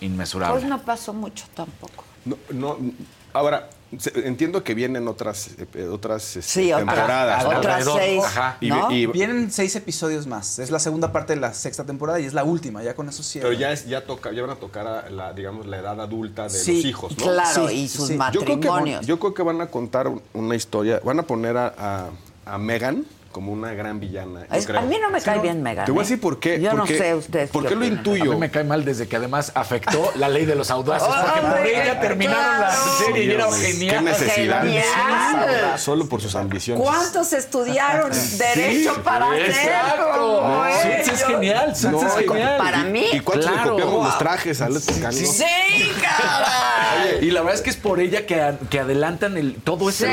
inmesurable. Pues no pasó mucho tampoco. No, no, ahora, entiendo que vienen otras, eh, otras este, Sí, otra- temporadas. ¿no? otras Alrededor. seis, Ajá. Y- ¿no? y- Vienen seis episodios más. Es la segunda parte de la sexta temporada y es la última. Ya con eso cierra. pero ya, es, ya, toca, ya van a tocar a la, digamos, la edad adulta de Sí, los hijos, ¿no? Claro, Sí, y sus sí. Yo creo, que, van- matrimonios. yo creo que van a contar un- una historia, van a poner a, a, a Megan como una gran villana. Es- creo. a mí no me cae bien Megan. Te voy a ¿eh? decir por qué. Yo no porque- sé ustedes. ¿Por qué qué lo opinan. A intuyo? mí me cae mal desde que además afectó la ley de los audaces, [LAUGHS] porque por ella terminaron la claro. serie y era genial. Qué necesidad. Genial. Solo por sus ambiciones. ¿Cuántos estudiaron derecho para exacto. hacerlo? No, Ellos. Suits es genial, No, es genial. Para mí, ¿Y cuántos Claro. le copiamos Wow. los trajes a los? Sí, caray. Y la verdad es que es por ella que, a- que adelantan el, todo ese Sí.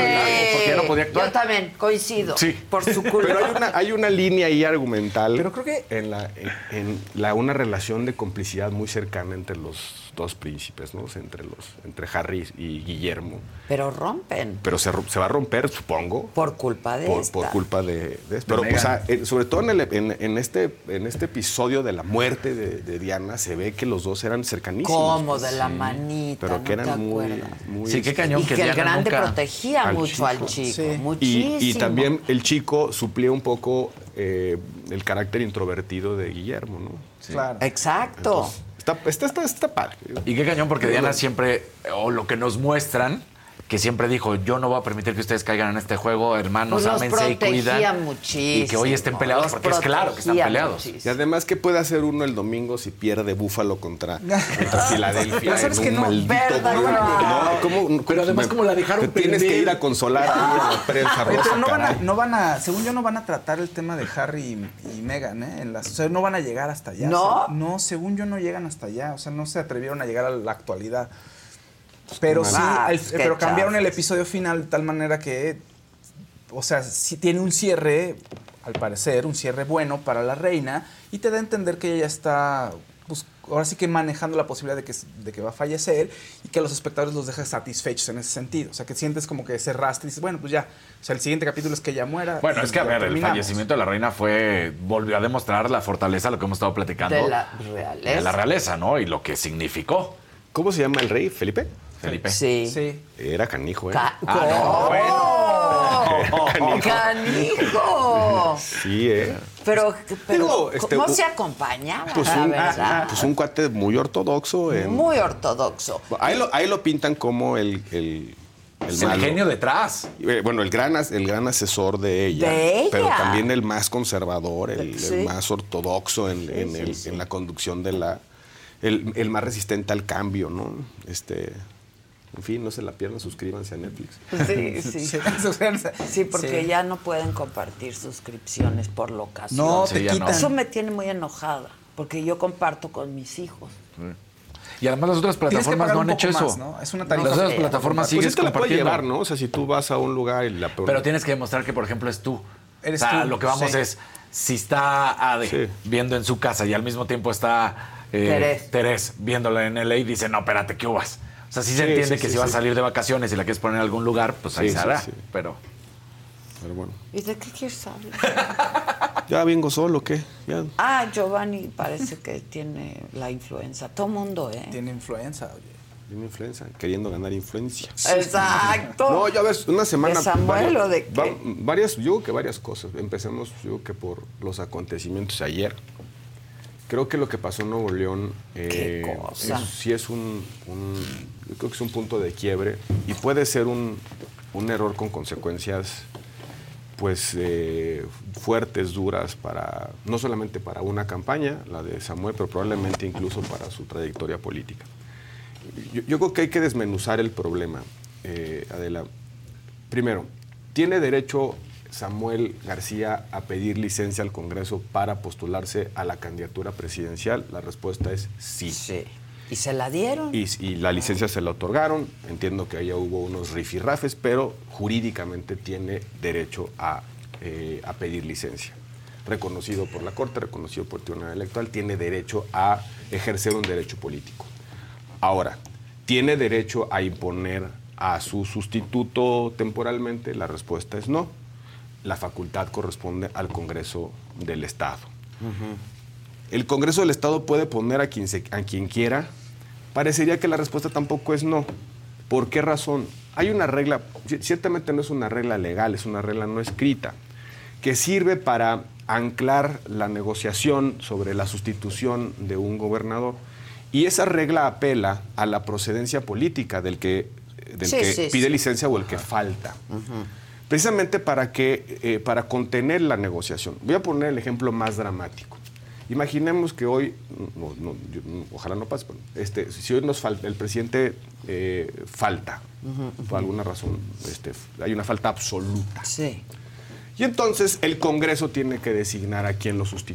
porque ya no podía Yo actuar. también coincido. Sí. Por su culpa. Pero hay una, hay una línea ahí argumental Pero creo que- en, la, en, en la, una relación de complicidad muy cercana entre los dos príncipes, ¿no? Entre, los, entre Harry y Guillermo. Pero rompen. Pero se, va a romper, supongo. Por culpa de por, esta. por culpa de, de esto. Pero, sea, eh, sobre todo en, el- en- en este, en este episodio de la muerte de, de Diana, se ve que los dos eran cercanísimos. Como pues. de la manita. Pero ¿no que te eran muy, muy... Sí, qué este, cañón Y que, que el grande nunca- protegía al mucho al chico. Sí. Muchísimo. Y, y también el chico suplía un poco eh, el carácter introvertido de Guillermo, ¿no? Claro. Exacto. Está, está, está, está padre. Y qué cañón, porque Diana siempre, o lo que nos muestran, que siempre dijo, yo no voy a permitir que ustedes caigan en este juego, hermanos, Pues ámense y cuidan. muchísimo. Y que hoy estén peleados, porque es claro que están peleados. muchísimo. Y además, ¿qué puede hacer uno el domingo si pierde Búfalo contra, [LAUGHS] contra Filadelfia Pero ¿sabes en que un no? maldito Verdad. gol? No, ¿cómo- Pero además, me- como la dejaron te Tienes que ir a consolar a la [LAUGHS] prensa rosa, pero no van, a, no van a, según yo, no van a tratar el tema de Harry y, y Meghan, ¿eh? En las, o sea, no van a llegar hasta allá. ¿No? o sea, no, según yo, no llegan hasta allá. O sea, no se atrevieron a llegar a la actualidad. Pero sí, Ah, el- pero cambiaron el episodio final de tal manera que, o sea, sí tiene un cierre, al parecer, un cierre bueno para la reina y te da a entender que ella ya está, pues, ahora sí que manejando la posibilidad de que, de que va a fallecer y que a los espectadores los deja satisfechos en ese sentido. O sea, que sientes como que cerraste y dices, bueno, pues ya, o sea, el siguiente capítulo es que ella muera. Bueno, es que a ver, el fallecimiento de la reina fue, volvió a demostrar la fortaleza, lo que hemos estado platicando. De la realeza. de la realeza, ¿no? Y lo que significó. ¿Cómo se llama el rey? ¿Felipe? Felipe. Sí. Sí. Era canijo, ¿eh? Ca- Ah, no, ¡Oh! [LAUGHS] Canijo. ¡Canijo! Sí, ¿eh? Pero, pero Digo, este, ¿cómo u- se acompañaba? Pues un, pues un cuate muy ortodoxo. en- Muy ortodoxo. ahí, lo, ahí lo pintan como el, el, el Es el malo. genio detrás. Eh, Bueno, el gran, el gran asesor de ella. De ella. Pero también el más conservador, el, más ortodoxo en, en el- en la conducción de la. El, el más resistente al cambio, ¿no? Este. En fin, no se la pierdan, suscríbanse a Netflix. [LAUGHS] Sí, sí. [LAUGHS] Sí, porque ya no pueden compartir suscripciones por locación. No, Sí, te ya no. quitan. Eso me tiene muy enojada, porque yo comparto con mis hijos. Y además las otras plataformas no han hecho más, eso. ¿no? Es una Las tarifa otras que- plataformas Pues sigues sí te la puedes compartiendo. llevar, ¿no? O sea, si tú vas a un lugar y la Pero tienes que demostrar que, por ejemplo, es tú. Eres o sea, tú, lo que vamos sí. es, si está Ade viendo en su casa y al mismo tiempo está eh, Terés. Terés viéndola en LA y dice, no, espérate, ¿qué uvas? O sea, sí se Sí, entiende sí, que sí, si vas a salir de vacaciones y la quieres poner en algún lugar, pues ahí Sí, se sí, hará. sí. Pero Pero bueno. ¿Y de qué quieres hablar? [LAUGHS] ¿Ya vengo solo o qué? Ya. Ah, Giovanni parece que tiene la influenza. Todo mundo, ¿eh? Tiene influenza, oye. Tiene influenza, queriendo ganar influencia. Exacto. No, ya ves, una semana. ¿De Samuel varias- o de qué? va- varias, yo creo que varias cosas. Empecemos, yo creo que por los acontecimientos de ayer. Creo que lo que pasó en Nuevo León eh, ¿Qué cosa? es- sí es un, un- Yo creo que es un punto de quiebre y puede ser un, un error con consecuencias pues eh, fuertes, duras para no solamente para una campaña, la de Samuel, pero probablemente incluso para su trayectoria política. Yo, creo que hay que desmenuzar el problema, eh, Adela. Primero, ¿tiene derecho Samuel García a pedir licencia al Congreso para postularse a la candidatura presidencial? La respuesta es sí. ¿Y se la dieron? Y, y la licencia se la otorgaron. Entiendo que allá hubo unos rifirrafes, pero jurídicamente tiene derecho a, eh, a pedir licencia. Reconocido por la Corte, reconocido por el Tribunal Electoral, tiene derecho a ejercer un derecho político. Ahora, ¿tiene derecho a imponer a su sustituto temporalmente? La respuesta es no. La facultad corresponde al Congreso del Estado. ¿El Congreso del Estado puede poner a quien, se- a quien quiera? Parecería que la respuesta tampoco es no. ¿Por qué razón? Hay una regla, ci- ciertamente no es una regla legal, es una regla no escrita, que sirve para anclar la negociación sobre la sustitución de un gobernador. Y esa regla apela a la procedencia política del que, del Sí, que sí, pide sí. licencia o el que falta precisamente para que eh, para contener la negociación. Voy a poner el ejemplo más dramático. Imaginemos que hoy, no, no, yo- ojalá no pase, pero este, si hoy nos falta, el presidente eh, falta, por alguna razón, este, hay una falta absoluta. Sí. Y entonces el Congreso tiene que designar a quien lo sustituye.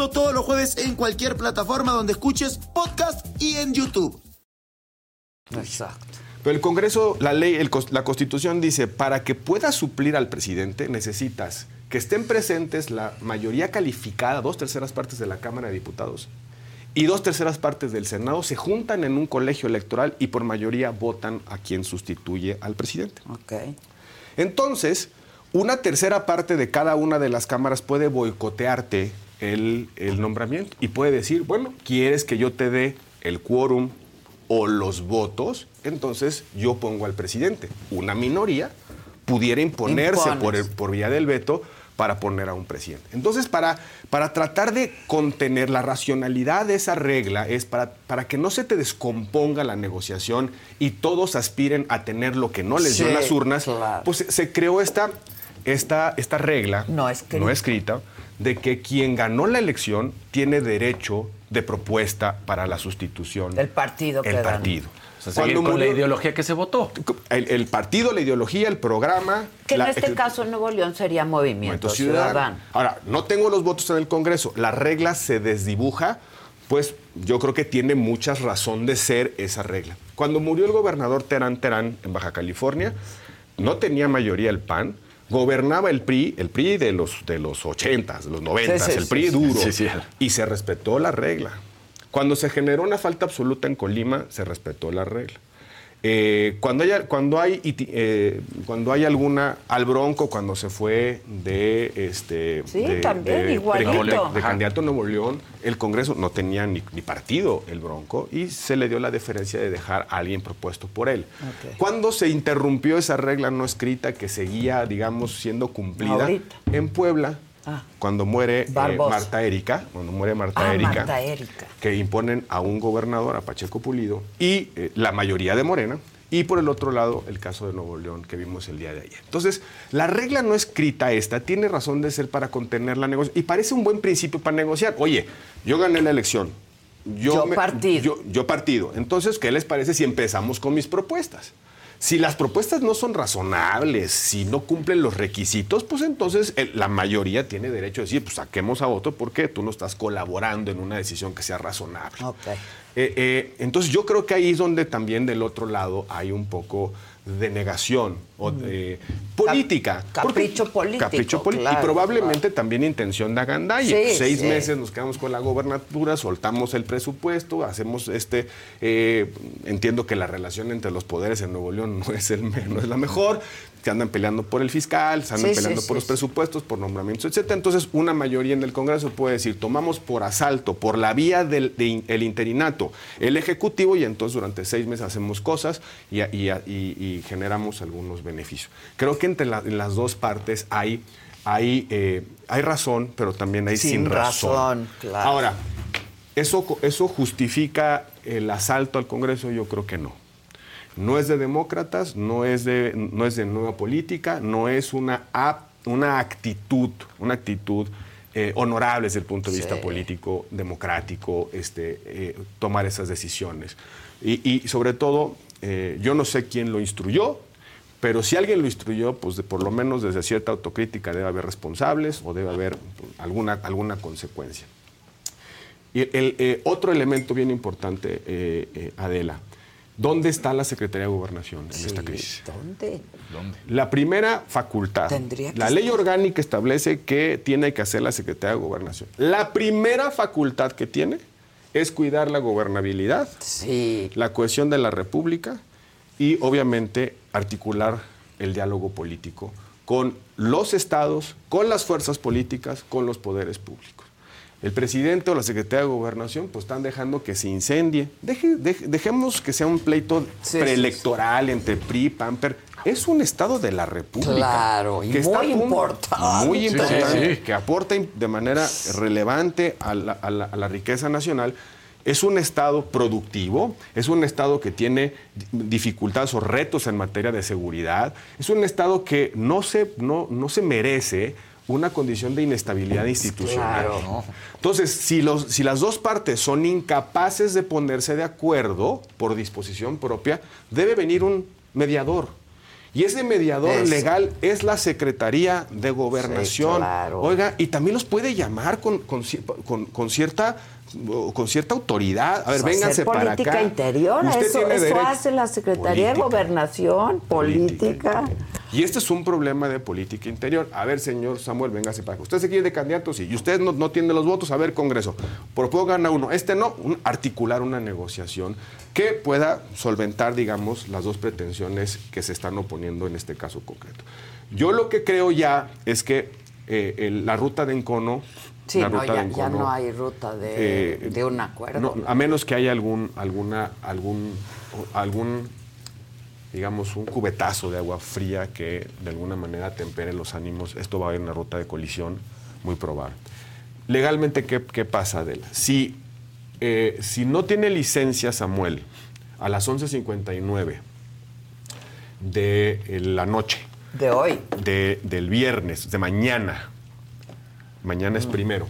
todos los jueves en cualquier plataforma donde escuches podcast y en YouTube. Exacto. Pero el Congreso, la ley, el la Constitución dice, para que puedas suplir al presidente necesitas que estén presentes la mayoría calificada, dos terceras partes de la Cámara de Diputados y dos terceras partes del Senado se juntan en un colegio electoral y por mayoría votan a quien sustituye al presidente. Ok. Entonces, una tercera parte de cada una de las cámaras puede boicotearte el, el nombramiento y puede decir, bueno, ¿quieres que yo te dé el quórum o los votos? Entonces yo pongo al presidente. Una minoría pudiera imponerse Impones. por, el- por vía del veto para poner a un presidente. Entonces, para, para tratar de contener la racionalidad de esa regla, es para, para que no se te descomponga la negociación y todos aspiren a tener lo que no les dio en las urnas, claro. pues se- se creó esta, esta, esta regla No escrita. no escrita de que quien ganó la elección tiene derecho de propuesta para la sustitución. El partido que El ganó. partido. O sea, con la ideología que se votó. El, el partido, la ideología, el programa. Que en este caso en Nuevo León sería Movimiento, Movimiento Ciudadano. Ciudadano. Ahora, no tengo los votos en el Congreso. La regla se desdibuja, pues yo creo que tiene muchas razón de ser esa regla. Cuando murió el gobernador Terán Terán en Baja California, no tenía mayoría el PAN, gobernaba el PRI, el PRI de los, de los 80s, de los 90s, Sí, sí, el sí, PRI sí. duro, y se respetó la regla. Cuando se generó una falta absoluta en Colima, se respetó la regla. Eh, cuando, haya, cuando, hay, eh, cuando hay alguna al Bronco, cuando se fue de este Sí, de, también, de- igualito. de- de Ajá. candidato a Nuevo León, el Congreso no tenía ni, ni partido el Bronco y se le dio la deferencia de dejar a alguien propuesto por él. Cuando se interrumpió esa regla no escrita que seguía, digamos, siendo cumplida Ahorita. en Puebla, Ah. cuando muere eh. Marta Erika, cuando muere Marta Ah, Erika, Marta Erika. que imponen a un gobernador, a Pacheco Pulido, y eh, la mayoría de Morena, y por el otro lado el caso de Nuevo León que vimos el día de ayer. Entonces, la regla no escrita esta tiene razón de ser para contener la negociación, y parece un buen principio para negociar. Oye, yo gané la elección. Yo partido. Yo, yo partido. Entonces, ¿qué les parece si empezamos con mis propuestas? Si las propuestas no son razonables, si no cumplen los requisitos, pues entonces el- la mayoría tiene derecho a decir, pues saquemos a otro porque tú no estás colaborando en una decisión que sea razonable. Eh, eh, entonces yo creo que ahí es donde también del otro lado hay un poco de negación o de política. capricho Porque- político, Capricho político. claro, y probablemente también intención de agandalle. Sí, Seis sí. meses nos quedamos con la gobernatura, soltamos el presupuesto, hacemos este. eh, entiendo que la relación entre los poderes en Nuevo León no es, el, no es la mejor, que andan peleando por el fiscal, se andan Sí, peleando sí, por los presupuestos, por nombramientos, etcétera. Entonces, una mayoría en el Congreso puede decir, tomamos por asalto, por la vía del de in- el interinato, el Ejecutivo, y entonces durante seis meses hacemos cosas y, y- y- y generamos algunos beneficios. Creo que entre la- en las dos partes hay, hay, eh, hay razón, pero también hay sin, Sin razón, claro. Ahora, ¿eso, ¿eso justifica el asalto al Congreso? Yo creo que no. No es de demócratas, no es de, no es de nueva política, no es una, una actitud, una actitud eh, honorable desde el punto de vista político, democrático, este, eh, tomar esas decisiones. Y, y sobre todo, eh, yo no sé quién lo instruyó, pero si alguien lo instruyó, pues de- por lo menos desde cierta autocrítica debe haber responsables o debe haber pues, alguna, alguna consecuencia. Y el, otro elemento bien importante, Adela, ¿dónde está la Secretaría de Gobernación en esta crisis? ¿Dónde? La primera facultad, Tendría que la ley orgánica establece que tiene que hacer la Secretaría de Gobernación. La primera facultad que tiene es cuidar la gobernabilidad, la cohesión de la República y obviamente articular el diálogo político con los estados, con las fuerzas políticas, con los poderes públicos. El presidente o la secretaria de gobernación pues están dejando que se incendie. Deje- deje- dejemos que sea un pleito sí, preelectoral entre PRI, PAMPER. Es un estado de la República. Claro, y que muy importante. Muy importante, que aporta de manera relevante a la, a la- a la riqueza nacional. Es un Estado productivo, es un Estado que tiene di- dificultades o retos en materia de seguridad, es un Estado que no se, no, no se merece una condición de inestabilidad institucional. Claro. Entonces, si, los, si las dos partes son incapaces de ponerse de acuerdo por disposición propia, debe venir un mediador. Y ese mediador legal es la Secretaría de Gobernación. claro. Oiga, y también los puede llamar con, con, ci- con- con cierta con cierta autoridad. A ver, Pues vénganse para política acá. interior, Usted eso, tiene eso derecho- hace la Secretaría de Política. Gobernación, política. Y este es un problema de política interior. A ver, señor Samuel, véngase para. Usted se quiere de candidato, sí. Y usted no, no tiene los votos. A ver, Congreso. Propongan a uno. Este no. un- articular una negociación que pueda solventar, digamos, las dos pretensiones que se están oponiendo en este caso concreto. Yo lo que creo ya es que eh, el- la ruta de encono. Sí, la no, ruta ya, de ya no hay ruta de, eh, de un acuerdo. no, a menos que haya algún, alguna, algún, algún, digamos, un cubetazo de agua fría que de alguna manera tempere los ánimos, esto va a haber una ruta de colisión muy probable. Legalmente, ¿qué, qué pasa, Adela? Si, eh, si no tiene licencia Samuel a las 11.59 de eh, la noche, De hoy. de- del viernes, de mañana, mañana Mm. es primero,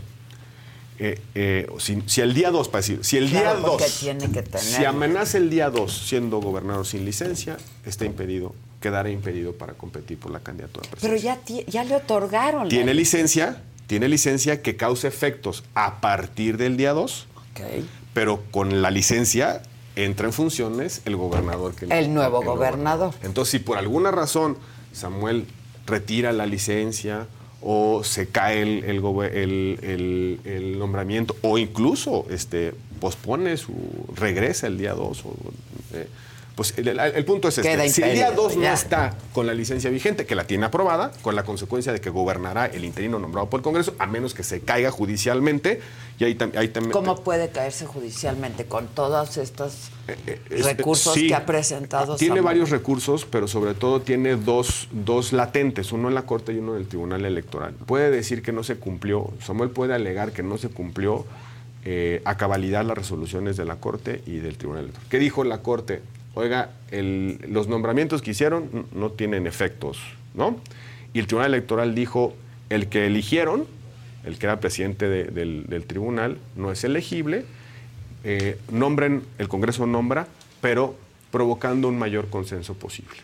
eh, eh, si, si el día 2, para decir, si el Claro, día porque 2, tiene que tener. si amenaza el día 2 siendo gobernador sin licencia, está impedido, quedará impedido para competir por la candidatura Pero ya, ya le otorgaron. Tiene licencia, tiene licencia que cause efectos a partir del día 2, Ok. pero con la licencia entra en funciones el gobernador que El nuevo gobernador. entonces, si por alguna razón Samuel retira la licencia o se cae el, el el- el- nombramiento o incluso este, pospone su, regresa el día 2. o, eh, pues el, punto es Queda este. Si el día impedido, 2 no ya. está con la licencia vigente, que la tiene aprobada, con la consecuencia de que gobernará el interino nombrado por el Congreso, a menos que se caiga judicialmente, y ahí, tam- ahí también... ¿Cómo puede caerse judicialmente con todos estos es- recursos sí, que ha presentado Tiene Samuel? varios recursos, pero sobre todo tiene dos, dos latentes, uno en la Corte y uno en el Tribunal Electoral. Puede decir que no se cumplió, Samuel puede alegar que no se cumplió eh, a cabalidad las resoluciones de la Corte y del Tribunal Electoral. ¿Qué dijo la Corte? Oiga, los nombramientos que hicieron no tienen efectos, ¿no? Y el Tribunal Electoral dijo, el que eligieron, el que era presidente de- del, tribunal, no es elegible, eh, nombren, el Congreso nombra, pero provocando un mayor consenso posible.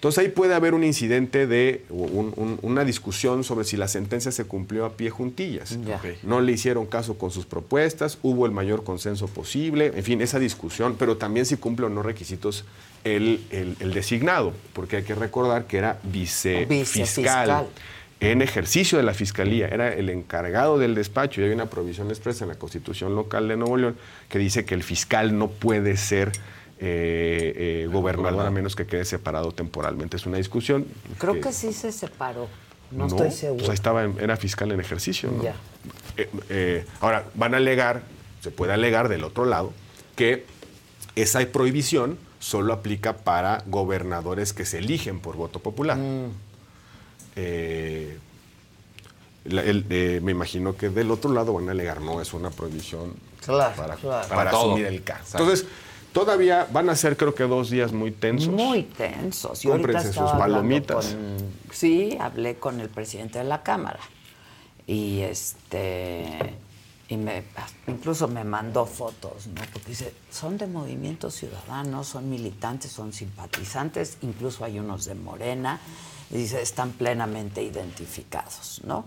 Entonces ahí puede haber un incidente de o un- un- una discusión sobre si la sentencia se cumplió a pie juntillas. No le hicieron caso con sus propuestas, hubo el mayor consenso posible, en fin, esa discusión, pero también si cumple o no requisitos el, el- el designado, porque hay que recordar que era vicefiscal. Vicefiscal. En ejercicio de la fiscalía, era el encargado del despacho y hay una provisión expresa en la Constitución local de Nuevo León que dice que el fiscal no puede ser eh, eh, gobernador a menos que quede separado temporalmente. Es una discusión. Creo que sí se separó. No, No, estoy seguro. pues ahí estaba, en- era fiscal en ejercicio. ¿no? Ya. Eh, eh, ahora, van a alegar, se puede alegar del otro lado, que esa prohibición solo aplica para gobernadores que se eligen por voto popular. Mm. Eh, la- el- eh, me imagino que del otro lado van a alegar, no, es una prohibición Claro, para, claro. para Para todo. asumir el caso. Exacto. Entonces, todavía van a ser creo que dos días muy tensos. Muy tensos. Yo Cómprense sus palomitas. con- sí, hablé con el presidente de la Cámara. Y este y me incluso me mandó fotos, ¿no? Porque dice, son de Movimiento Ciudadano, son militantes, son simpatizantes, incluso hay unos de Morena. Y dice, están plenamente identificados, ¿no?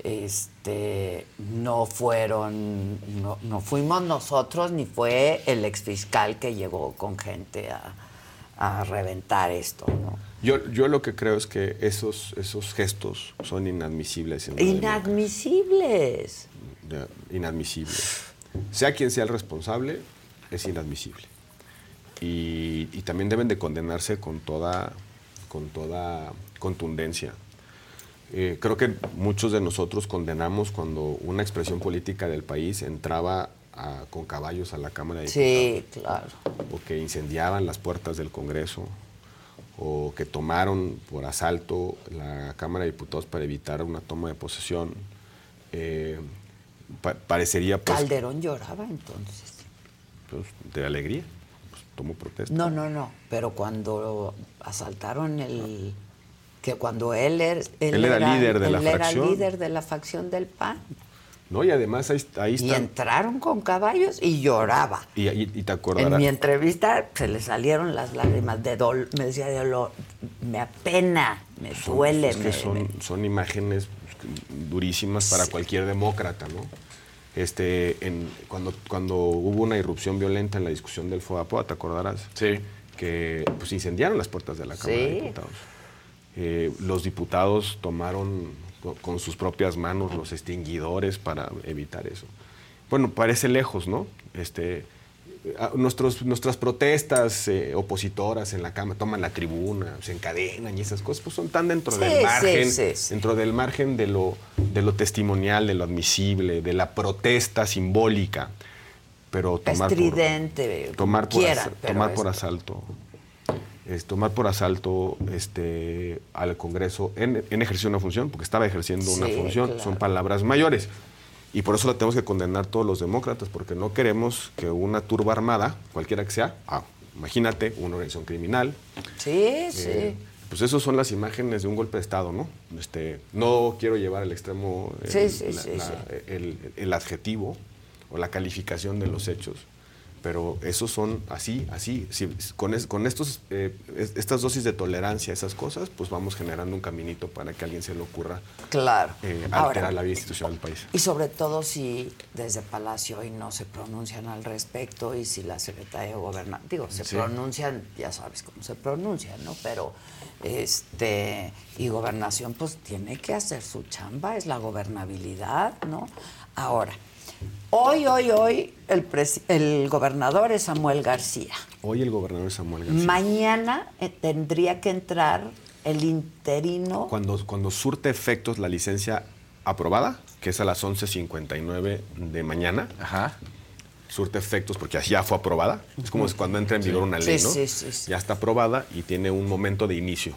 Este, no fueron, no, no fuimos nosotros, ni fue el exfiscal que llegó con gente a, a reventar esto, ¿no? Yo, yo lo que creo es que esos, esos gestos son inadmisibles. en Inadmisibles. democracia. Inadmisibles. Sea quien sea el responsable, es inadmisible. Y, y también deben de condenarse con toda, con toda contundencia. Eh, creo que muchos de nosotros condenamos cuando una expresión política del país entraba a- con caballos a la Cámara de Sí, claro. o que incendiaban las puertas del Congreso, o que tomaron por asalto la Cámara de Diputados para evitar una toma de posesión. Eh, pa- parecería pues, Calderón lloraba entonces. pues, de alegría, pues, tomó protesta. No, no, no. Pero cuando asaltaron el. Que cuando él, er- él, Él era líder de la él era fracción. líder de la facción del PAN. ¿no? Y además ahí, ahí Y está. entraron con caballos y lloraba. Y, y- y te En acordarás. mi entrevista se le salieron las lágrimas de dolor. Me decía de dolor. Me apena, me Son- duele. es que me- son, son imágenes durísimas para cualquier demócrata, ¿no? Este, en, cuando, cuando hubo una irrupción violenta en la discusión del FOAPOA, ¿te acordarás? Sí. Que pues, incendiaron las puertas de la Cámara de Sí. Diputados. Eh, los diputados tomaron co- con sus propias manos los extinguidores para evitar eso. Bueno, parece lejos, ¿no? Este, nuestros, nuestras protestas eh, opositoras en la Cámara toman la tribuna, se encadenan y esas cosas, pues son tan dentro Sí, del margen, sí, sí. dentro del margen de lo, de lo testimonial, de lo admisible, de la protesta simbólica. Pero tomar por, Estridente. tomar por, quiera, asa- pero tomar por asalto es tomar por asalto este al Congreso en, en ejercicio de una función, porque estaba ejerciendo una Sí, función, claro. son palabras mayores. Y por eso la tenemos que condenar todos los demócratas, porque no queremos que una turba armada, cualquiera que sea, ah, imagínate, una organización criminal, Sí, sí. eh, pues esas son las imágenes de un golpe de Estado, ¿no? Este, no quiero llevar al extremo el, Sí, sí, la- sí, la- sí. el- el adjetivo o la calificación de los hechos, pero esos son así, así. Si- con, es- con estos, eh, es- estas dosis de tolerancia, esas cosas, pues vamos generando un caminito para que a alguien se le ocurra Claro. eh, Ahora, alterar la vida institucional del país. Y sobre todo si desde Palacio hoy no se pronuncian al respecto y si la secretaria de Gobernación, digo, se Sí. pronuncian, ya sabes cómo se pronuncian, ¿no? Pero, este, y Gobernación pues tiene que hacer su chamba, es la gobernabilidad, ¿no? Ahora, Hoy, hoy, hoy, el, el gobernador es Samuel García. Hoy el gobernador Samuel García. Mañana eh, tendría que entrar el interino. Cuando, cuando surte efectos la licencia aprobada, que es a las 11.59 de mañana, surte efectos porque ya fue aprobada. Es como cuando entra en vigor una ley, Sí, ¿no? sí, sí, sí. Ya está aprobada y tiene un momento de inicio.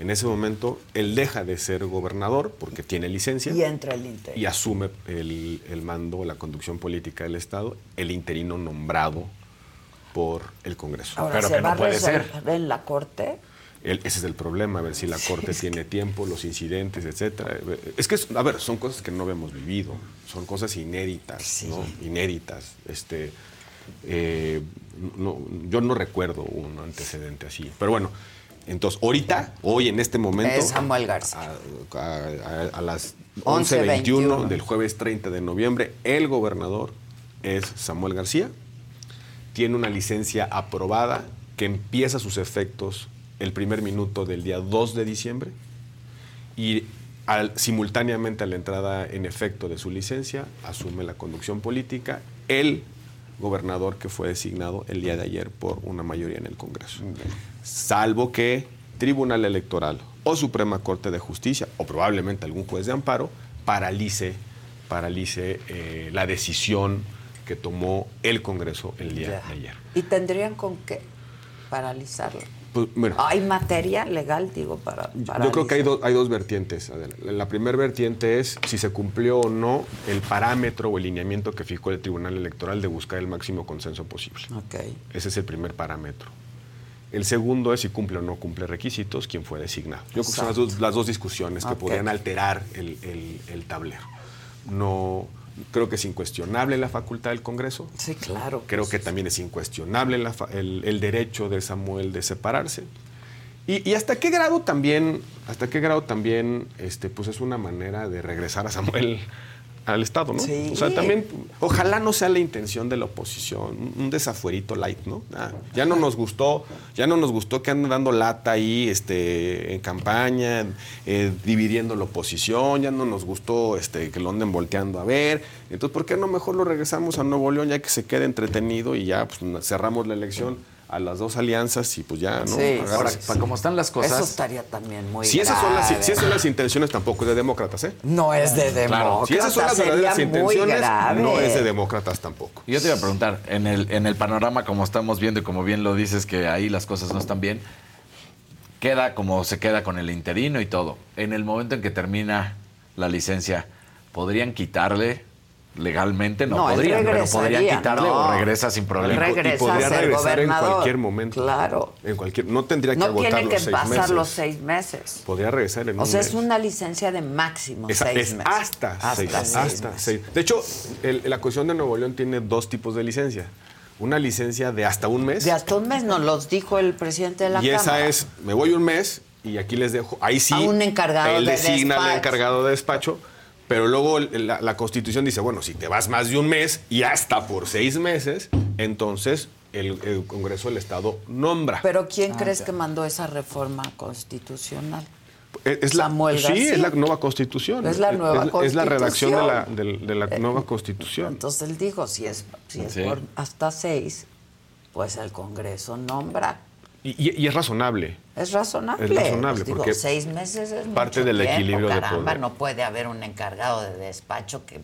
En ese momento, él deja de ser gobernador porque tiene licencia Y entra el interino. y asume el, el mando, la conducción política del Estado, el interino nombrado por el Congreso. Ahora, ¿se va a resolver en la corte? El- ese es el problema, a ver si la Corte tiene tiempo, los incidentes, etcétera. Es que, a ver, son cosas que no habíamos vivido, son cosas inéditas, ¿no? Inéditas. Este, eh, no- yo no recuerdo un antecedente así. Pero bueno, entonces, ahorita, hoy en este momento... Es Samuel García. A, a- a las 11:21 11.21 del jueves 30 de noviembre, el gobernador es Samuel García tiene una licencia aprobada que empieza sus efectos el primer minuto del día 2 de diciembre y al- simultáneamente a la entrada en efecto de su licencia asume la conducción política el gobernador que fue designado el día de ayer por una mayoría en el Congreso. Salvo que Tribunal Electoral o Suprema Corte de Justicia o probablemente algún juez de amparo paralice, paralice eh, la decisión que tomó el Congreso el día Ya. de ayer. ¿Y tendrían con qué paralizarlo? Pues, bueno, ¿Hay materia legal, digo, para yo creo que hay, do- hay dos vertientes. La primera vertiente es si se cumplió o no el parámetro o el lineamiento que fijó el Tribunal Electoral de buscar el máximo consenso posible. Ok. Ese es el primer parámetro. El segundo es si cumple o no cumple requisitos, quién fue designado. Yo creo que son las dos, las dos discusiones que podrían alterar el, el- el tablero. No, creo que es incuestionable la facultad del Congreso. Sí, claro. Creo que también es incuestionable la fa- el, el derecho de Samuel de separarse. Y, y hasta qué grado también, hasta qué grado también, este, pues es una manera de regresar a Samuel al Estado, ¿no? Sí. O sea, también, ojalá no sea la intención de la oposición, un- desafuerito light, ¿no? Ah, ya no nos gustó, ya no nos gustó que anden dando lata ahí, este, en campaña, eh, dividiendo la oposición, ya no nos gustó, este, que lo anden volteando a ver. Entonces, ¿por qué no mejor lo regresamos a Nuevo León ya que se quede entretenido y ya pues, cerramos la elección a las dos alianzas y pues ya, ¿no? Sí. Ahora, para cómo están las cosas. Eso estaría también muy si esas, son las, si esas son las intenciones, tampoco es de demócratas, ¿eh? No es de demócratas. Si esas son las verdaderas intenciones, no es de demócratas tampoco. Yo te iba a preguntar, en el, en el panorama como estamos viendo y como bien lo dices que ahí las cosas no están bien, queda como se queda con el interino y todo. En el momento en que termina la licencia, ¿podrían quitarle legalmente? No, No, podrían, pero podrían quitarle no. o regresa sin problema. Regresa y podría regresar en cualquier momento. Claro. En cualquier, no tendría que No agotar tiene los que seis pasar meses. los seis meses. Podría regresar en O un sea, mes. es una licencia de máximo Es- seis es meses. hasta, seis, seis hasta meses. seis. De hecho, el- la Constitución de Nuevo León tiene dos tipos de licencia. Una licencia de hasta un mes De hasta un mes nos los dijo el presidente de la y esa Cámara. es, me voy un mes y aquí les dejo, ahí sí, A un encargado él de designa al encargado de despacho, pero luego la, la Constitución dice, bueno, si te vas más de un mes y hasta por seis meses, entonces el, el Congreso del Estado nombra. Pero Ah, ¿quién crees que mandó esa reforma constitucional? Es- la, Samuel sí, García. es la nueva constitución. Es la nueva Es, es la redacción de la, constitución. de la nueva constitución. Entonces él dijo, si es, si es Sí. por hasta seis, pues el Congreso nombra. Y, y- y es razonable. Es razonable. Es razonable, Pues digo, porque seis meses es parte mucho del tiempo, equilibrio de caramba, poder. no puede haber un encargado de despacho que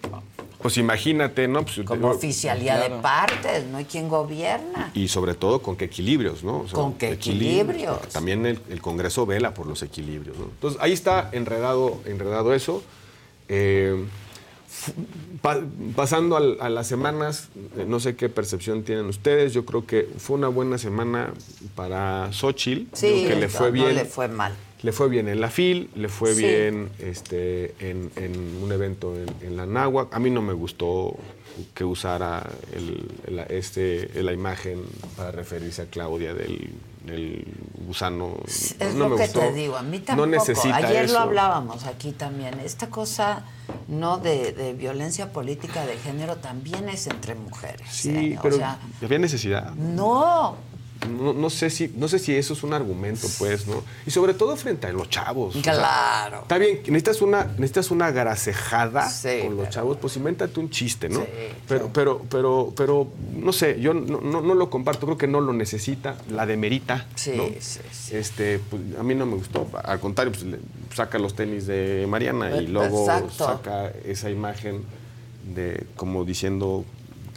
Pues imagínate, ¿no? Pues, como te- oficialía de partes, no hay quien gobierna. Y sobre todo con qué equilibrios, ¿no? O sea, ¿Con qué equilibrios? También el, el Congreso vela por los equilibrios, ¿no? Entonces ahí está enredado, enredado eso. Eh, pa- pasando al- a las semanas, eh, no sé qué percepción tienen ustedes. Yo creo que fue una buena semana para Xochitl. Sí, que le fue no bien. le fue mal. Le fue bien en la FIL, le fue Sí. bien este, en, en un evento en, en la Náhuac. A mí no me gustó que usara el- este, la imagen para referirse a Claudia del, gusano. Es no lo me que gustó. te digo, a mí tampoco. No necesita Ayer eso. lo hablábamos aquí también. Esta cosa no de, de violencia política de género también es entre mujeres. Sí, ¿eh? O pero sea, había necesidad. no, no, no sé si, no sé si eso es un argumento, pues, ¿no? Y sobre todo frente a los chavos. o sea, Claro. está bien, necesitas una, necesitas una grasejada con los chavos, pues invéntate un chiste, ¿no? pero, pero, pero, pero, no sé, yo no, no- no lo comparto, creo que no lo necesita, la demerita. Sí, ¿no? sí, Este, pues, a mí no me gustó. Al contrario, pues, le- saca los tenis de Mariana y Eh, luego exacto. saca esa imagen de como diciendo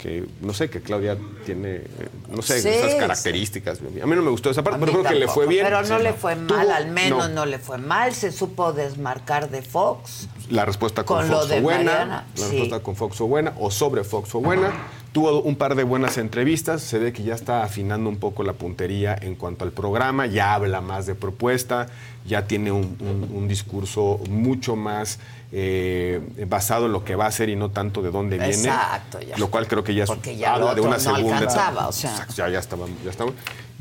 que, no sé, que Claudia tiene, eh, no sé, Sí, esas sí. características. A mí no me gustó esa parte, pero creo que le fue bien. Pero no Sí, le fue mal, Tuvo- al menos no. no. le fue mal. Se supo desmarcar de Fox. La respuesta con, Con lo Fox de fue buena. Mariana, La respuesta con Fox fue buena o sobre Fox fue buena. Tuvo un par de buenas entrevistas. Se ve que ya está afinando un poco la puntería en cuanto al programa. Ya habla más de propuesta. Ya tiene un, un- un discurso mucho más eh, basado en lo que va a hacer y no tanto de dónde viene. Exacto, ya. Lo cual creo que ya, es- ya habla de una no segunda alcanzaba, etapa. o sea. Exacto, ya, ya estaba, ya estaba.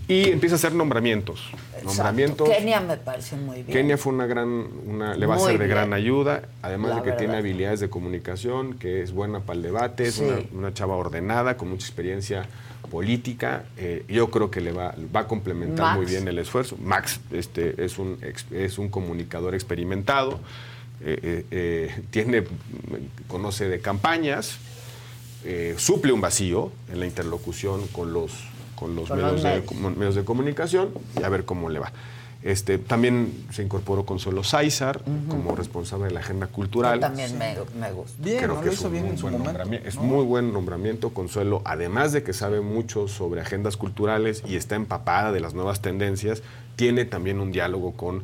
Y empieza a hacer nombramientos. Nombramientos. Kenia me parece muy bien. Kenia fue una gran, una, le va a ser de gran ayuda, además La de que tiene habilidades de comunicación, que es buena para el debate, es Sí. una, una chava ordenada, con mucha experiencia política. eh, yo creo que le va, va a complementar Max. muy bien el esfuerzo. Max este, es, un, es un comunicador experimentado, eh, eh, tiene, conoce de campañas, suple un vacío en la interlocución con los, con los, Con medios, los de, medios. de comunicación y a ver cómo le va. Este, también se incorporó Consuelo Sáizar como responsable de la agenda cultural. Yo también me, me gusta. Creo que es un muy buen nombramiento. Es muy buen nombramiento, Consuelo, además de que sabe mucho sobre agendas culturales y está empapada de las nuevas tendencias, tiene también un diálogo con,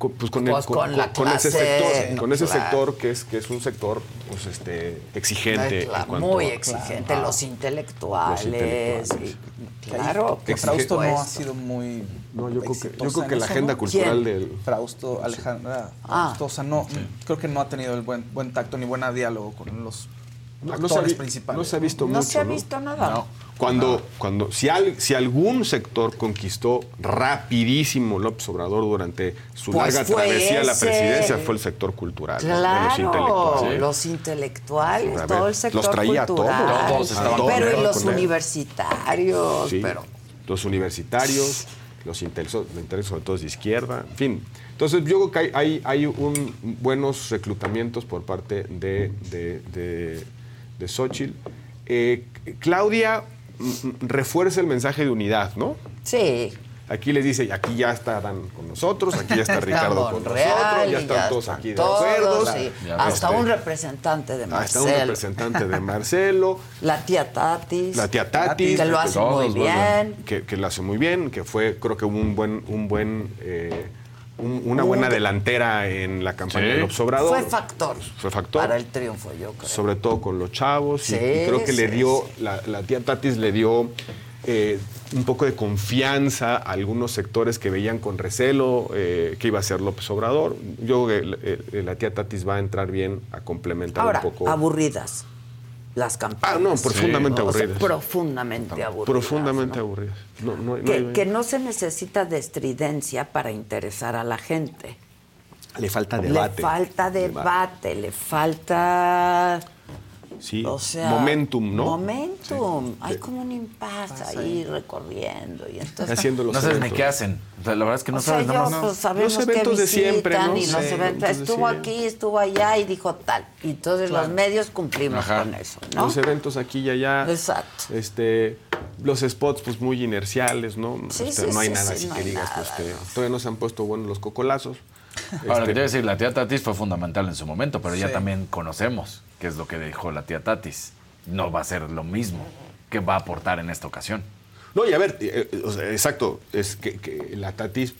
con, pues, con, el- Pues con- con la con ese sector, no, con ese claro. sector que es, que es un sector pues, este, exigente. Ay, claro, muy a- exigente, a- los intelectuales. Los intelectuales. y- claro, Que Frausto no ha sido muy. No, yo creo que- yo creo que la eso, agenda ¿no? cultural ¿Quién? del- Frausto, Alejandra Ah. Fraustosa, no. Creo que no ha tenido el buen, buen tacto ni buen diálogo con los No, no se, ha actores principales. no se ha visto No mucho. se ha visto nada. No. Cuando, cuando si, al- si algún sector conquistó rapidísimo López Obrador durante su Pues larga travesía a la presidencia fue el sector cultural, de los Claro, intelectuales. los intelectuales, ver, todo el los sector traía a todos. cultural. Todos estaban pero y los universitarios, Sí, pero los universitarios, los intelectuales, los intelectuales sobre todo de izquierda, en fin. Entonces yo creo que hay, hay, hay un, buenos reclutamientos por parte de, de, de, de Xochitl. Eh, Claudia mm, mm, refuerza el mensaje de unidad, ¿no? sí. Aquí les dice, aquí ya estarán con nosotros, aquí ya está [LAUGHS] Ricardo con nosotros, ya están todos aquí de acuerdo. sí. Hasta este, un representante de hasta Marcelo. un representante de Marcelo. [LAUGHS] La tía Tatis. La tía Tati. Que lo hace muy bien. Que, que lo hace muy bien, que fue, creo que un buen, un buen, eh, un- una buena Un- delantera en la campaña Sí. del Obrador. Fue factor. Fue factor. Para el triunfo, yo creo. Sobre todo con los chavos. y- Sí, y, creo que le sí, dio, la, la tía Tatis le dio eh, un poco de confianza a algunos sectores que veían con recelo eh, que iba a ser López Obrador. Yo creo que eh, la tía Tatis va a entrar bien a complementar Ahora, un poco. aburridas las campañas. Ah, no, profundamente O sea, aburridas. profundamente aburridas. Profundamente aburridas. No, no- no Que, hay- que no se necesita de estridencia para interesar a la gente. le falta debate. Le falta debate, le falta... Sí, O sea, momentum, ¿no? Momentum. Hay como un impasse ahí recorriendo. Y entonces, [LAUGHS] Haciendo los No sabes ni qué hacen. O sea, la verdad es que no o sea, sabes yo, nada más. pues, sabemos Los que eventos de visitan siempre, ¿no? y los Sí, eventos, estuvo aquí, estuvo allá y dijo tal. Y entonces los medios cumplimos Ajá. con eso, ¿no? Los eventos aquí y allá. Exacto. Este, los spots, pues muy inerciales, ¿no? Sí, Este, sí, no hay sí, nada sí, así no que digas, nada, pues que todavía no se han puesto buenos los cocolazos. Ahora, Este, que te iba a decir, la tía Tatis fue fundamental en su momento, pero ya también conocemos qué es lo que dijo la tía Tatis. No va a ser lo mismo que va a aportar en esta ocasión. No, y a ver, eh, eh, o sea, exacto, es que, que la Tatis.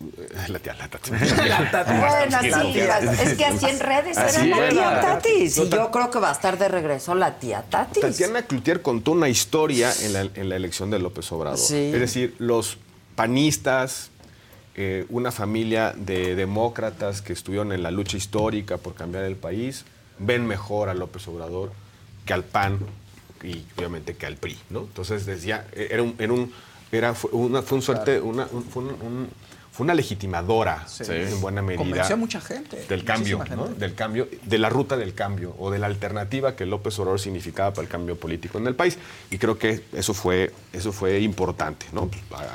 eh, La tía, la Tatis. [LAUGHS] Bueno, sí, es que así en redes Así era la tía era. Tatis. Y yo creo que va a estar de regreso la tía Tatis. Tatiana Cloutier contó una historia en la, en la elección de López Obrador. Sí. Es decir, los panistas, eh, una familia de demócratas que estuvieron en la lucha histórica por cambiar el país, ven mejor a López Obrador que al PAN y obviamente que al PRI, ¿no? Entonces decía, era un, era un- era, fue una, fue un suerte, una, un- fue un- un- fue una legitimadora Sí. en buena medida. Convenció a mucha gente. Del cambio, muchísima ¿no? gente. Del cambio, de la ruta del cambio o de la alternativa que López Obrador significaba para el cambio político en el país. Y creo que eso fue, eso fue importante,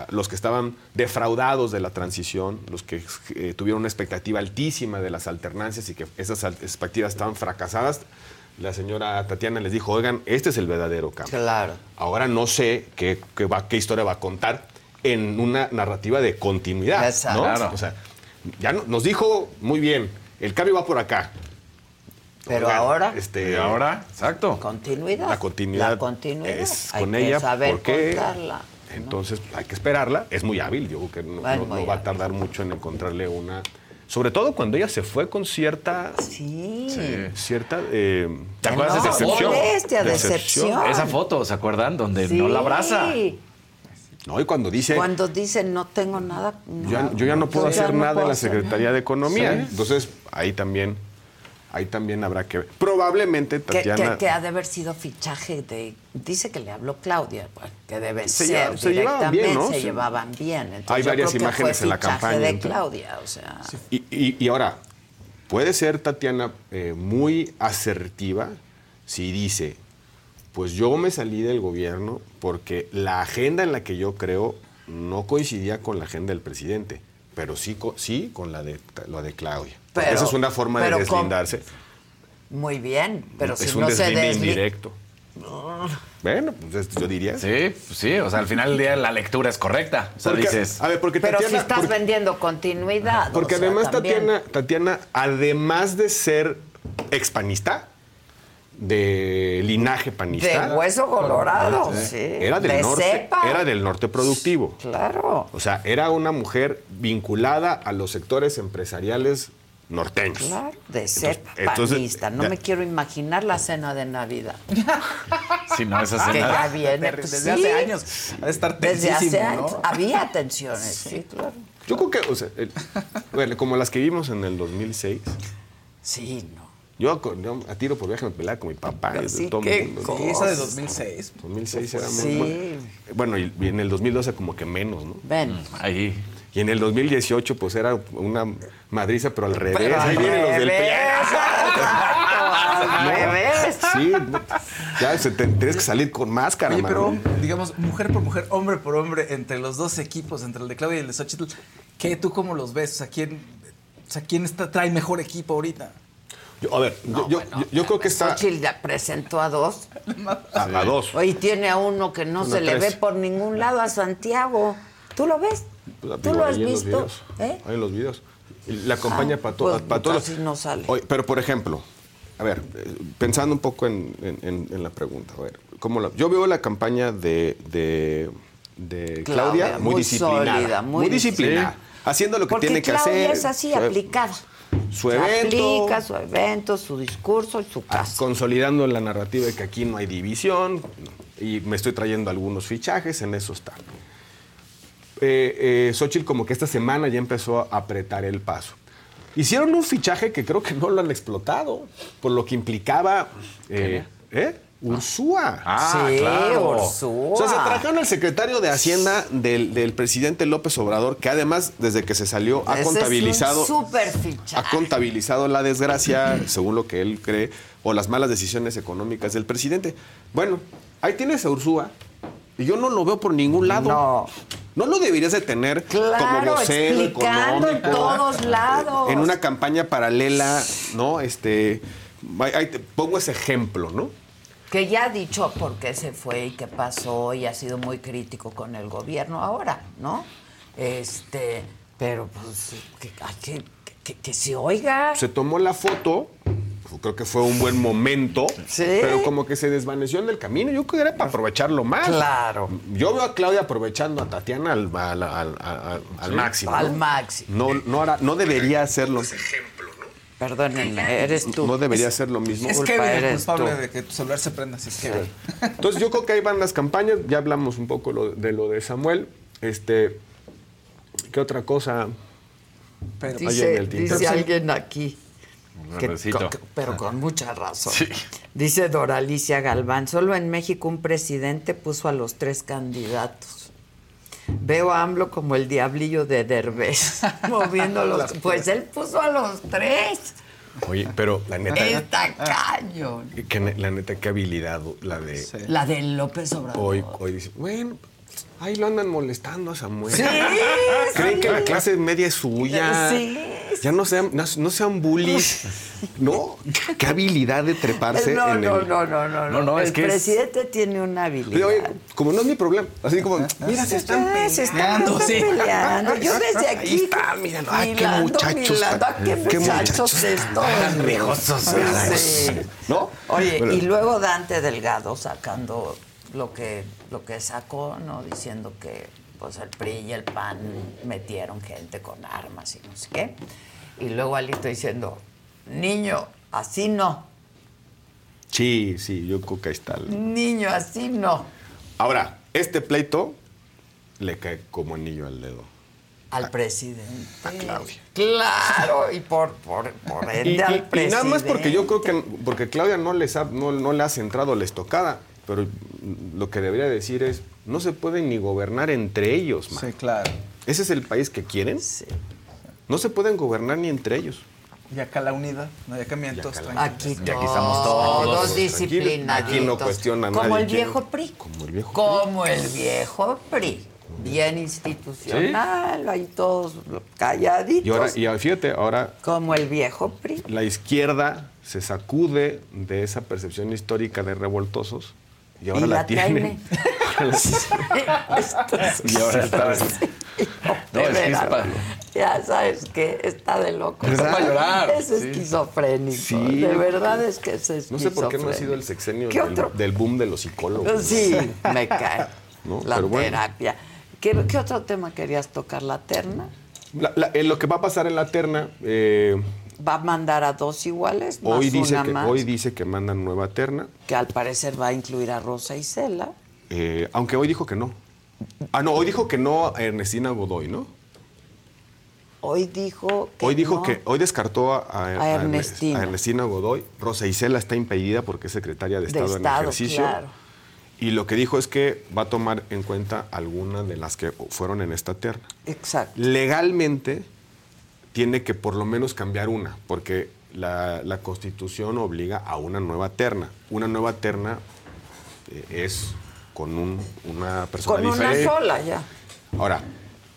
Los que estaban defraudados de la transición, los que eh, tuvieron una expectativa altísima de las alternancias y que esas expectativas estaban fracasadas, la señora Tatiana les dijo, oigan, este es el verdadero cambio. Claro. Ahora no sé qué, qué va- qué historia va a contar en una narrativa de continuidad. Exacto. ¿no? Claro. O sea, ya no- nos dijo muy bien, el cambio va por acá. Pero Oigan, ahora. Este, ahora, exacto. Continuidad. La continuidad, La continuidad. es Hay con que ella. saber ¿Por qué? contarla. Entonces hay que esperarla. Es muy hábil. Yo creo que no, va a tardar mucho en encontrarle una. Sobre todo cuando ella se fue con cierta. Sí. Cierta. eh, ¿Te acuerdas de foto? molestia, decepción. Esa foto, ¿se acuerdan? Donde Sí. no la abraza. No, y cuando dice. Cuando dicen no tengo nada. Yo, ya- yo ya no puedo hacer no nada puedo en la Secretaría de Economía. Sí. Entonces, ahí también, ahí también habrá que ver. Probablemente Tatiana. que- que ha de haber sido fichaje de. Dice que le habló Claudia, bueno, que debe Se ser. lleva- se llevaban bien, directamente, ¿no? Se Sí. llevaban bien. Entonces, Hay varias imágenes en la fichaje campaña, de entonces. Claudia, o sea. Y, y- y ahora, puede ser Tatiana eh, muy asertiva si dice, pues yo me salí del gobierno porque la agenda en la que yo creo no coincidía con la agenda del presidente, pero sí, co- sí con la de, la de Claudia. Pero- esa es una forma de con- deslindarse. Muy bien, pero es si un no se desli... indirecto. Bueno, pues yo diría. Sí, pues sí, o sea, al final del día la lectura es correcta. O sea, Porque- dices. A ver, porque Pero si estás porque- vendiendo continuidad. Porque o sea, además también. Tatiana, Tatiana, además de ser expanista, de linaje panista. De hueso colorado, sí. Era del De norte. cepa. Era del norte productivo. Claro. O sea, era una mujer vinculada a los sectores empresariales norteños. Claro, de cepa entonces, panista. No ya- me quiero imaginar la cena de Navidad. [LAUGHS] Si no, esa Que cena. ya viene. Desde, pues, desde sí. hace años. Ha de estar Desde hace años. ¿no? Había [LAUGHS] tensiones, sí, claro. Yo creo que, o sea, el- bueno, como las que vimos en el 2006. Sí, no. Yo, yo a tiro por viaje me peleaba con mi papá. y Sí, todo el qué mundo. Sí, esa de 2006. 2006 era muy Sí. Bueno, y en el 2012 como que menos, ¿no? Ven. Ahí. Y en el 2018 pues era una madriza, pero al revés. Pero al Ahí vienen los del revés. [LAUGHS] [LAUGHS] Sí, ya se te- tienes que salir con máscara, Oye, pero mano. digamos, mujer por mujer, hombre por hombre, entre los dos equipos, entre el de Claudia y el de Xochitl, ¿qué, ¿tú cómo los ves? O sea, ¿quién, o sea, ¿quién está, trae mejor equipo ahorita? Yo- a ver, yo, yo- yo- yo creo que está Xochitl ya presentó a dos. a, a dos. Hoy tiene a uno que no Uno, se le tres. ve por ningún lado, a Santiago. ¿Tú lo ves? Pues, ¿Tú lo has ahí en los visto? videos. ¿Eh? Ahí en los videos. Y La acompaña Ah, para to- pues, pa' todos. casi no sale. Oye, pero por ejemplo, a ver, pensando un poco en, en- en- en la pregunta, a ver, ¿cómo la- yo veo la campaña de, de, de Claudia, Claudia, muy, muy disciplinada. sólida, muy disciplinada. Haciendo lo que Porque tiene que Claudia hacer. es así, aplicada. Su Se evento. aplica su evento, su discurso y su casa. Consolidando la narrativa de que aquí no hay división. Y me estoy trayendo algunos fichajes, en eso está. Eh, eh, Xochitl como que esta semana ya empezó a apretar el paso. Hicieron un fichaje que creo que no lo han explotado, por lo que implicaba... Eh, ¿eh? Ursúa. Ah, sí, claro. Ursúa. O sea, se trajeron al secretario de Hacienda del, del presidente López Obrador, que además, desde que se salió, ha Ese contabilizado ha contabilizado la desgracia, según lo que él cree, o las malas decisiones económicas del presidente. Bueno, ahí tienes a Ursúa, y yo no lo veo por ningún lado. No. No lo deberías de tener como Claro, vocero explicando en económico, todos lados. en una campaña paralela, ¿no? Este, ahí- ahí te pongo ese ejemplo, ¿no? Que ya ha dicho por qué se fue y qué pasó y ha sido muy crítico con el gobierno ahora, ¿no? Este, pero pues que, que, que, que se oiga. Se tomó la foto, creo que fue un buen momento, Sí. pero como que se desvaneció en el camino. Yo creo que era para aprovecharlo más. Claro. Yo veo a Claudia aprovechando a Tatiana al, al- al- al- al máximo. Al ¿no? máximo. No, no, hará- no debería hacerlo. Perdónenme, eres tú. No debería ser lo mismo. Es Kevin el eres culpable tú. de que tu celular se prenda, si es Kevin. Entonces yo creo que ahí van las campañas. Ya hablamos un poco lo- de lo de Samuel. Este, ¿Qué otra cosa? Pero, Dice, el tintero. dice alguien aquí. Que- pero con mucha razón. Dice Doralicia Galván, solo en México un presidente puso a los tres candidatos. Veo a AMLO como el diablillo de Derbez, [LAUGHS] moviéndolos. Pues él puso a los tres. Oye, pero la neta. Está cañón. que la neta, qué habilidad la de. La de López Obrador. Hoy, hoy dice, bueno, ahí lo andan molestando a Samuel. Sí, [LAUGHS] Creen sí. que la clase media es suya. Sí, Ya no sean, no, no sean bullies. [LAUGHS] No, qué habilidad de treparse No, en no, el. no, no, no, No, no, el es que es- presidente tiene una habilidad. Oye, como no es mi problema. Así como, mira, se están Ah, se están peleando. sí. peleando. Yo [LAUGHS] desde aquí. Ahí está, míralo. Ay, qué muchachos. milando. Ah, qué qué muchachos estoy. Tan rijosos. Sí. ¿No? Oye, Bueno. y luego Dante Delgado sacando lo que, lo que sacó, ¿no? Diciendo que pues el PRI y el PAN metieron gente con armas y no sé qué. Y luego Alito diciendo, niño, así no. Sí, sí, yo creo que ahí está. el- Niño, así no. Ahora, este pleito le cae como anillo al dedo. Al presidente. A Claudia. Claro, y por, por, por ende Y, y- al y presidente. nada más porque yo creo que porque Claudia no les ha, no, no le ha centrado la estocada, pero lo que debería decir es no se pueden ni gobernar entre ellos, man. Sí, claro. ¿Ese es el país que quieren? No se pueden gobernar ni entre ellos. Y acá la unidad, no hay acá mientos. Aquí Y aquí estamos todos. todos disciplinaditos. Aquí no cuestiona a Como nadie el viejo PRI. Como el viejo Como el viejo PRI. Bien institucional, ahí todos calladitos. Y ahora, y ahora, fíjate, ahora Como el viejo PRI. la izquierda se sacude de esa percepción histórica de revoltosos y ahora Y la, la tiene. [LAUGHS] y ahora está. [LAUGHS] No, es que es veras. pa- Ya sabes que está de loco. ¿Verdad? para llorar, Es esquizofrénico. Sí. De verdad es que es esquizofrénico. No sé por qué no ha sido el sexenio ¿Qué del, boom de los psicólogos. Sí, me [LAUGHS] cae. ¿No? La Pero bueno. terapia. ¿Qué, qué otro tema querías tocar? ¿La terna? La- la- eh, lo que va a pasar en la terna, eh, ¿Va a mandar a dos iguales? Más hoy, dice una que, más, hoy dice que mandan nueva terna, que al parecer va a incluir a Rosa Isela. eh, aunque hoy dijo que no. Ah, no, hoy dijo que no a Ernestina Godoy, ¿no? Hoy dijo que Hoy dijo no. que, hoy descartó a, a- A a Erne- Ernestina. a Ernestina Godoy. Rosa Isela está impedida porque es secretaria de De Estado, en ejercicio. claro. Y lo que dijo es que va a tomar en cuenta alguna de las que fueron en esta terna. Exacto. Legalmente tiene que por lo menos cambiar una, porque la, la Constitución obliga a una nueva terna. Una nueva terna eh, es con un- una persona Con una diferente. sola ya. Ahora,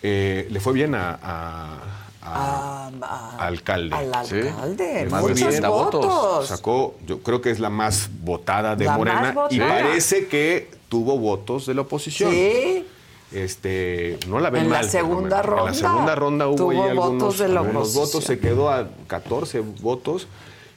eh, le fue bien a, a- a- alcalde. al ¿sí? alcalde. Le fue Muchos bien. votos. Sacó, yo creo que es la más votada de La más Morena y parece que tuvo votos de la oposición. Sí. Este, no la ven En la segunda ronda En la segunda ronda hubo votos algunos, de votos, se quedó a 14 votos.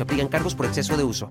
Se aplican cargos por exceso de uso.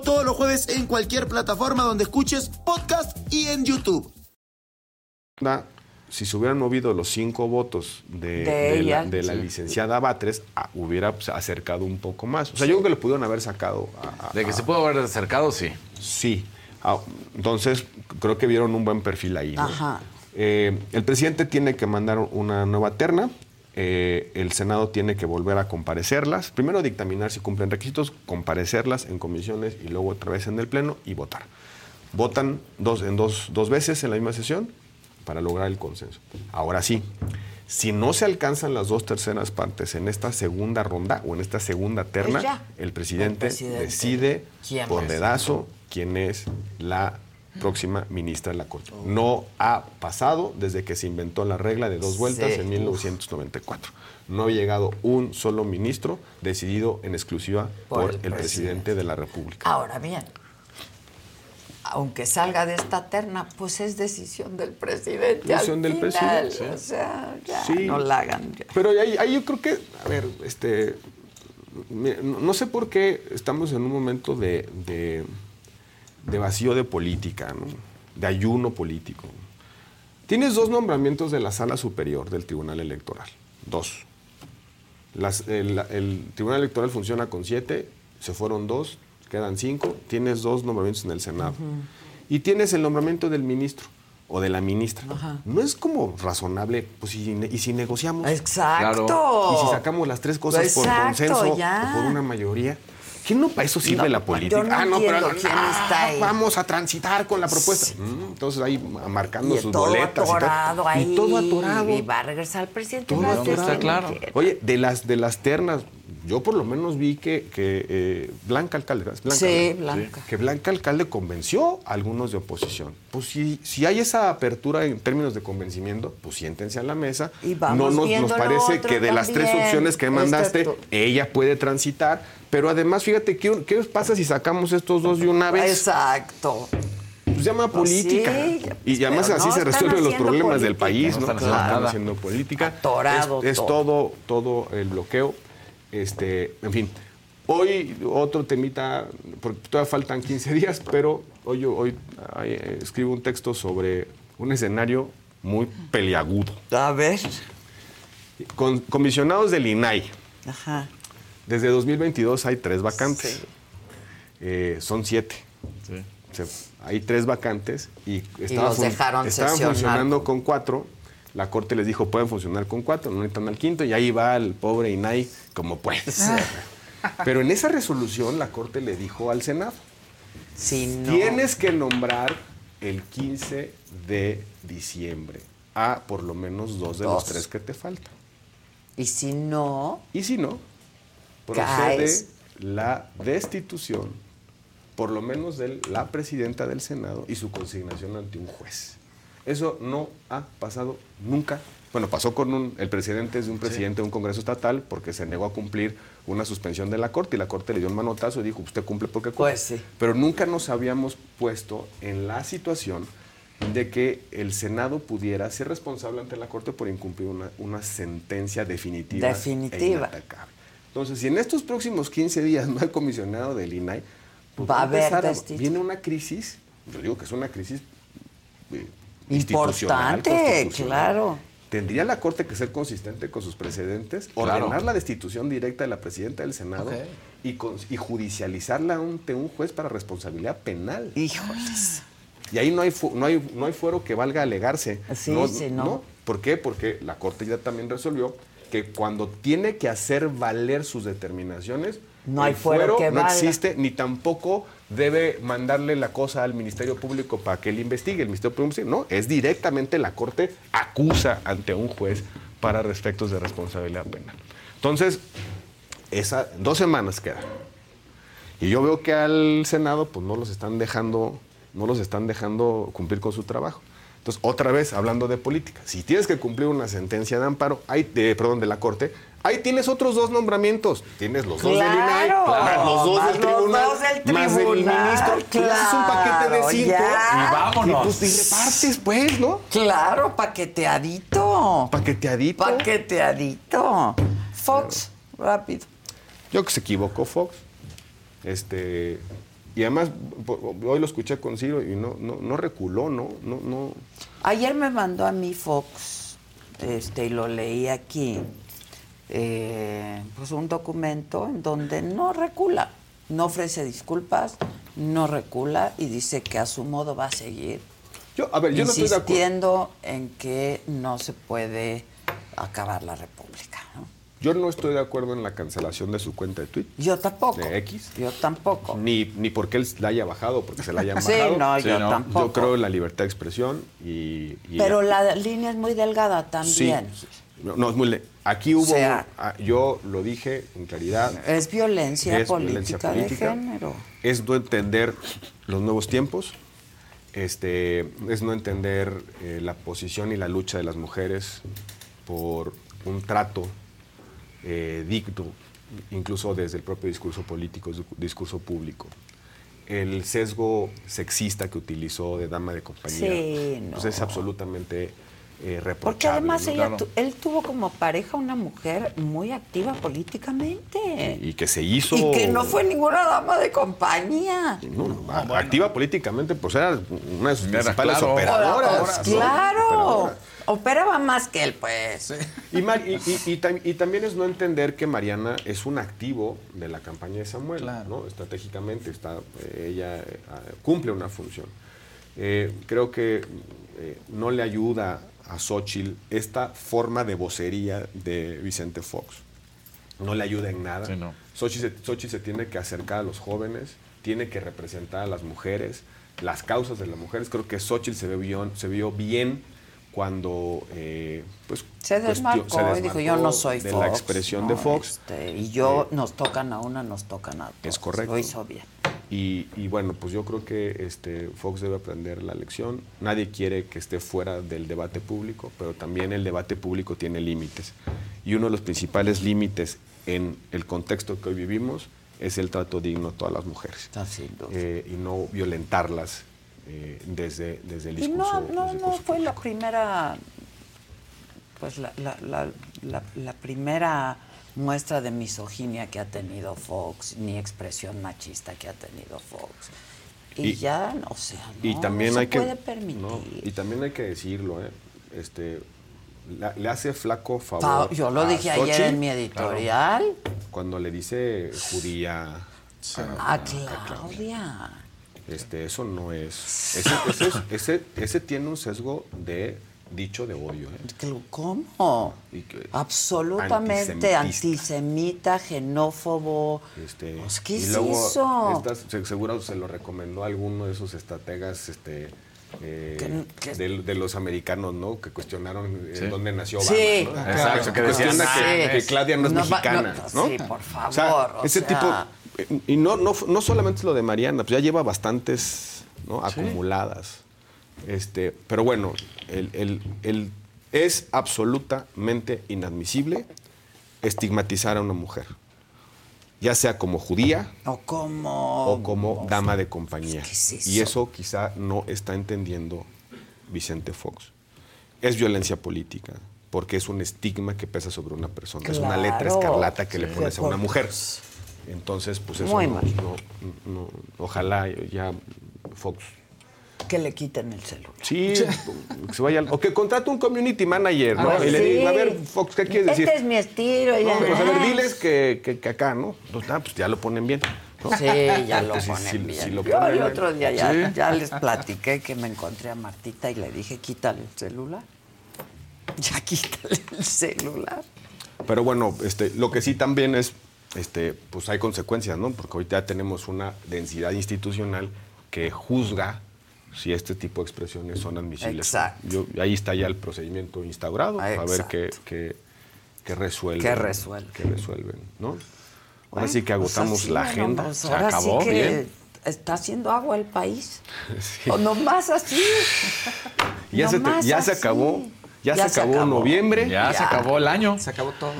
todos los jueves en cualquier plataforma donde escuches podcast y en YouTube. si se hubieran movido los cinco votos de, De de la, licenciada Batres, ah, hubiera pues, acercado un poco más. O sea, yo creo que lo pudieron haber sacado. a- a- De que a- se pudo haber acercado, sí. Sí. Ah, entonces, creo que vieron un buen perfil ahí. ¿no? Ajá. Eh, el presidente tiene que mandar una nueva terna. Eh, el Senado tiene que volver a comparecerlas. Primero dictaminar si cumplen requisitos, comparecerlas en comisiones y luego otra vez en el Pleno y votar. Votan dos, en dos, dos veces en la misma sesión para lograr el consenso. Ahora sí, si no se alcanzan las dos terceras partes en esta segunda ronda o en esta segunda terna, el presidente, El presidente. decide ¿Quién por dedazo quién es la próxima ministra de la Corte. No ha pasado desde que se inventó la regla de dos vueltas Sí. en 1994. No ha llegado un solo ministro decidido en exclusiva Por por, el el, presidente. presidente de la República. Ahora bien, aunque salga de esta terna, pues es decisión del presidente. Decisión del final, presidente, O sea, ya Sí. no la hagan. ya. Pero ahí, ahí yo creo que, a ver, este, no no sé por qué estamos en un momento de, de- de vacío de política, ¿no? de ayuno político. Tienes dos nombramientos de la sala superior del Tribunal Electoral, dos. Las- el, el Tribunal Electoral funciona con siete, se fueron dos, quedan cinco, tienes dos nombramientos en el Senado. Y tienes el nombramiento del ministro o de la ministra. No es como razonable, pues y, si negociamos. Exacto. Y si sacamos las tres cosas por Exacto, consenso ya. o por una mayoría. ¿Qué no para eso sirve No, la yo política? no ah, no, pero entiendo quién ah, está ahí. vamos a transitar con la propuesta. Mm, entonces ahí marcando Y sus todo boletas. y todo. atorado ahí. Y todo atorado. Y va a regresar el presidente. Todo atorado. que- Oye, de las, de las ternas, yo por lo menos vi que, que eh, Blanca Alcalde, ¿verdad? Blanca, Sí. Blanca. Que Blanca Alcalde convenció a algunos de oposición. Pues si, si hay esa apertura en términos de convencimiento, pues siéntense a la mesa. Y vamos no nos, parece que de las tres opciones que Este mandaste, ella puede transitar. Pero además, fíjate, ¿qué, qué pasa si sacamos estos dos de una vez? Exacto. Pues llama Pues política. sí, y además pero así no se resuelven los problemas del país, No ¿no? están están haciendo política. Atorado es, es todo. todo, todo el bloqueo. Este, en fin. Hoy otro temita, porque todavía faltan 15 [LAUGHS] días, pero hoy, hoy eh, escribo un texto sobre un escenario muy peliagudo. A ver. Con comisionados del INAI. Ajá. Desde 2022 hay tres vacantes. Eh, son siete. Se- hay tres vacantes y, estaba los fun- dejaron estaban sesionar. funcionando con cuatro. La corte les dijo pueden funcionar con cuatro, no necesitan al quinto y ahí va el pobre INAI como puede. [LAUGHS] Pero en esa resolución la corte le dijo al Senado Si no. tienes que nombrar el 15 de diciembre a por lo menos dos de los tres que te faltan. Y si no. Y si no, procede la destitución, por lo menos de la presidenta del Senado y su consignación ante un juez. Eso no ha pasado nunca. Bueno, pasó con un, el presidente es de un presidente de un Congreso estatal porque se negó a cumplir una suspensión de la Corte y la Corte le dio un manotazo y dijo, usted cumple porque cumple. Pues sí. Pero nunca nos habíamos puesto en la situación de que el Senado pudiera ser responsable ante la Corte por incumplir una, una sentencia definitiva. Definitiva. E inatacable. Entonces, si en estos próximos 15 días no hay comisionado del INAI, pues Va a haber viene una crisis, yo digo que es una crisis eh, institucional, Importante, claro. Tendría la Corte que ser consistente con sus precedentes, Claro. ordenar la destitución directa de la presidenta del Senado Ok. y, con- y judicializarla ante un juez para responsabilidad penal. Híjoles. Y ahí no hay, fu- no hay, no hay fuero que valga alegarse. Sí, sí, no. ¿Por qué? Porque la Corte ya también resolvió que cuando tiene que hacer valer sus determinaciones, No hay el fuero que no valga. existe, ni tampoco debe mandarle la cosa al Ministerio Público para que él investigue. El Ministerio Público no, es directamente la Corte acusa ante un juez para respectos de responsabilidad penal. Entonces, esa, dos semanas quedan. Y yo veo que al Senado pues no los están dejando, no los están dejando cumplir con su trabajo. Entonces, otra vez hablando de política, si tienes que cumplir una sentencia de amparo, ahí, de, perdón, de la Corte, ahí tienes otros dos nombramientos. Tienes los dos del INAI, Claro, más los dos más del los tribunal, dos del más del tribunal, ministro. Pues haces un paquete de claro, cinco ya. Y vámonos. Y pues te repartes, pues, ¿no? Claro, paqueteadito. Paqueteadito. Paqueteadito. Fox, rápido. Yo que se equivocó Fox. Este, y además, hoy lo escuché con Ciro y no, no, no reculó, ¿no? No, no. Ayer me mandó a mí Fox, este, y lo leí aquí, eh, pues un documento en donde no recula, no ofrece disculpas, no recula y dice que a su modo va a seguir Yo, a ver, yo no estoy de acuerdo. insistiendo en que no se puede acabar la República. Yo no estoy de acuerdo en la cancelación de su cuenta de Twitter. Yo tampoco. De X. Yo tampoco. Ni, ni porque él la haya bajado, porque se la hayan [LAUGHS] Sí, bajado. no, yo tampoco. Yo creo en la libertad de expresión y... y- Pero la línea es muy delgada Sí, también. sí. No, no, es muy... le- Aquí hubo... O sea- ah, yo lo dije en claridad. Es violencia Es política, violencia política. de género. es no entender los nuevos tiempos este, es no entender eh, la posición y la lucha de las mujeres por un trato eh, digno, incluso desde el propio discurso político, discurso público. El sesgo sexista que utilizó de dama de compañía Sí, pues no. es absolutamente eh, reprochable. Porque además ¿no? ella Claro. tu- él tuvo como pareja una mujer muy activa políticamente. Y que se hizo... Y que no fue ninguna dama de compañía. No, no, a- activa políticamente, pues era una de sus principales claro. operadoras. ¿no? Claro. Operadoras. Operaba más que él, pues. Y, Mar- y- y- y tam- y también es no entender que Mariana es un activo de la campaña de Samuel, ¿no? Estratégicamente está, eh, ella eh, cumple una función. Eh, creo que eh, no le ayuda a Xochitl esta forma de vocería de Vicente Fox. No le ayuda en nada. Sí, no. Xochitl, se, Xochitl se tiene que acercar a los jóvenes, tiene que representar a las mujeres, las causas de las mujeres. Creo que Xochitl se, ve bien- se vio bien cuando eh, pues, Se cuestio- desmarcó y dijo, yo no soy de Fox. la expresión ¿no? de Fox. Este, y yo, nos tocan a una, nos tocan a Es todos. correcto. Lo hizo bien. Y, y bueno, pues yo creo que este, Fox debe aprender la lección. Nadie quiere que esté fuera del debate público, pero también el debate público tiene límites. Y uno de los principales límites en el contexto que hoy vivimos es el trato digno a todas las mujeres. Eh, y no violentarlas eh, desde, desde el Y discurso. no, no, no fue la primera, pues la, la, la, la, primera muestra de misoginia que ha tenido Fox, ni expresión machista que ha tenido Fox. Y, Y- ya, o sea, no, y también no se hay que puede permitir. no, y también hay que decirlo ¿eh? este la- le hace flaco favor yo lo dije ayer en mi editorial. claro, cuando le dice judía A Claudia. Este eso no es ese, ese, es- ese, ese tiene un sesgo de dicho de odio ¿eh? ¿Cómo? Y que- Absolutamente antisemita, xenófobo. Este, Pues, ¿qué y es luego eso? estas- seguro se lo recomendó a alguno de esos estrategas este, eh, que- de, de los americanos, ¿no? Que cuestionaron eh, Sí. dónde nació Obama. Sí. ¿no? Exacto, que decían, Cuestiona que, "Ah, que Claudia no es No mexicana, no, ¿no? sí, por favor, O sea, o ese sea. tipo... Y no, no, no solamente es lo de Mariana, pues ya lleva bastantes ¿no? acumuladas. Este, pero bueno, el, el- el- es absolutamente inadmisible estigmatizar a una mujer, ya sea como judía O como... o como dama de compañía. ¿qué es Y eso? quizá no está entendiendo Vicente Fox. Es violencia política, porque es un estigma que pesa sobre una persona. Es una letra escarlata que le pones a una mujer. Entonces, pues eso Muy no, mal. no- no- ojalá ya Fox Que le quiten el celular. Sí, que se vaya, al- o que contrate un community manager, ¿no? A ver, y le sí. diga, a ver, Fox, ¿qué quieres decir? Este es mi estilo. ya. No, pues a ver, diles que, que- que acá, ¿no? Pues, ah, pues ya lo ponen bien. ¿no? Sí, ya lo Entonces, ponen si- bien. si lo Yo el otro día ya, Sí. ya les platiqué que me encontré a Martita y le dije, quítale el celular. Ya quítale el celular. Pero bueno, este, lo que sí también es, este, pues hay consecuencias, ¿no? Porque ahorita ya tenemos una densidad institucional que juzga si este tipo de expresiones son admisibles. Exacto. Yo, ahí está ya el procedimiento instaurado, a ver Exacto. qué, qué, qué resuelven. Qué resuelven. qué resuelven, ¿no? Ahora sí que pues agotamos así, la bueno, agenda. pues Se ahora acabó sí que bien. está haciendo agua el país. [LAUGHS] Sí. O nomás así. [LAUGHS] Ya, se, te- ya acabó. Ya, Ya se se acabó, acabó. noviembre. Ya, se acabó el año. Se acabó todo.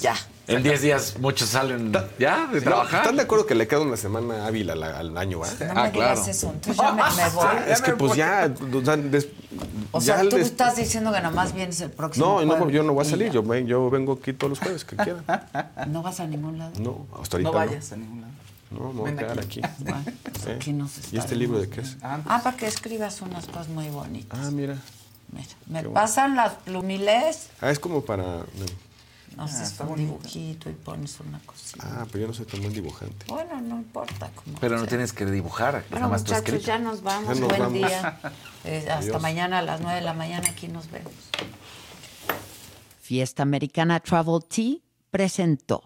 Ya. En 10 días muchos salen ya de Sí, trabajar. ¿Están de acuerdo que le queda una semana hábil al, al año, ¿verdad? No me digas eso, entonces ya me, me [LAUGHS] voy. Es que pues ya, o sea, des- O ya sea, tú estás diciendo que nomás vienes el próximo No, no, yo no voy a salir, yo, ven- yo vengo aquí todos los jueves que quieran. [LAUGHS] ¿No vas a ningún lado? No, hasta ahorita No no. vayas a ningún lado. No, me voy a quedar aquí. aquí. Bueno, pues aquí nos ¿Y este libro de qué es? Ah, para que escribas unas cosas muy bonitas. Ah, mira. Mira, me Qué bueno. pasan las plumilés, Ah, es como para... haces un dibujito y pones una cosita. Ah, pero yo no soy tan buen dibujante. Bueno, no importa. Como Pero no sea. tienes que dibujar. Bueno, muchachos, ya nos vamos. Ya nos Buen vamos. día. [LAUGHS] Eh, hasta Adiós. mañana a las 9 de la mañana. Aquí nos vemos. Fiesta Americana Travel Tea presentó.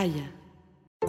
Pitaya.